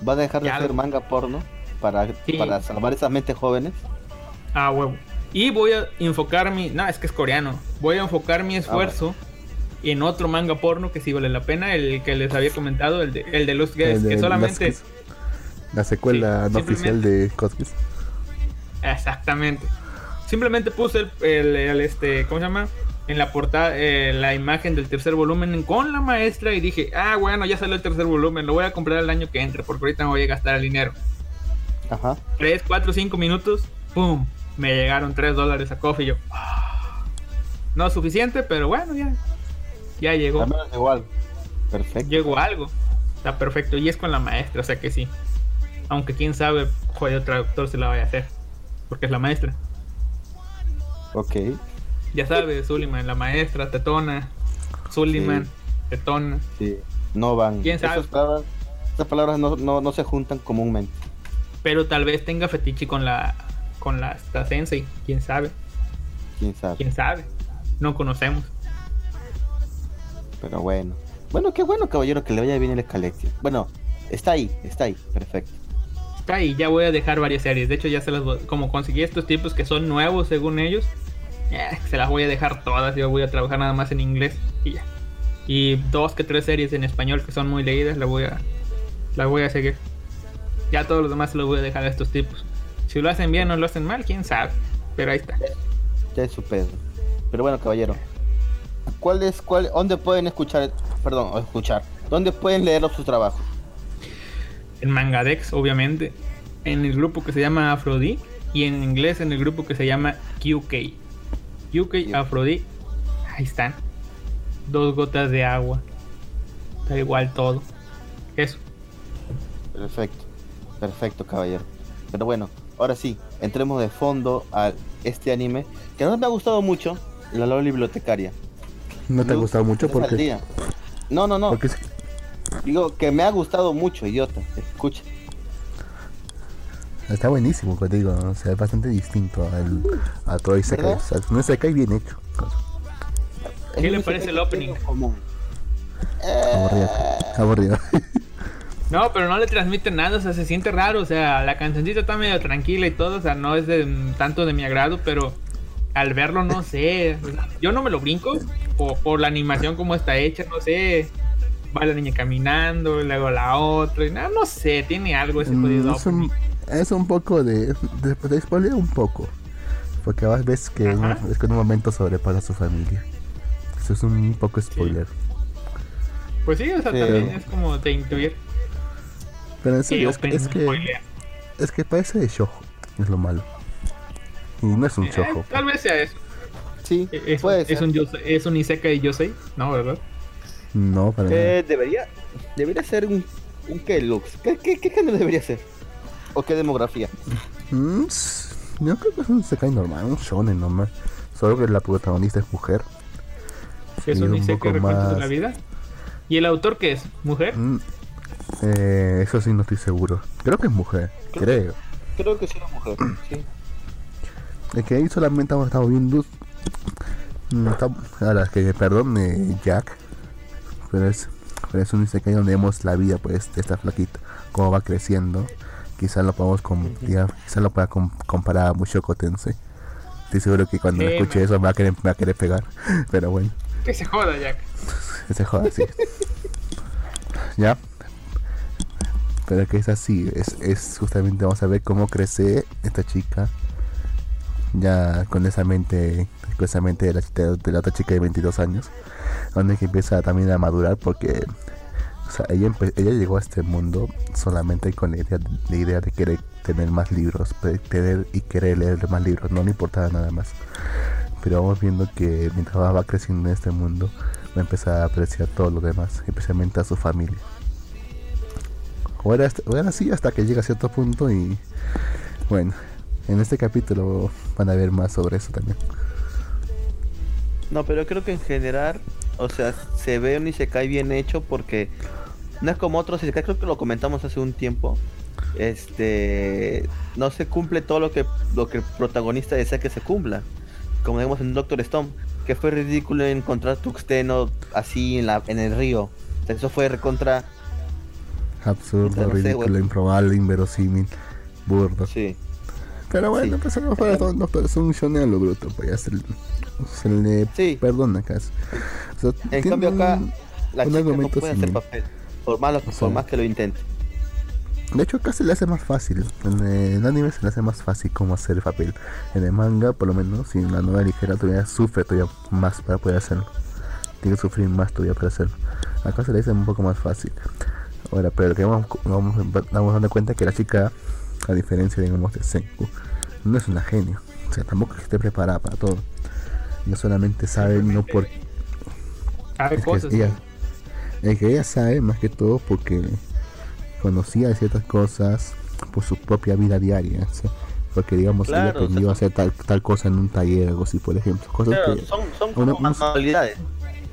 va a dejar de hacer lo- manga porno para, Sí. para salvar esas mentes jóvenes. Ah, huevo. Y voy a enfocar mi. No, es que es coreano. Voy a enfocar mi esfuerzo en otro manga porno que sí vale la pena. El que les había comentado, el de, el de los gays. El de Que solamente. las- La secuela Sí, no oficial de Cosmos. Exactamente. Simplemente puse el, el- el, este, ¿cómo se llama? En la portada, eh, la imagen del tercer volumen con la maestra y dije, ah, bueno, ya salió el tercer volumen, lo voy a comprar el año que entre porque ahorita me voy a gastar el dinero. Ajá. 3, 4, 5 minutos, ¡pum! Me llegaron 3 dólares a coffee y yo, "Ah". no es suficiente, pero bueno, ya, ya llegó. Menos igual. Perfecto. Llegó algo. Está perfecto. Y es con la maestra, o sea que sí. Aunque quién sabe, joder, traductor se la vaya a hacer. Porque es la maestra. Ok. Ya sabes, Suliman, la maestra, tetona. Suliman, Sí. tetona. Sí. No van. ¿Quién sabe? Esas palabras, esas palabras no, no, no se juntan comúnmente. Pero tal vez tenga fetiche con la con la sensei. Quién sabe, Quién sabe. quién sabe. No conocemos. Pero bueno. Bueno, qué bueno, caballero, que le vaya bien el Escalexia. Bueno, está ahí, está ahí. Perfecto. Está ahí, ya voy a dejar varias series. De hecho, ya se las voy. Como conseguí estos tipos que son nuevos según ellos, eh, se las voy a dejar todas. Yo voy a trabajar nada más en inglés y ya. Y dos que tres series en español que son muy leídas, las voy a, las voy a seguir. Ya todos los demás se los voy a dejar a estos tipos. Si lo hacen bien o lo hacen mal, quién sabe. Pero ahí está. Ya es su pedo. Pero bueno, caballero. ¿Cuál es, cuál, dónde pueden escuchar, perdón, o escuchar? ¿Dónde pueden leer sus trabajos? En Mangadex, obviamente. En el grupo que se llama Afrodí. Y en inglés en el grupo que se llama QK. QK Afrodí. Ahí están. Dos gotas de agua. Da igual todo. Eso. Perfecto, perfecto, caballero. Pero bueno, ahora sí, entremos de fondo a este anime que no me ha gustado mucho, La Lola Bibliotecaria. ¿No te ha gustado mucho? Porque. No, no, no. porque Digo que me ha gustado mucho, idiota. Escucha. está buenísimo, te digo. O sea, es bastante distinto al, a todo Isekai. O sea, no Isekai bien hecho. ¿Qué le parece el opening? común. Aburrido. Aburrido. No, pero no le transmite nada, o sea, se siente raro, o sea, la cancioncita está medio tranquila y todo, o sea, no es de tanto de mi agrado, pero al verlo no sé, o sea, yo no me lo brinco por, por la animación como está hecha, no sé, va la niña caminando, y luego la otra, y nada, no sé, tiene algo ese Mm, jodido es, un, es un poco de. de, de spoiler un poco. Porque vas ves que un- es que en un momento sobrepasa a su familia. Eso es un poco spoiler. Pues sí, o sea, Sí. también es como de intuir. Pero en Sí, serio, es, que, es, que, spoilea. es que parece de shojo. Es lo malo. Y no es un Eh, shojo. tal vez sea eso. Sí, Es, puede es ser. un es un Isekai y Yosei, ¿no, verdad? No, para nada. Eh, debería, debería ser un, un qué, Lux. ¿Qué, qué, qué género debería ser? ¿O qué demografía? Mm, yo creo que es un Isekai normal, un shonen normal. Solo que la protagonista es mujer. Es un un Isekai poco recuentos de más- la vida. ¿Y el autor qué es? ¿Mujer? Mm, eh, eso sí no estoy seguro. Creo que es mujer, creo. Creo que sí era mujer. Sí. Es que ahí solamente hemos estado viendo. mm, está- Ahora, que perdón, eh, Jack. Pero es, pero es un Isekai donde vemos la vida pues de esta flaquita, cómo va creciendo. Quizás lo podamos com- ya, quizás lo pueda com- comparar a Mushoku Tensei. Estoy seguro que cuando Sí, escuche me- eso me va a querer, me va a querer pegar. Pero bueno. Que se joda, Jack. Que se joda, sí. ya. Pero que es así, es, es justamente vamos a ver cómo crece esta chica ya con esa mente, con esa mente de la, de la otra chica de 22 años, donde que empieza también a madurar porque o sea, ella, ella llegó a este mundo solamente con la idea, la idea de querer tener más libros, tener y querer leer más libros, no le importaba nada más. Pero vamos viendo que mientras va creciendo en este mundo, va a empezar a apreciar todo lo demás, especialmente a su familia. Era, así hasta que llega a cierto punto y bueno, en este capítulo van a ver más sobre eso también. No, pero creo que en general, o sea, se ve un Isekai bien hecho porque no es como otros creo que lo comentamos hace un tiempo. Este, no se cumple todo lo que lo que el protagonista desea que se cumpla. Como vemos en Doctor Stone, que fue ridículo encontrar tuxteno así en la en el río. Eso fue recontra, Absurdo, No sé, ridículo, improbable, inverosímil, burdo. sí. Pero bueno, Sí. pues no, pero, no, pero es un shonen a lo bruto, pues ya se, le- se le Sí. perdona casi. O sea, En cambio acá un- la un chica no puede hacer papel, por más, por sea, más que lo intente. De hecho, acá se le hace más fácil. En el anime se le hace más fácil cómo hacer el papel. En el manga, por lo menos, en la novela ligera todavía sufre todavía más para poder hacerlo. Tiene que sufrir más todavía para hacerlo. Acá se le hace un poco más fácil. Ahora, pero que vamos, vamos, vamos dando cuenta que la chica, a diferencia, digamos, de Senku, no es una genio. O sea, tampoco es que esté preparada para todo. Ella solamente sabe, no por Sabe cosas. que ella, es que ella sabe más que todo porque conocía ciertas cosas por su propia vida diaria. o sea, porque digamos ella Claro, o sea, aprendió a son- hacer tal, tal cosa en un taller algo así por ejemplo. Cosas Claro, que son, son una- como un- manualidades.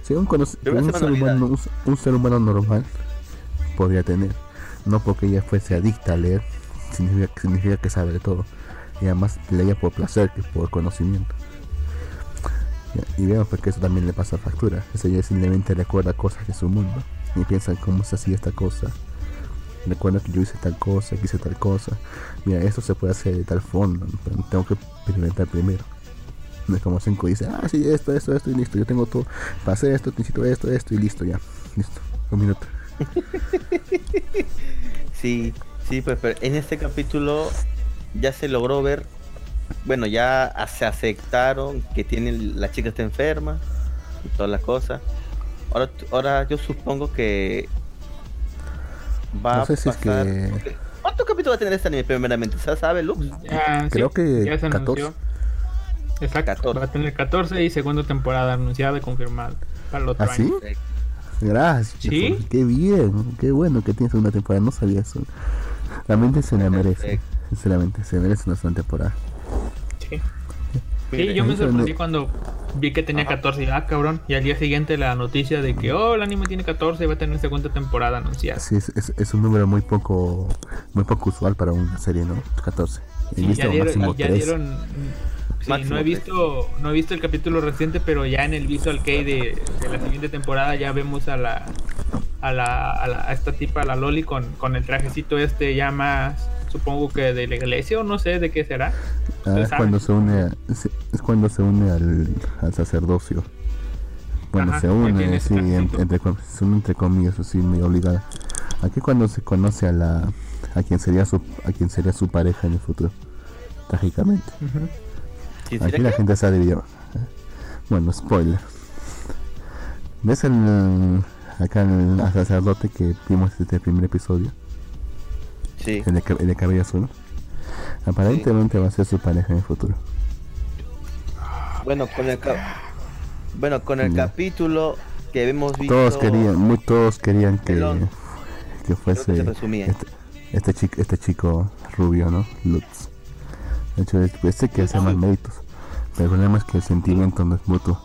sí, un, un ser humano, un, un ser humano normal podría tener. No porque ella fuese adicta a leer, significa, que sabe de todo. Y además leía por placer que por conocimiento. Y vemos porque eso también le pasa factura. Eso ella simplemente recuerda cosas de su mundo. Y piensa cómo se hacía esta cosa. Recuerda que yo hice tal cosa, que hice tal cosa. Mira, esto se puede hacer de tal forma, tengo que experimentar primero. No es como cinco dice, ah, sí, esto, esto, esto y listo. Yo tengo todo para hacer esto, necesito esto, esto y listo, ya. Listo. Un minuto. Sí, sí, pues pero en este capítulo ya se logró ver, bueno, ya se aceptaron que tiene la chica está enferma y todas las cosas. Ahora, ahora yo supongo que va No sé a si es pasar. que- porque- ¿Cuántos capítulos va a tener este anime primeramente? ¿Se sabe, Lux? Creo sí, que ya se 14. anunció. Exacto, 14. va a tener 14 y segunda temporada anunciada y confirmada para el otro ¿Ah, sí? Gracias. ¿Sí? Qué bien, qué bueno que tienes una temporada. No sabía eso. Realmente se la merece. Sinceramente, se merece una segunda temporada. Sí. Sí, yo me sorprendí cuando vi que tenía Ajá. 14 y ah, cabrón. Y al día siguiente la noticia de que, oh, el anime tiene 14 y va a tener segunda temporada anunciada. Sí, es, es, es un número muy poco muy poco usual para una serie, ¿no? 14. He Sí, ya dieron, máximo y ya 3. dieron- sí, no he visto no he visto el capítulo reciente pero ya en el visual kei de, de la siguiente temporada ya vemos a la a la, a la- a esta tipa a la Loli con, con el trajecito este ya más supongo que de la iglesia o no sé de qué será Ah, es cuando se une a- es, cuando se une al, al sacerdocio. Bueno, Ajá, se une, sí, en- entre, com- se une entre comillas, así muy obligada. Aquí cuando se conoce a la a quien sería su a quien sería su pareja en el futuro. Trágicamente. Ujú. ¿Sí, sí, Aquí la gente sabe de Bueno, spoiler. ¿Ves el acá el sacerdote que vimos desde el primer episodio? Sí. El de, ca- el de cabello azul. Aparentemente va a ser su pareja en el futuro. Bueno, con el bueno, con el Ya. capítulo que hemos visto Todos querían, muy todos querían que, que fuese que se este, este chico, este chico rubio, ¿no? Lutz. De hecho, es- este que hace más méritos. Pero el problema es que el sentimiento no es mutuo.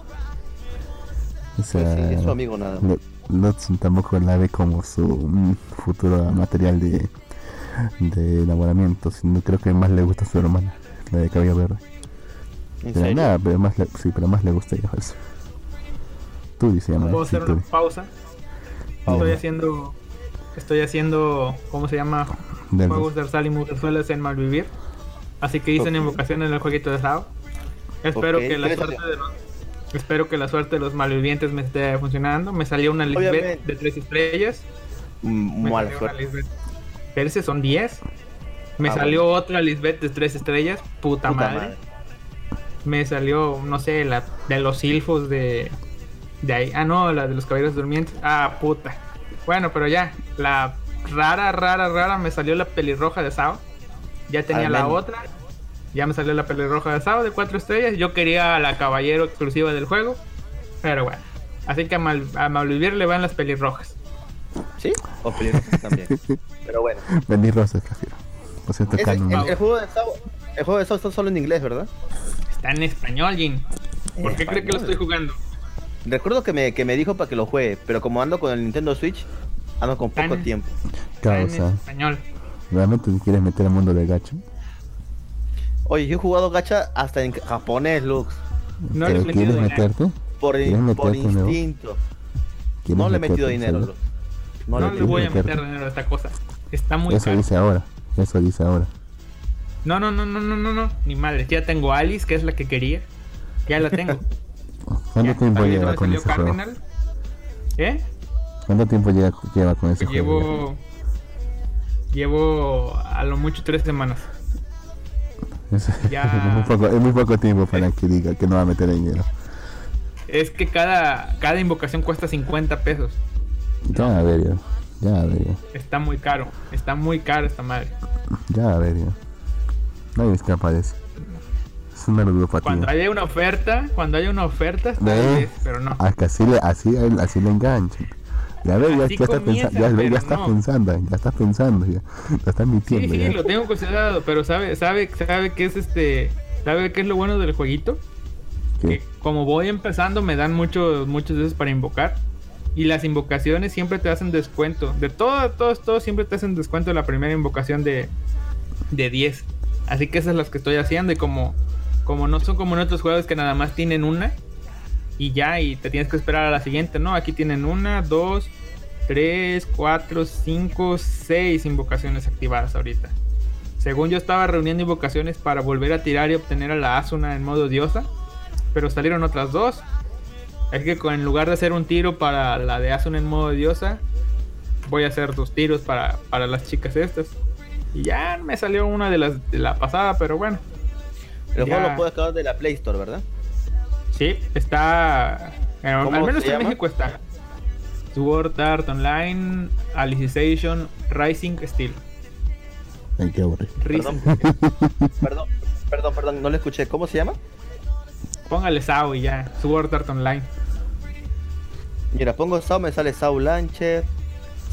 O sea, Pues sí, es su amigo nada más. Tampoco la ve como su mm, futuro material de, de enamoramiento, sino creo que más le gusta a su hermana, la de cabello verde. ¿En Pero serio? nada, pero más le, sí, pero más le gusta ella, pues. Tú se llama. puedo sí, hacer Turi. una pausa estoy haciendo estoy haciendo cómo se llama Del- juegos de Arsal y mujerzuelas en Malvivir así que hice una Ok. invocación en el jueguito de Sao espero que la ¿qué le suerte salió? de los Espero que la suerte de los malvivientes me esté funcionando. Me salió una Lisbeth de tres estrellas. Me Mala salió suerte. una Lisbeth. Pero ese son 10. Me Ah, salió otra Lisbeth de tres estrellas. Puta, Puta madre. madre. Me salió, no sé, la de los silfos de. De ahí. Ah, no, la de los caballeros durmientes. Ah, puta. Bueno, pero ya. La rara, rara, rara me salió la pelirroja de Sao. Ya tenía la otra. Ya me salió la pelirroja de Sao de cuatro estrellas. Yo quería la caballero exclusiva del juego. Pero bueno. Así que a, Mal a Malvivir le van las pelirrojas. ¿Sí? O pelirrojas también. Pero bueno. Vendí rosas, Cafiro. Por cierto, Ese- canon. el, el juego de Sao, el juego de Sao está solo en inglés, ¿verdad? Está en español, Jin. ¿Por qué cree que lo estoy jugando? Recuerdo que me, que me dijo para que lo juegue, pero como ando con el Nintendo Switch, ando con poco Tan- tiempo. Está en español. ¿Realmente te quieres meter al mundo de gacha? Oye, yo he jugado gacha hasta en japonés, Lux. No le he ¿Pero metido quieres dinero. meterte? Por, ¿Quieres por meterte, instinto. ¿Quieres No le he metido dinero? Lux. No, No, le le voy a meter dinero a esta cosa. Está muy Eso caro. dice ahora. Eso dice ahora. No, no, no, no, no, no, no. Ni madre. Ya tengo Alice, que es la que quería. Ya la tengo. ¿Cuánto Ya, tiempo ¿sabes lleva con ese juego? ¿Eh? ¿Cuánto tiempo lleva, lleva con ese Pues juego? llevo. Llevo a lo mucho tres semanas. Es, ya- es muy poco, es muy poco tiempo para que diga que no va a meter dinero. Es que cada, cada invocación cuesta 50 pesos. Ya, a ver, ya. Ya, a ver, ya. Está muy caro. Está muy caro esta madre. Ya, a ver, ya. Nadie escapa de eso. Es una ludopatía. Cuando haya una oferta, cuando haya una oferta, ¿Ves? vez, pero no. Que así le, así, así le enganchan. Ya ves, ya, ya está comienza, pensando, ya, ya está no. pensando, ya está pensando, ya. Lo está Sí, mintiendo, sí, ya. lo tengo considerado, pero sabe, sabe, sabe que es este, sabe qué es lo bueno del jueguito, ¿Qué? que como voy empezando me dan muchos, muchos de esos para invocar y las invocaciones siempre te hacen descuento, de todo, todos, todos siempre te hacen descuento la primera invocación de, de 10, así que esas es las que estoy haciendo y como, como no son como en otros juegos que nada más tienen una y ya y te tienes que esperar a la siguiente, no, aquí tienen una, dos, tres, cuatro, cinco, seis invocaciones activadas ahorita. Según yo estaba reuniendo invocaciones para volver a tirar y obtener a la Asuna en modo diosa, pero salieron otras dos. Así que en lugar de hacer un tiro para la de Asuna en modo diosa, voy a hacer dos tiros para, para las chicas estas. Y ya me salió una de las de la pasada, pero bueno. El Ya. juego lo puedes acabar de la Play Store, ¿verdad? Sí, está. eh, al ¿Cómo menos en llama? México está. Sword Art Online, Alicization, Rising Steel. Ay, qué aburrido. Perdón, perdón, perdón, perdón, no lo escuché. ¿Cómo se llama? Póngale SAO y ya. Sword Art Online. Mira, pongo Sao, me sale Sao Launcher,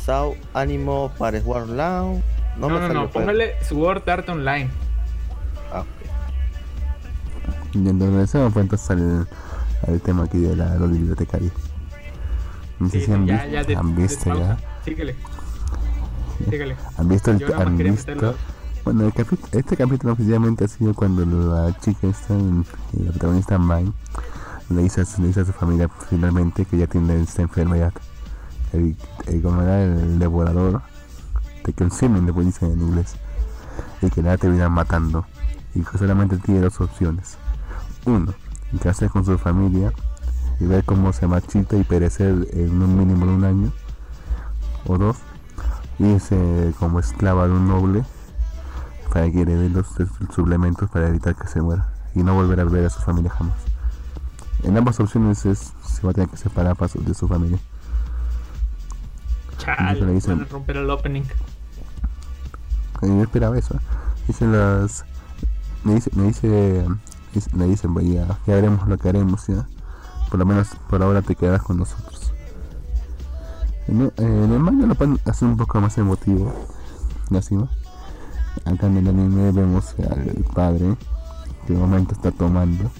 Sao Animo para War Launch. No, No, me no, sale no. Póngale Sword Art Online. Ah, ok. Y entonces al, al tema aquí de la, los bibliotecarios. No sé Sí, si han ya, visto, ya. de- han visto despausa. ya, Síguele. Síguele. han visto, el, nada han visto, bueno, el capi- este capítulo oficialmente ha sido cuando la chica está, la protagonista Mine, le dice, a su- le dice a su familia finalmente que ya tiene esta enfermedad. El, el, como era el devorador, de consuming, le dicen en inglés, y que la terminan matando. Y que solamente tiene dos opciones. Uno, quedarse con su familia y ver cómo se marchita y perecer en un mínimo de un año. O dos, irse como esclava de un noble para que herede los suplementos para evitar que se muera y no volver a ver a su familia jamás. En ambas opciones es, se va a tener que separar de su familia. Chale, le dicen- van a romper el opening. Y yo esperaba eso. Dicen las. Me dice, me dice, me dicen, "Pues ya, ya haremos lo que haremos, ya. Por lo menos por ahora te quedas con nosotros. En el, manga lo pueden hacer un poco más emotivo. Así, ¿no? Acá en el anime vemos al padre que de momento está tomando.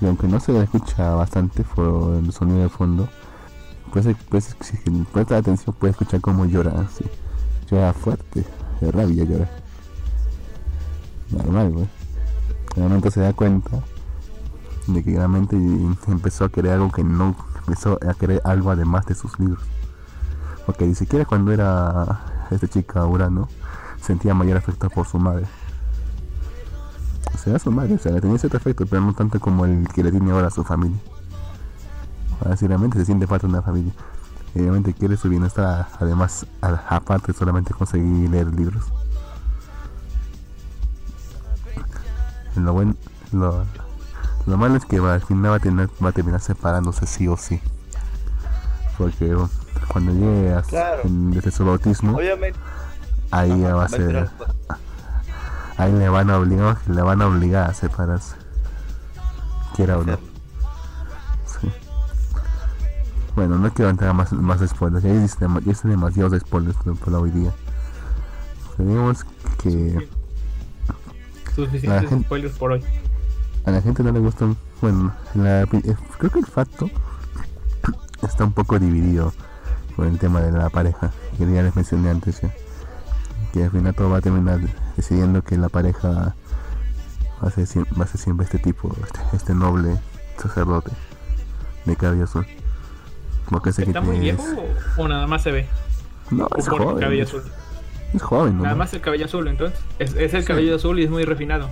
Y aunque no se escucha bastante por el sonido de fondo, pues, pues si presta atención puede escuchar cómo llora así. Llora fuerte, de rabia llora. Normal, güey. Momento se da cuenta de que realmente empezó a querer algo que no, empezó a querer algo además de sus libros. Porque ni siquiera cuando era esta chica Urano sentía mayor afecto por su madre. O sea, su madre, o sea, le tenía cierto afecto, pero no tanto como el que le tiene ahora a su familia. Así realmente se siente parte de una familia. Y obviamente quiere su bienestar, además, aparte solamente conseguir leer libros. Lo bueno, lo, lo malo es que va, al final va a, tener, va a terminar separándose sí o sí. Porque cuando llegue a, Claro. en- desde su bautismo, Obviamente. ahí ya va a entrar- ser, ahí le van a obligar, le van a obligar a separarse. Quiera o no. Sí. Bueno, no quiero entrar más, más spoilers, ya existen, ya existen demasiados spoilers por, por hoy día. Digamos que Suficientes gente- spoilers por hoy. a la gente no le gustan, bueno, la eh, creo que el facto está un poco dividido con el tema de la pareja, que ya les mencioné antes. Que al final todo va a terminar decidiendo que la pareja va a ser, va a ser siempre este tipo, este, este noble sacerdote de cabello azul. Porque sé que ¿Está muy viejo o, o nada más se ve? No, ¿O es joven. cabello azul? Es joven, Nada nomás. más el cabello azul, entonces. Es, es el cabello azul y es muy refinado.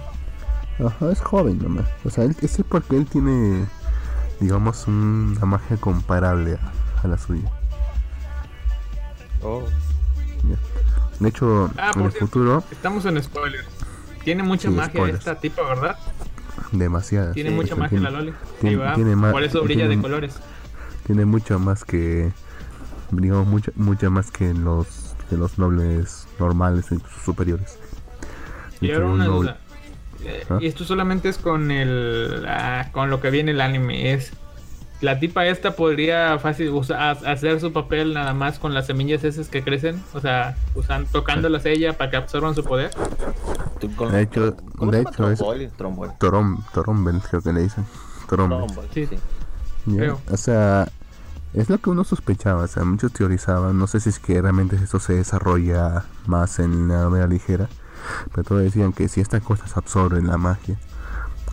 Ajá, es joven nomás. O sea, él, ese es porque él tiene, digamos, un- una magia comparable a, a la suya. Oh. De hecho, Ah, en el futuro, Estamos en spoilers. Tiene mucha Sí, magia spoilers. esta tipa, ¿verdad? demasiada. Tiene sí, mucha tiene- magia la Loli. tiene- Sí, tiene Por eso brilla de tiene- colores. Tiene mucho más que, digamos, mucho, mucho más que los, los nobles normales y sus superiores. Y ahora un una noble- duda. Eh, ¿Ah? Y esto solamente es con el ah, con lo que viene el anime. Es la tipa esta podría fácil usa- ha- hacer su papel nada más con las semillas esas que crecen, o sea, usan, tocándolas ella para que absorban su poder. De hecho, ¿Cómo de hecho es Tromboli, tromboli. Torom, Torombel, creo que le dicen. Tromboli, Sí. sí. Creo. O sea, es lo que uno sospechaba, o sea, muchos teorizaban, no sé si es que realmente esto se desarrolla más en la novela ligera, pero todos decían que si estas cosas absorben la magia,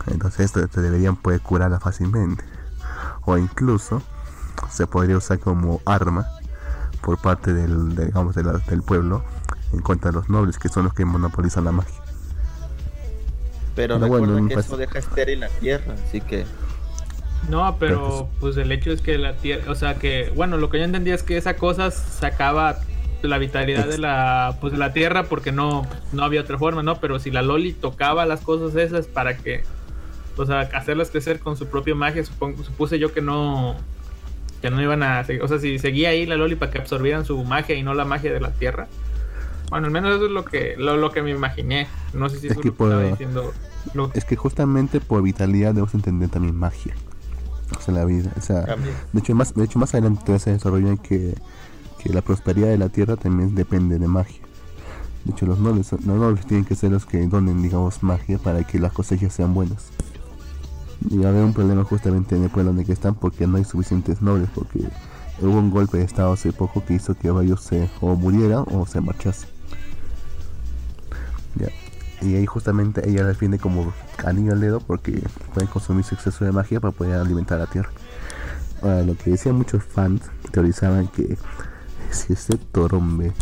entonces esto te deberían poder curarla fácilmente. O incluso se podría usar como arma por parte del, de- digamos, de la- del pueblo en contra de los nobles, que son los que monopolizan la magia. Pero Pero bueno, recuerda que eso deja estéril la tierra, así que No, Pero pero pues el hecho es que la tierra, o sea que, bueno, lo que yo entendía es que esa cosa sacaba la vitalidad de la pues de la tierra porque no no había otra forma, ¿no? Pero si la Loli tocaba las cosas esas para que o sea, hacerlas crecer con su propia magia, supongo, supuse yo que no que no iban a o sea, si seguía ahí la Loli para que absorbieran su magia y no la magia de la tierra. Bueno, al menos eso es lo que lo, lo que me imaginé. No sé si Es que lo que estaba diciendo. Lo- Es que justamente por vitalidad debemos entender también magia. O sea, la vida. O sea, de hecho, más, de hecho, más adelante se desarrolla que, que la prosperidad de la tierra también depende de magia. De hecho, los nobles, los nobles tienen que ser los que donen, digamos, magia para que las cosechas sean buenas. Y va a haber un problema justamente en el pueblo donde están porque no hay suficientes nobles, porque hubo un golpe de estado hace poco que hizo que varios se o murieran o se marchasen. Ya. Y ahí justamente ella la defiende como anillo al dedo porque pueden consumir su exceso de magia para poder alimentar a la tierra. Ahora, lo que decían muchos fans teorizaban que si este torombe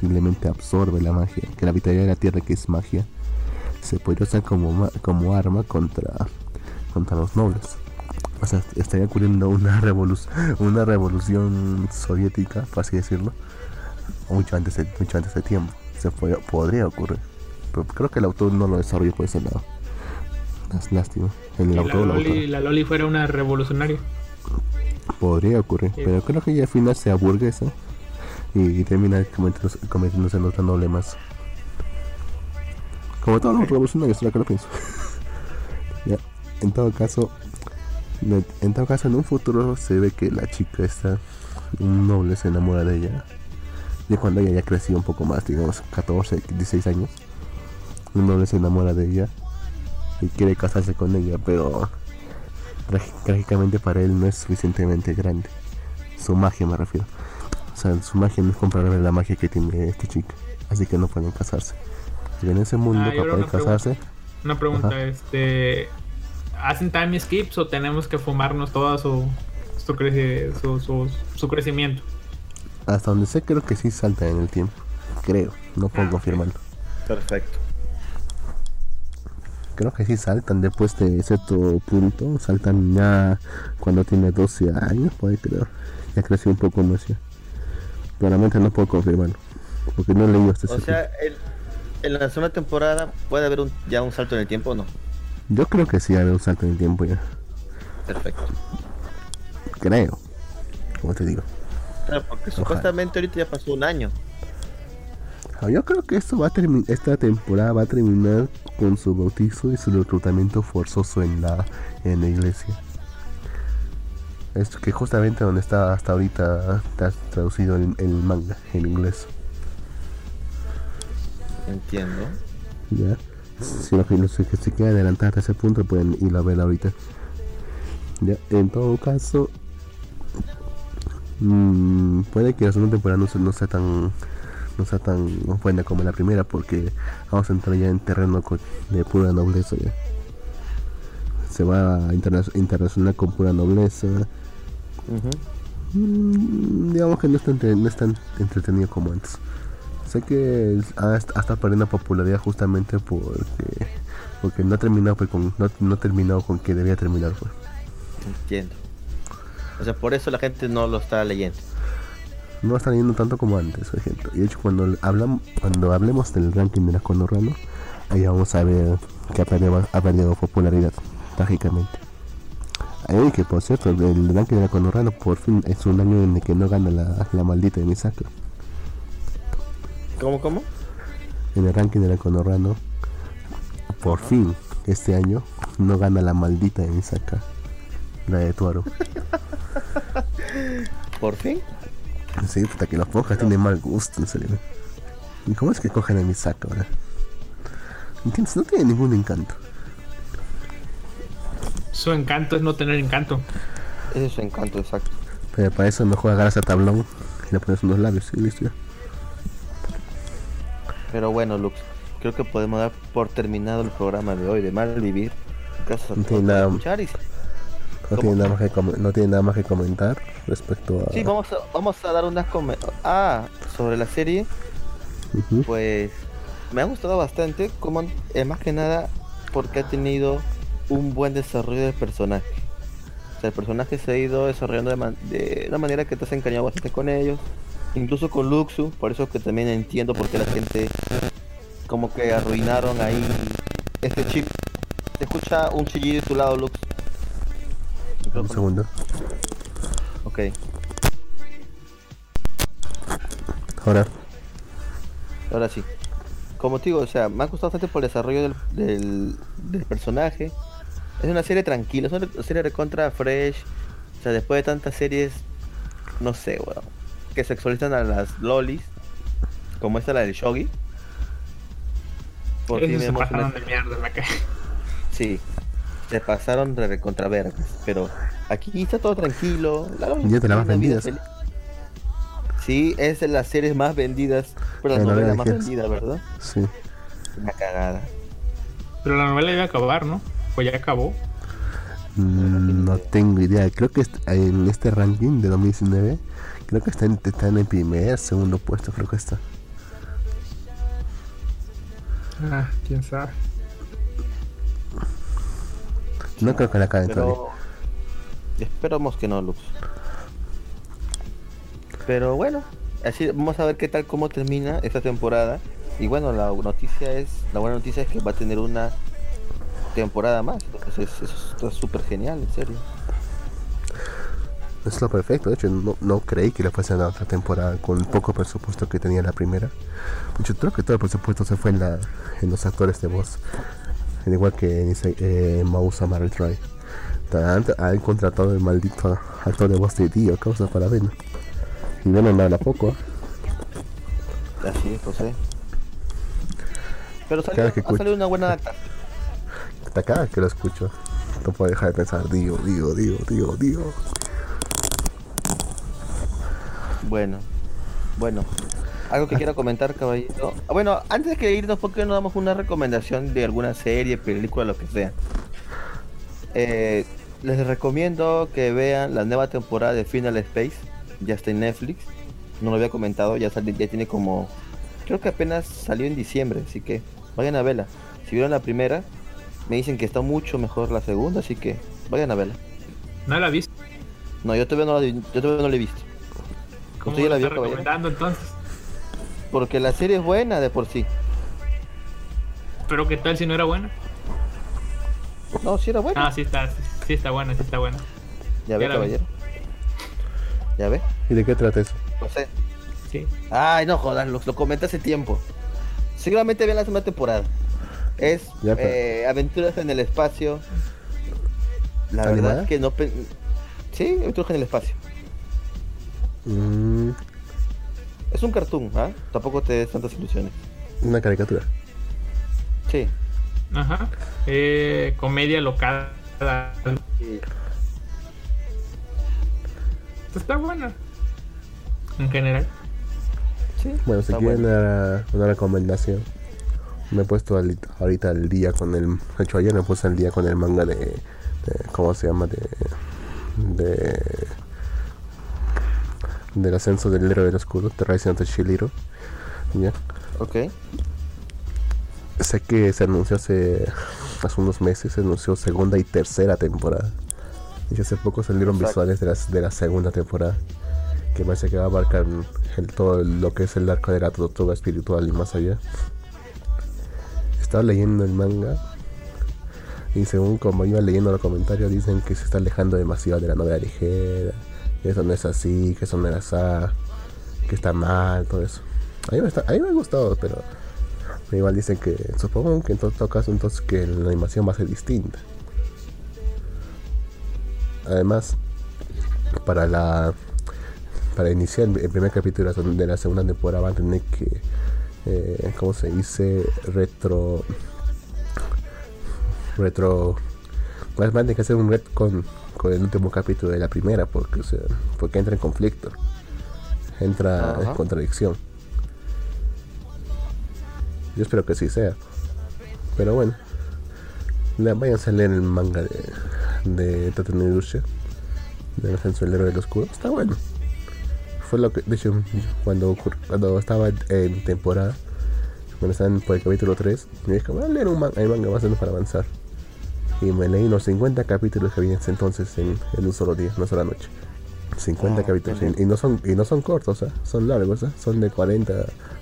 simplemente absorbe la magia, que la vitalidad de la tierra que es magia, se podría usar como, como arma contra, contra los nobles. O sea, estaría ocurriendo una, revolu- una revolución soviética, por así decirlo, mucho antes de, mucho antes de tiempo. Se podría ocurrir. Pero creo que el autor no lo desarrolló por ese lado. Es lástima. El y la autor, la Loli, la Loli fuera una revolucionaria. Podría ocurrir, Sí. pero creo que ella al final se aburguesa y termina cometiéndose, noble más. Como todos los revolucionarios, ahora que lo pienso. ya, en todo caso, de- en todo caso, en un futuro se ve que la chica está, un noble se enamora de ella. Y cuando ella ya creció un poco más, digamos 14, 16 años, un noble se enamora de ella y quiere casarse con ella, pero trágicamente para él no es suficientemente grande. Su magia me refiero. O sea, su magia no es comparable a la magia que tiene esta chica. Así que no pueden casarse. Y en ese mundo, Ah, para poder una pregunta. casarse, Una pregunta, Ajá. este ¿hacen time skips o tenemos que fumarnos todo su su, creci- su, su, su crecimiento? hasta donde sé, creo que sí salta en el tiempo. Creo, no puedo Ah, confirmarlo. perfecto. Creo que sí saltan después de cierto punto, saltan ya cuando tiene 12 años, puede creo. Ya creció un poco más ya. Claramente no puedo confirmarlo, porque no he leído este O sea, el- en la segunda temporada puede haber un, ya un salto en el tiempo o no. Yo creo que sí hay un salto en el tiempo ya. Perfecto. Creo. Como te digo. Claro, porque supuestamente ahorita ya pasó un año. Ah, Yo creo que esto va a termi- esta temporada va a terminar con su bautizo y su reclutamiento forzoso en la en la iglesia. Es que justamente donde está hasta ahorita está traducido el, el manga en inglés. Entiendo. Ya. Si los que, se quieren adelantar a ese punto pueden ir a ver ahorita. Ya, en todo caso, mm, puede que la segunda temporada no, no sea tan no sea tan buena como la primera porque vamos a entrar ya en terreno de pura nobleza ya. Se va a interna- internacional con pura nobleza. Mm, digamos que no es, tan, no es tan entretenido como antes. Sé que ha, estado perdiendo popularidad justamente porque porque no ha terminado pues, con no, no ha terminado con que debía terminar pues. Entiendo. O sea, por eso la gente no lo está leyendo. No está leyendo tanto como antes, por ejemplo. Y de hecho cuando hablamos cuando hablemos del ranking de la Conorrano, ahí vamos a ver que ha perdido, ha perdido popularidad, trágicamente. Ahí que por cierto, el ranking de la Conorrano por fin es un año en el que no gana la, la maldita de Misaka. ¿Cómo, cómo? en el ranking de la Conorrano, por fin, este año, no gana la maldita de Misaka, la de Tuaro. ¿Por fin? Sí, puta que los pocas tienen mal gusto, en serio. ¿Y cómo es que cogen a Misaka ahora? ¿Entiendes? No tiene ningún encanto. Su encanto es no tener encanto. Ese es su encanto, exacto. Pero para eso mejor agarras a tablón y le pones unos labios y listo ya. Pero bueno, Lux, creo que podemos dar por terminado el programa de hoy de Mal Vivir. Gracias a todos por escuchar y- No tiene, nada más que no tiene nada más que comentar respecto a... Sí, vamos a, vamos a dar unas Ah, sobre la serie, pues me ha gustado bastante, como eh, más que nada porque ha tenido un buen desarrollo del personaje. O sea, el personaje se ha ido desarrollando de, man- de una manera que te has encariñado bastante con ellos. Incluso con Luxu, por eso que también entiendo por qué la gente como que arruinaron ahí este chip. Te escucha un chillido de tu lado, Lux. Un segundo. Ok. Ahora, Ahora sí. Como te digo, o sea, me ha gustado bastante por el desarrollo del, del, del personaje. Es una serie tranquila, es una serie recontra fresh. O sea, después de tantas series, no sé, weón, que sexualizan a las lolis, como esta la del Shogi. Por fin vemos una- de mierda, me cae. Sí, se pasaron de recontra vergas, pero aquí está todo tranquilo. La más vendidas. feliz. Sí, es de las series más vendidas, pero la La novela más vendida, ¿verdad? sí. Una cagada. Pero la novela iba a acabar, ¿no? Pues ya acabó. Mm, No tengo idea. Creo que en este ranking de 2019, creo que está en, está en el primer, segundo puesto, creo que está. Ah, quién sabe. No creo que la acaben todavía. Esperamos que no, Lux. Pero bueno, así vamos a ver qué tal cómo termina esta temporada. Y bueno, la noticia es, la buena noticia es que va a tener una temporada más. Entonces eso está súper genial, en serio. Es lo perfecto. De hecho, no, no creí que le fuese a otra temporada con el poco presupuesto que tenía la primera. Yo creo que todo el presupuesto se fue en, la, en los actores de voz. Al igual que en eh, Mausa Troy. Han, contratado el maldito actor de voz de Dio, causa para ver. Y no no habla poco. ¿eh? Así es, José. Pero salió, que ha salido una buena adaptación. Hasta cada que lo escucho. No puedo dejar de pensar, Dio, Dio, Dio, Dio, Dio. Bueno, bueno. Algo que quiero comentar, caballito. Ah, Bueno, antes de que irnos, ¿por qué no damos una recomendación de alguna serie, película, lo que sea? Eh, les recomiendo que vean la nueva temporada de Final Space. Ya está en Netflix. No lo había comentado, ya, sali- ya tiene como... Creo que apenas salió en diciembre, así que vayan a verla. Si vieron la primera, Me dicen que está mucho mejor la segunda, así que vayan a verla. ¿No la viste? No, yo todavía no la, yo todavía no la he visto. ¿Cómo ¿Usted ya la vio, recomendando entonces? Porque la serie es buena de por sí. ¿Pero qué tal si no era buena? No, sí era buena. Ah, sí está, sí está buena, sí está buena. ya ve, caballero. Ya ve. ¿Y de qué trata eso? No sé. Sí. Ay, no jodas, lo, lo comenté hace tiempo. Seguramente vean la segunda temporada. Es Ya, pero- eh, aventuras en el espacio. La verdad es que no... pen- Sí, aventuras en el espacio. Mm, Es un cartoon, ¿ah? Tampoco te des tantas ilusiones. una caricatura. Sí. Ajá. Eh, comedia local. Está buena. En general. Sí. Bueno, si está quieren una, una recomendación, me he puesto al- ahorita al día con el. De hecho, ayer me puse al día con el manga de. de- ¿Cómo se llama? De. de del ascenso del héroe del escudo, The Rising of the Shield Hero. ¿Ya? Ok. Sé que se anunció hace, hace unos meses, se anunció segunda y tercera temporada. Y hace poco salieron Exacto. visuales de la, de la segunda temporada. Que parece que va a abarcar el, todo lo que es el arco de la tortuga espiritual y más allá. Estaba leyendo el manga. Y según como iba leyendo los comentarios, dicen que se está alejando demasiado de la novela ligera. Que eso no es así, que eso no era así. Que está mal, todo eso. A mí me, está- ha gustado, pero pero igual dicen que, supongo que en todo caso entonces que la animación va a ser distinta. Además, para la para iniciar el primer capítulo de la segunda temporada van a tener que, eh, ¿cómo se dice? Retro... Retro... Van a tener que hacer un red con, con el último capítulo de la primera porque, o sea, porque entra en conflicto. Entra en contradicción. Yo espero que sí sea. Pero bueno. Le, váyanse a leer el manga de, de Tatooine Russia. Del ascenso del héroe del oscuro. Está bueno. Fue lo que, de hecho, cuando, cuando estaba en temporada, cuando estaban por el capítulo 3, me dije, voy a leer un manga, el manga más o menos para avanzar. Y me leí los 50 capítulos que había en ese entonces en, en un solo día, una sola noche. 50 Ah, capítulos. Y, y no son, y no son cortos, ¿eh? son largos, ¿eh? son de 40,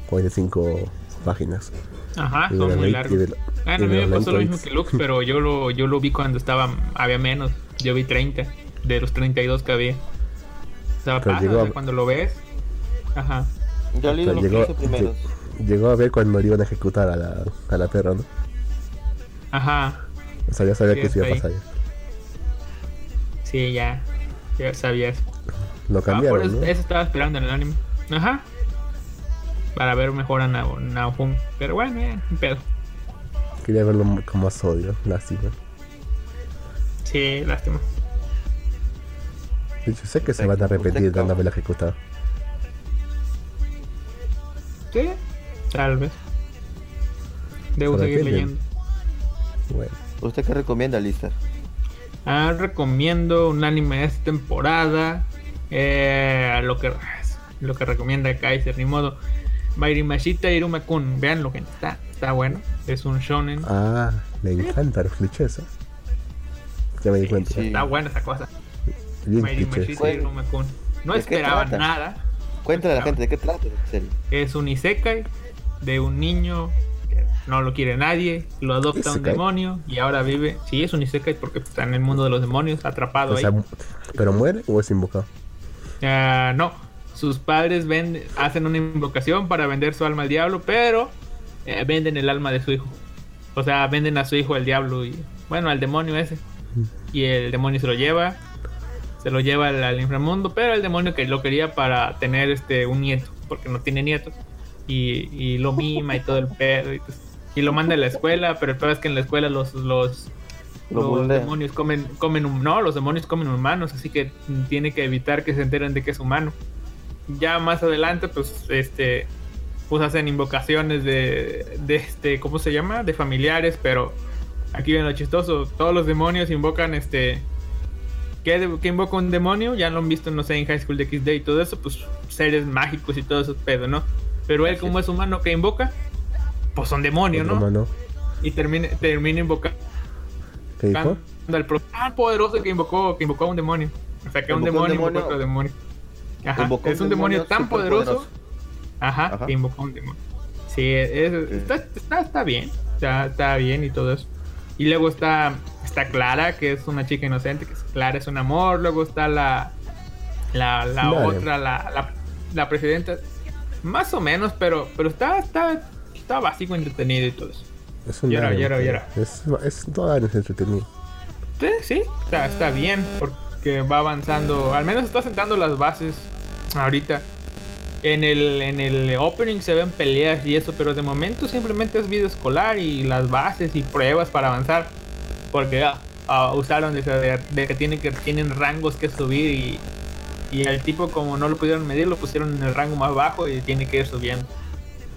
45 páginas. Ajá, Y son muy largos. de- Bueno, a y mí me pasó lo mismo que Lux, pero yo lo, yo lo vi cuando estaba, había menos. Yo vi 30 de los 32 que había. O sea, Pero pasa, llegó o a- sea, cuando lo ves. Ajá. Yo leí los llegó, 15 primeros. lle- llegó a ver cuando le iban a ejecutar a la, a la perra, ¿no? Ajá. O sea, ya sabía Sí, que se iba a pasar. Sí, ya. Ya sabías. Lo Ah, por cambiaron, eso, ¿no? eso estaba esperando en el anime. Ajá. Para ver mejor a Nao- Naofumi. Pero bueno, ya, un pedo. Quería verlo con más odio, lástima. Sí, lástima. De hecho, sé que se van a repetir usted dándome la ejecutada. Sí, tal vez. Debo seguir leyendo. Bueno, ¿Usted qué recomienda, Lister? Ah, recomiendo un anime de esta temporada. Eh, lo que lo que recomienda Kaiser, ni modo. Mairimashita Irumakun, veanlo, gente. Está, está bueno. Es un shonen. ah, le encanta los clichés, ¿eh? Ya me di Sí, cuenta. sí. Está buena esa cosa. Bueno, Irumakun. No ¿de qué esperaba nada. Cuéntale a la gente de qué trata. Es un isekai de un niño que no lo quiere nadie, lo adopta un ¿Isekai? demonio y ahora vive. Sí, es un isekai porque está en el mundo de los demonios, atrapado O sea, ahí. ¿pero muere o es invocado? Ah, no, sus padres venden, hacen una invocación para vender su alma al diablo, pero eh, venden el alma de su hijo. O sea, venden a su hijo al diablo y, bueno, al demonio ese. Y el demonio se lo lleva, se lo lleva al, al inframundo, pero el demonio que lo quería para tener este un nieto, porque no tiene nietos. Y, y lo mima y todo el pedo. Y, pues, y lo manda a la escuela, pero el peor es que en la escuela los, los, Lo los bullean. demonios comen, comen no, los demonios comen humanos, así que tiene que evitar que se enteren de que es humano. Ya más adelante, pues, este, pues hacen invocaciones de, de este, ¿cómo se llama? De familiares, pero aquí viene lo chistoso, todos los demonios invocan este, ¿qué, qué invoca un demonio? Ya lo han visto, no sé, en High School de XD y todo eso, pues seres mágicos y todo eso pedo, ¿no? Pero él como es humano que invoca, pues son demonios, ¿no? mano. y termina, termina invocando ¿Qué dijo? Tan poderoso que invocó, que invocó a un demonio. O sea, que un Invocó un demonio, invocó demonio. otro demonio. Ajá, Invocó es un demonio, demonio tan poderoso. Ajá, Ajá. que invocó a un demonio. Sí, es- está, está, está bien. Está, está bien y todo eso. Y luego está, está Clara, que es una chica inocente, que es Clara es un amor. Luego está la, la, la otra, la, la, la presidenta. Más o menos, pero, pero está, está, está básico, entretenido y todo eso. Es un Llora, llora, llora. Es, es todo es entretenido. Sí, sí, está, está bien, porque va avanzando, al menos está sentando las bases ahorita. En el, en el opening se ven peleas y eso, pero de momento simplemente es video escolar y las bases y pruebas para avanzar. Porque ah, ah, usaron de, que- de que, tienen que tienen rangos que subir y, y el tipo como no lo pudieron medir lo pusieron en el rango más bajo y tiene que ir subiendo.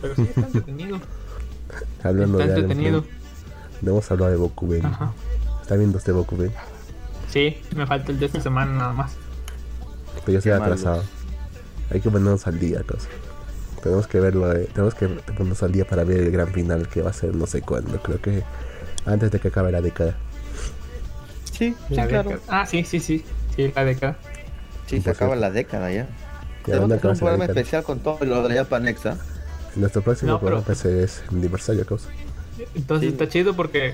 Pero sí está entretenido. Hablando está de anime, entretenido. debemos hablar de Bokuben. Ajá. ¿Está viendo este Bokuben? Sí, me falta el de esta semana nada más. Pero yo estoy atrasado. Hay que ponernos al día, cosa. Tenemos que verlo, eh, tenemos que ponernos al día para ver el gran final que va a ser no sé cuándo. Creo que antes de que acabe la década. Sí, sí, La claro. década. Ah, sí, sí, sí. Sí, la década. Sí, se acaba la década ya. ¿Y a Tenemos que hacer un programa especial con todo lo de la Japanexa. Nuestro próximo No, pero- programa pues, es aniversario, cosa. Entonces Sí. está chido porque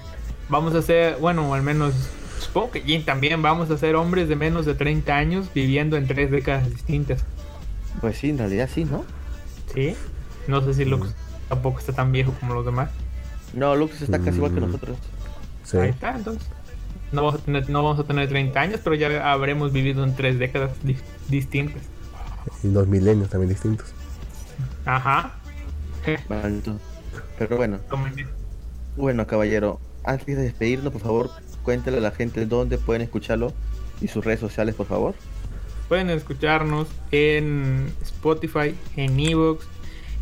vamos a ser, bueno, al menos supongo que Jin también vamos a ser hombres de menos de 30 años viviendo en tres décadas distintas. Pues sí, en realidad sí, ¿no? ¿Sí? No sé si Lux Mm. tampoco está tan viejo como los demás. No, Lux está casi igual que Mm. nosotros. Sí. Ahí está, entonces. No vamos, a tener, no vamos a tener 30 años, pero ya habremos vivido en tres décadas di- distintas. Y dos milenios también distintos. Ajá. Pero bueno, bueno, caballero, antes de despedirnos, por favor, cuéntale a la gente dónde pueden escucharlo y sus redes sociales, por favor. Pueden escucharnos en Spotify, en Evox,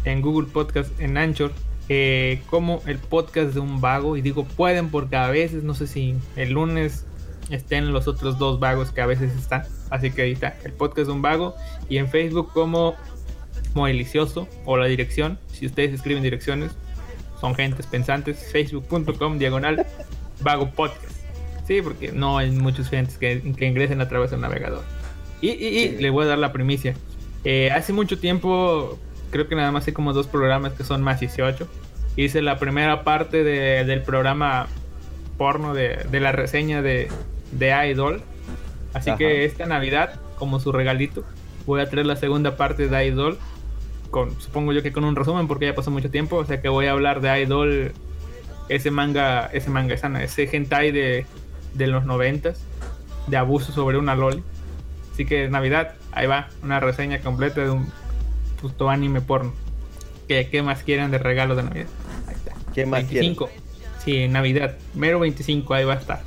en Google Podcast, en Anchor, eh, como el podcast de un vago. Y digo pueden porque a veces, no sé si el lunes estén los otros dos vagos que a veces están. Así que ahí está, el podcast de un vago. Y en Facebook como Modelicioso o la dirección. Si ustedes escriben direcciones, son gentes pensantes. Facebook.com diagonal vago podcast. Sí, porque no hay muchos gentes que, que ingresen a través del navegador. Y, y- y Sí. le voy a dar la primicia. Eh, hace mucho tiempo, creo que nada más hay como dos programas que son más 18. Hice la primera parte de- del programa porno de, de la reseña de, de Idol. Así Ajá. que esta Navidad, como su regalito, voy a traer la segunda parte de Idol. Con, supongo yo que con un resumen porque ya pasó mucho tiempo. O sea que voy a hablar de Idol, ese manga, ese manga, esa- ese hentai de, de los noventas, de abuso sobre una loli. Así que Navidad, ahí va, una reseña completa de un puto anime porno. ¿Qué, qué más quieren de regalo de Navidad? Ahí está. ¿Qué más 25. Sí, Navidad, mero 25, ahí va a estar.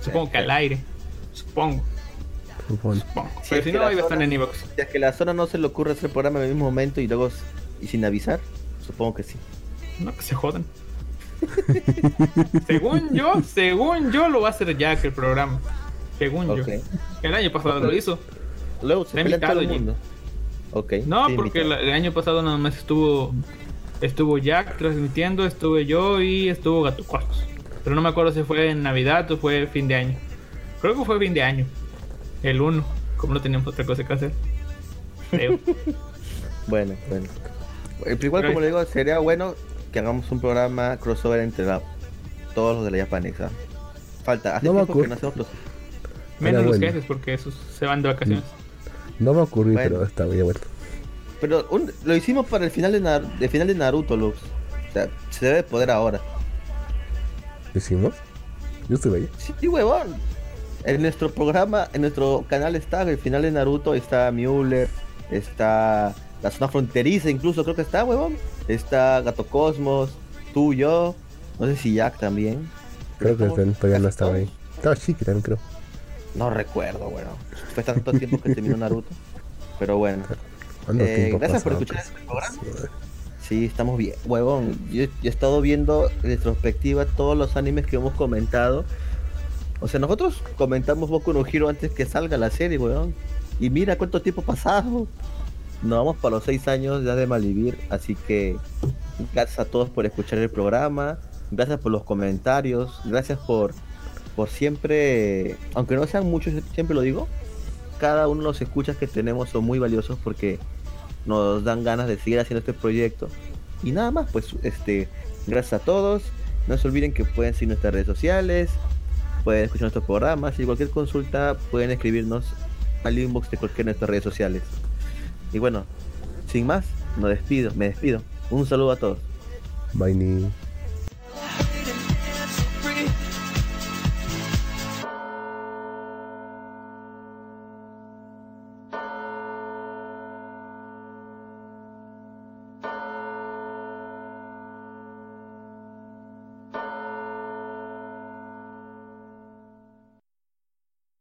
Supongo que al aire. Supongo, supongo. Sí, Pero es si que no, la ahí va a estar zona- en Evox. Si es que la zona no se le ocurre hacer el programa en el mismo momento y luego y sin avisar, supongo que sí. No, que se jodan. según yo, según yo lo va a hacer Jack el programa. Según yo. El año pasado lo hizo. Luego se pelea todo el invitado, mundo. Ok. No, porque invitado. la- el año pasado nada más estuvo estuvo Jack transmitiendo, estuve yo y estuvo Gato Cortos. Pero no me acuerdo si fue en Navidad o fue fin de año. Creo que fue fin de año. El 1, como no teníamos otra cosa que hacer. Creo. Bueno, bueno. Pero igual, Pero como le digo, sería bueno que hagamos un programa crossover entre la- todos los de la Japanexa. Falta, hace No me tiempo que ocurre. no hacemos los... Menos los bueno. jefes porque esos se van de vacaciones. no me ocurrió, Bueno. pero está bien, bueno. Pero un- lo hicimos para el final de, Nar- de final de Naruto, Lux. O sea, se debe poder ahora. ¿Lo hicimos? Yo estuve ahí. Sí, huevón. En nuestro programa, en nuestro canal está el final de Naruto, está Mueller, está la zona fronteriza, incluso creo que está, huevón. Está Gato Cosmos, tú, yo, no sé si Jack también. Creo que Estamos todavía no estaba ahí. Estaba también, creo. No recuerdo, bueno. Fue tanto tiempo que terminó Naruto. Pero bueno, ¿Cuánto Eh, gracias por escuchar este programa. Sí, sí, estamos bien. Huevón, yo, yo he estado viendo en retrospectiva todos los animes que hemos comentado. O sea, nosotros comentamos Boku no Hero antes que salga la serie, weón. Y mira cuánto tiempo pasado. Nos vamos para los seis años ya de Malvivir. Así que gracias a todos por escuchar el programa. Gracias por los comentarios. Gracias por por siempre, aunque no sean muchos, siempre lo digo, cada uno de los escuchas que tenemos son muy valiosos porque nos dan ganas de seguir haciendo este proyecto. Y nada más, pues este, gracias a todos. No se olviden que pueden seguir nuestras redes sociales, pueden escuchar nuestros programas y cualquier consulta pueden escribirnos al inbox de cualquiera de nuestras redes sociales. Y bueno, sin más, nos despido, me despido. Un saludo a todos. Bye.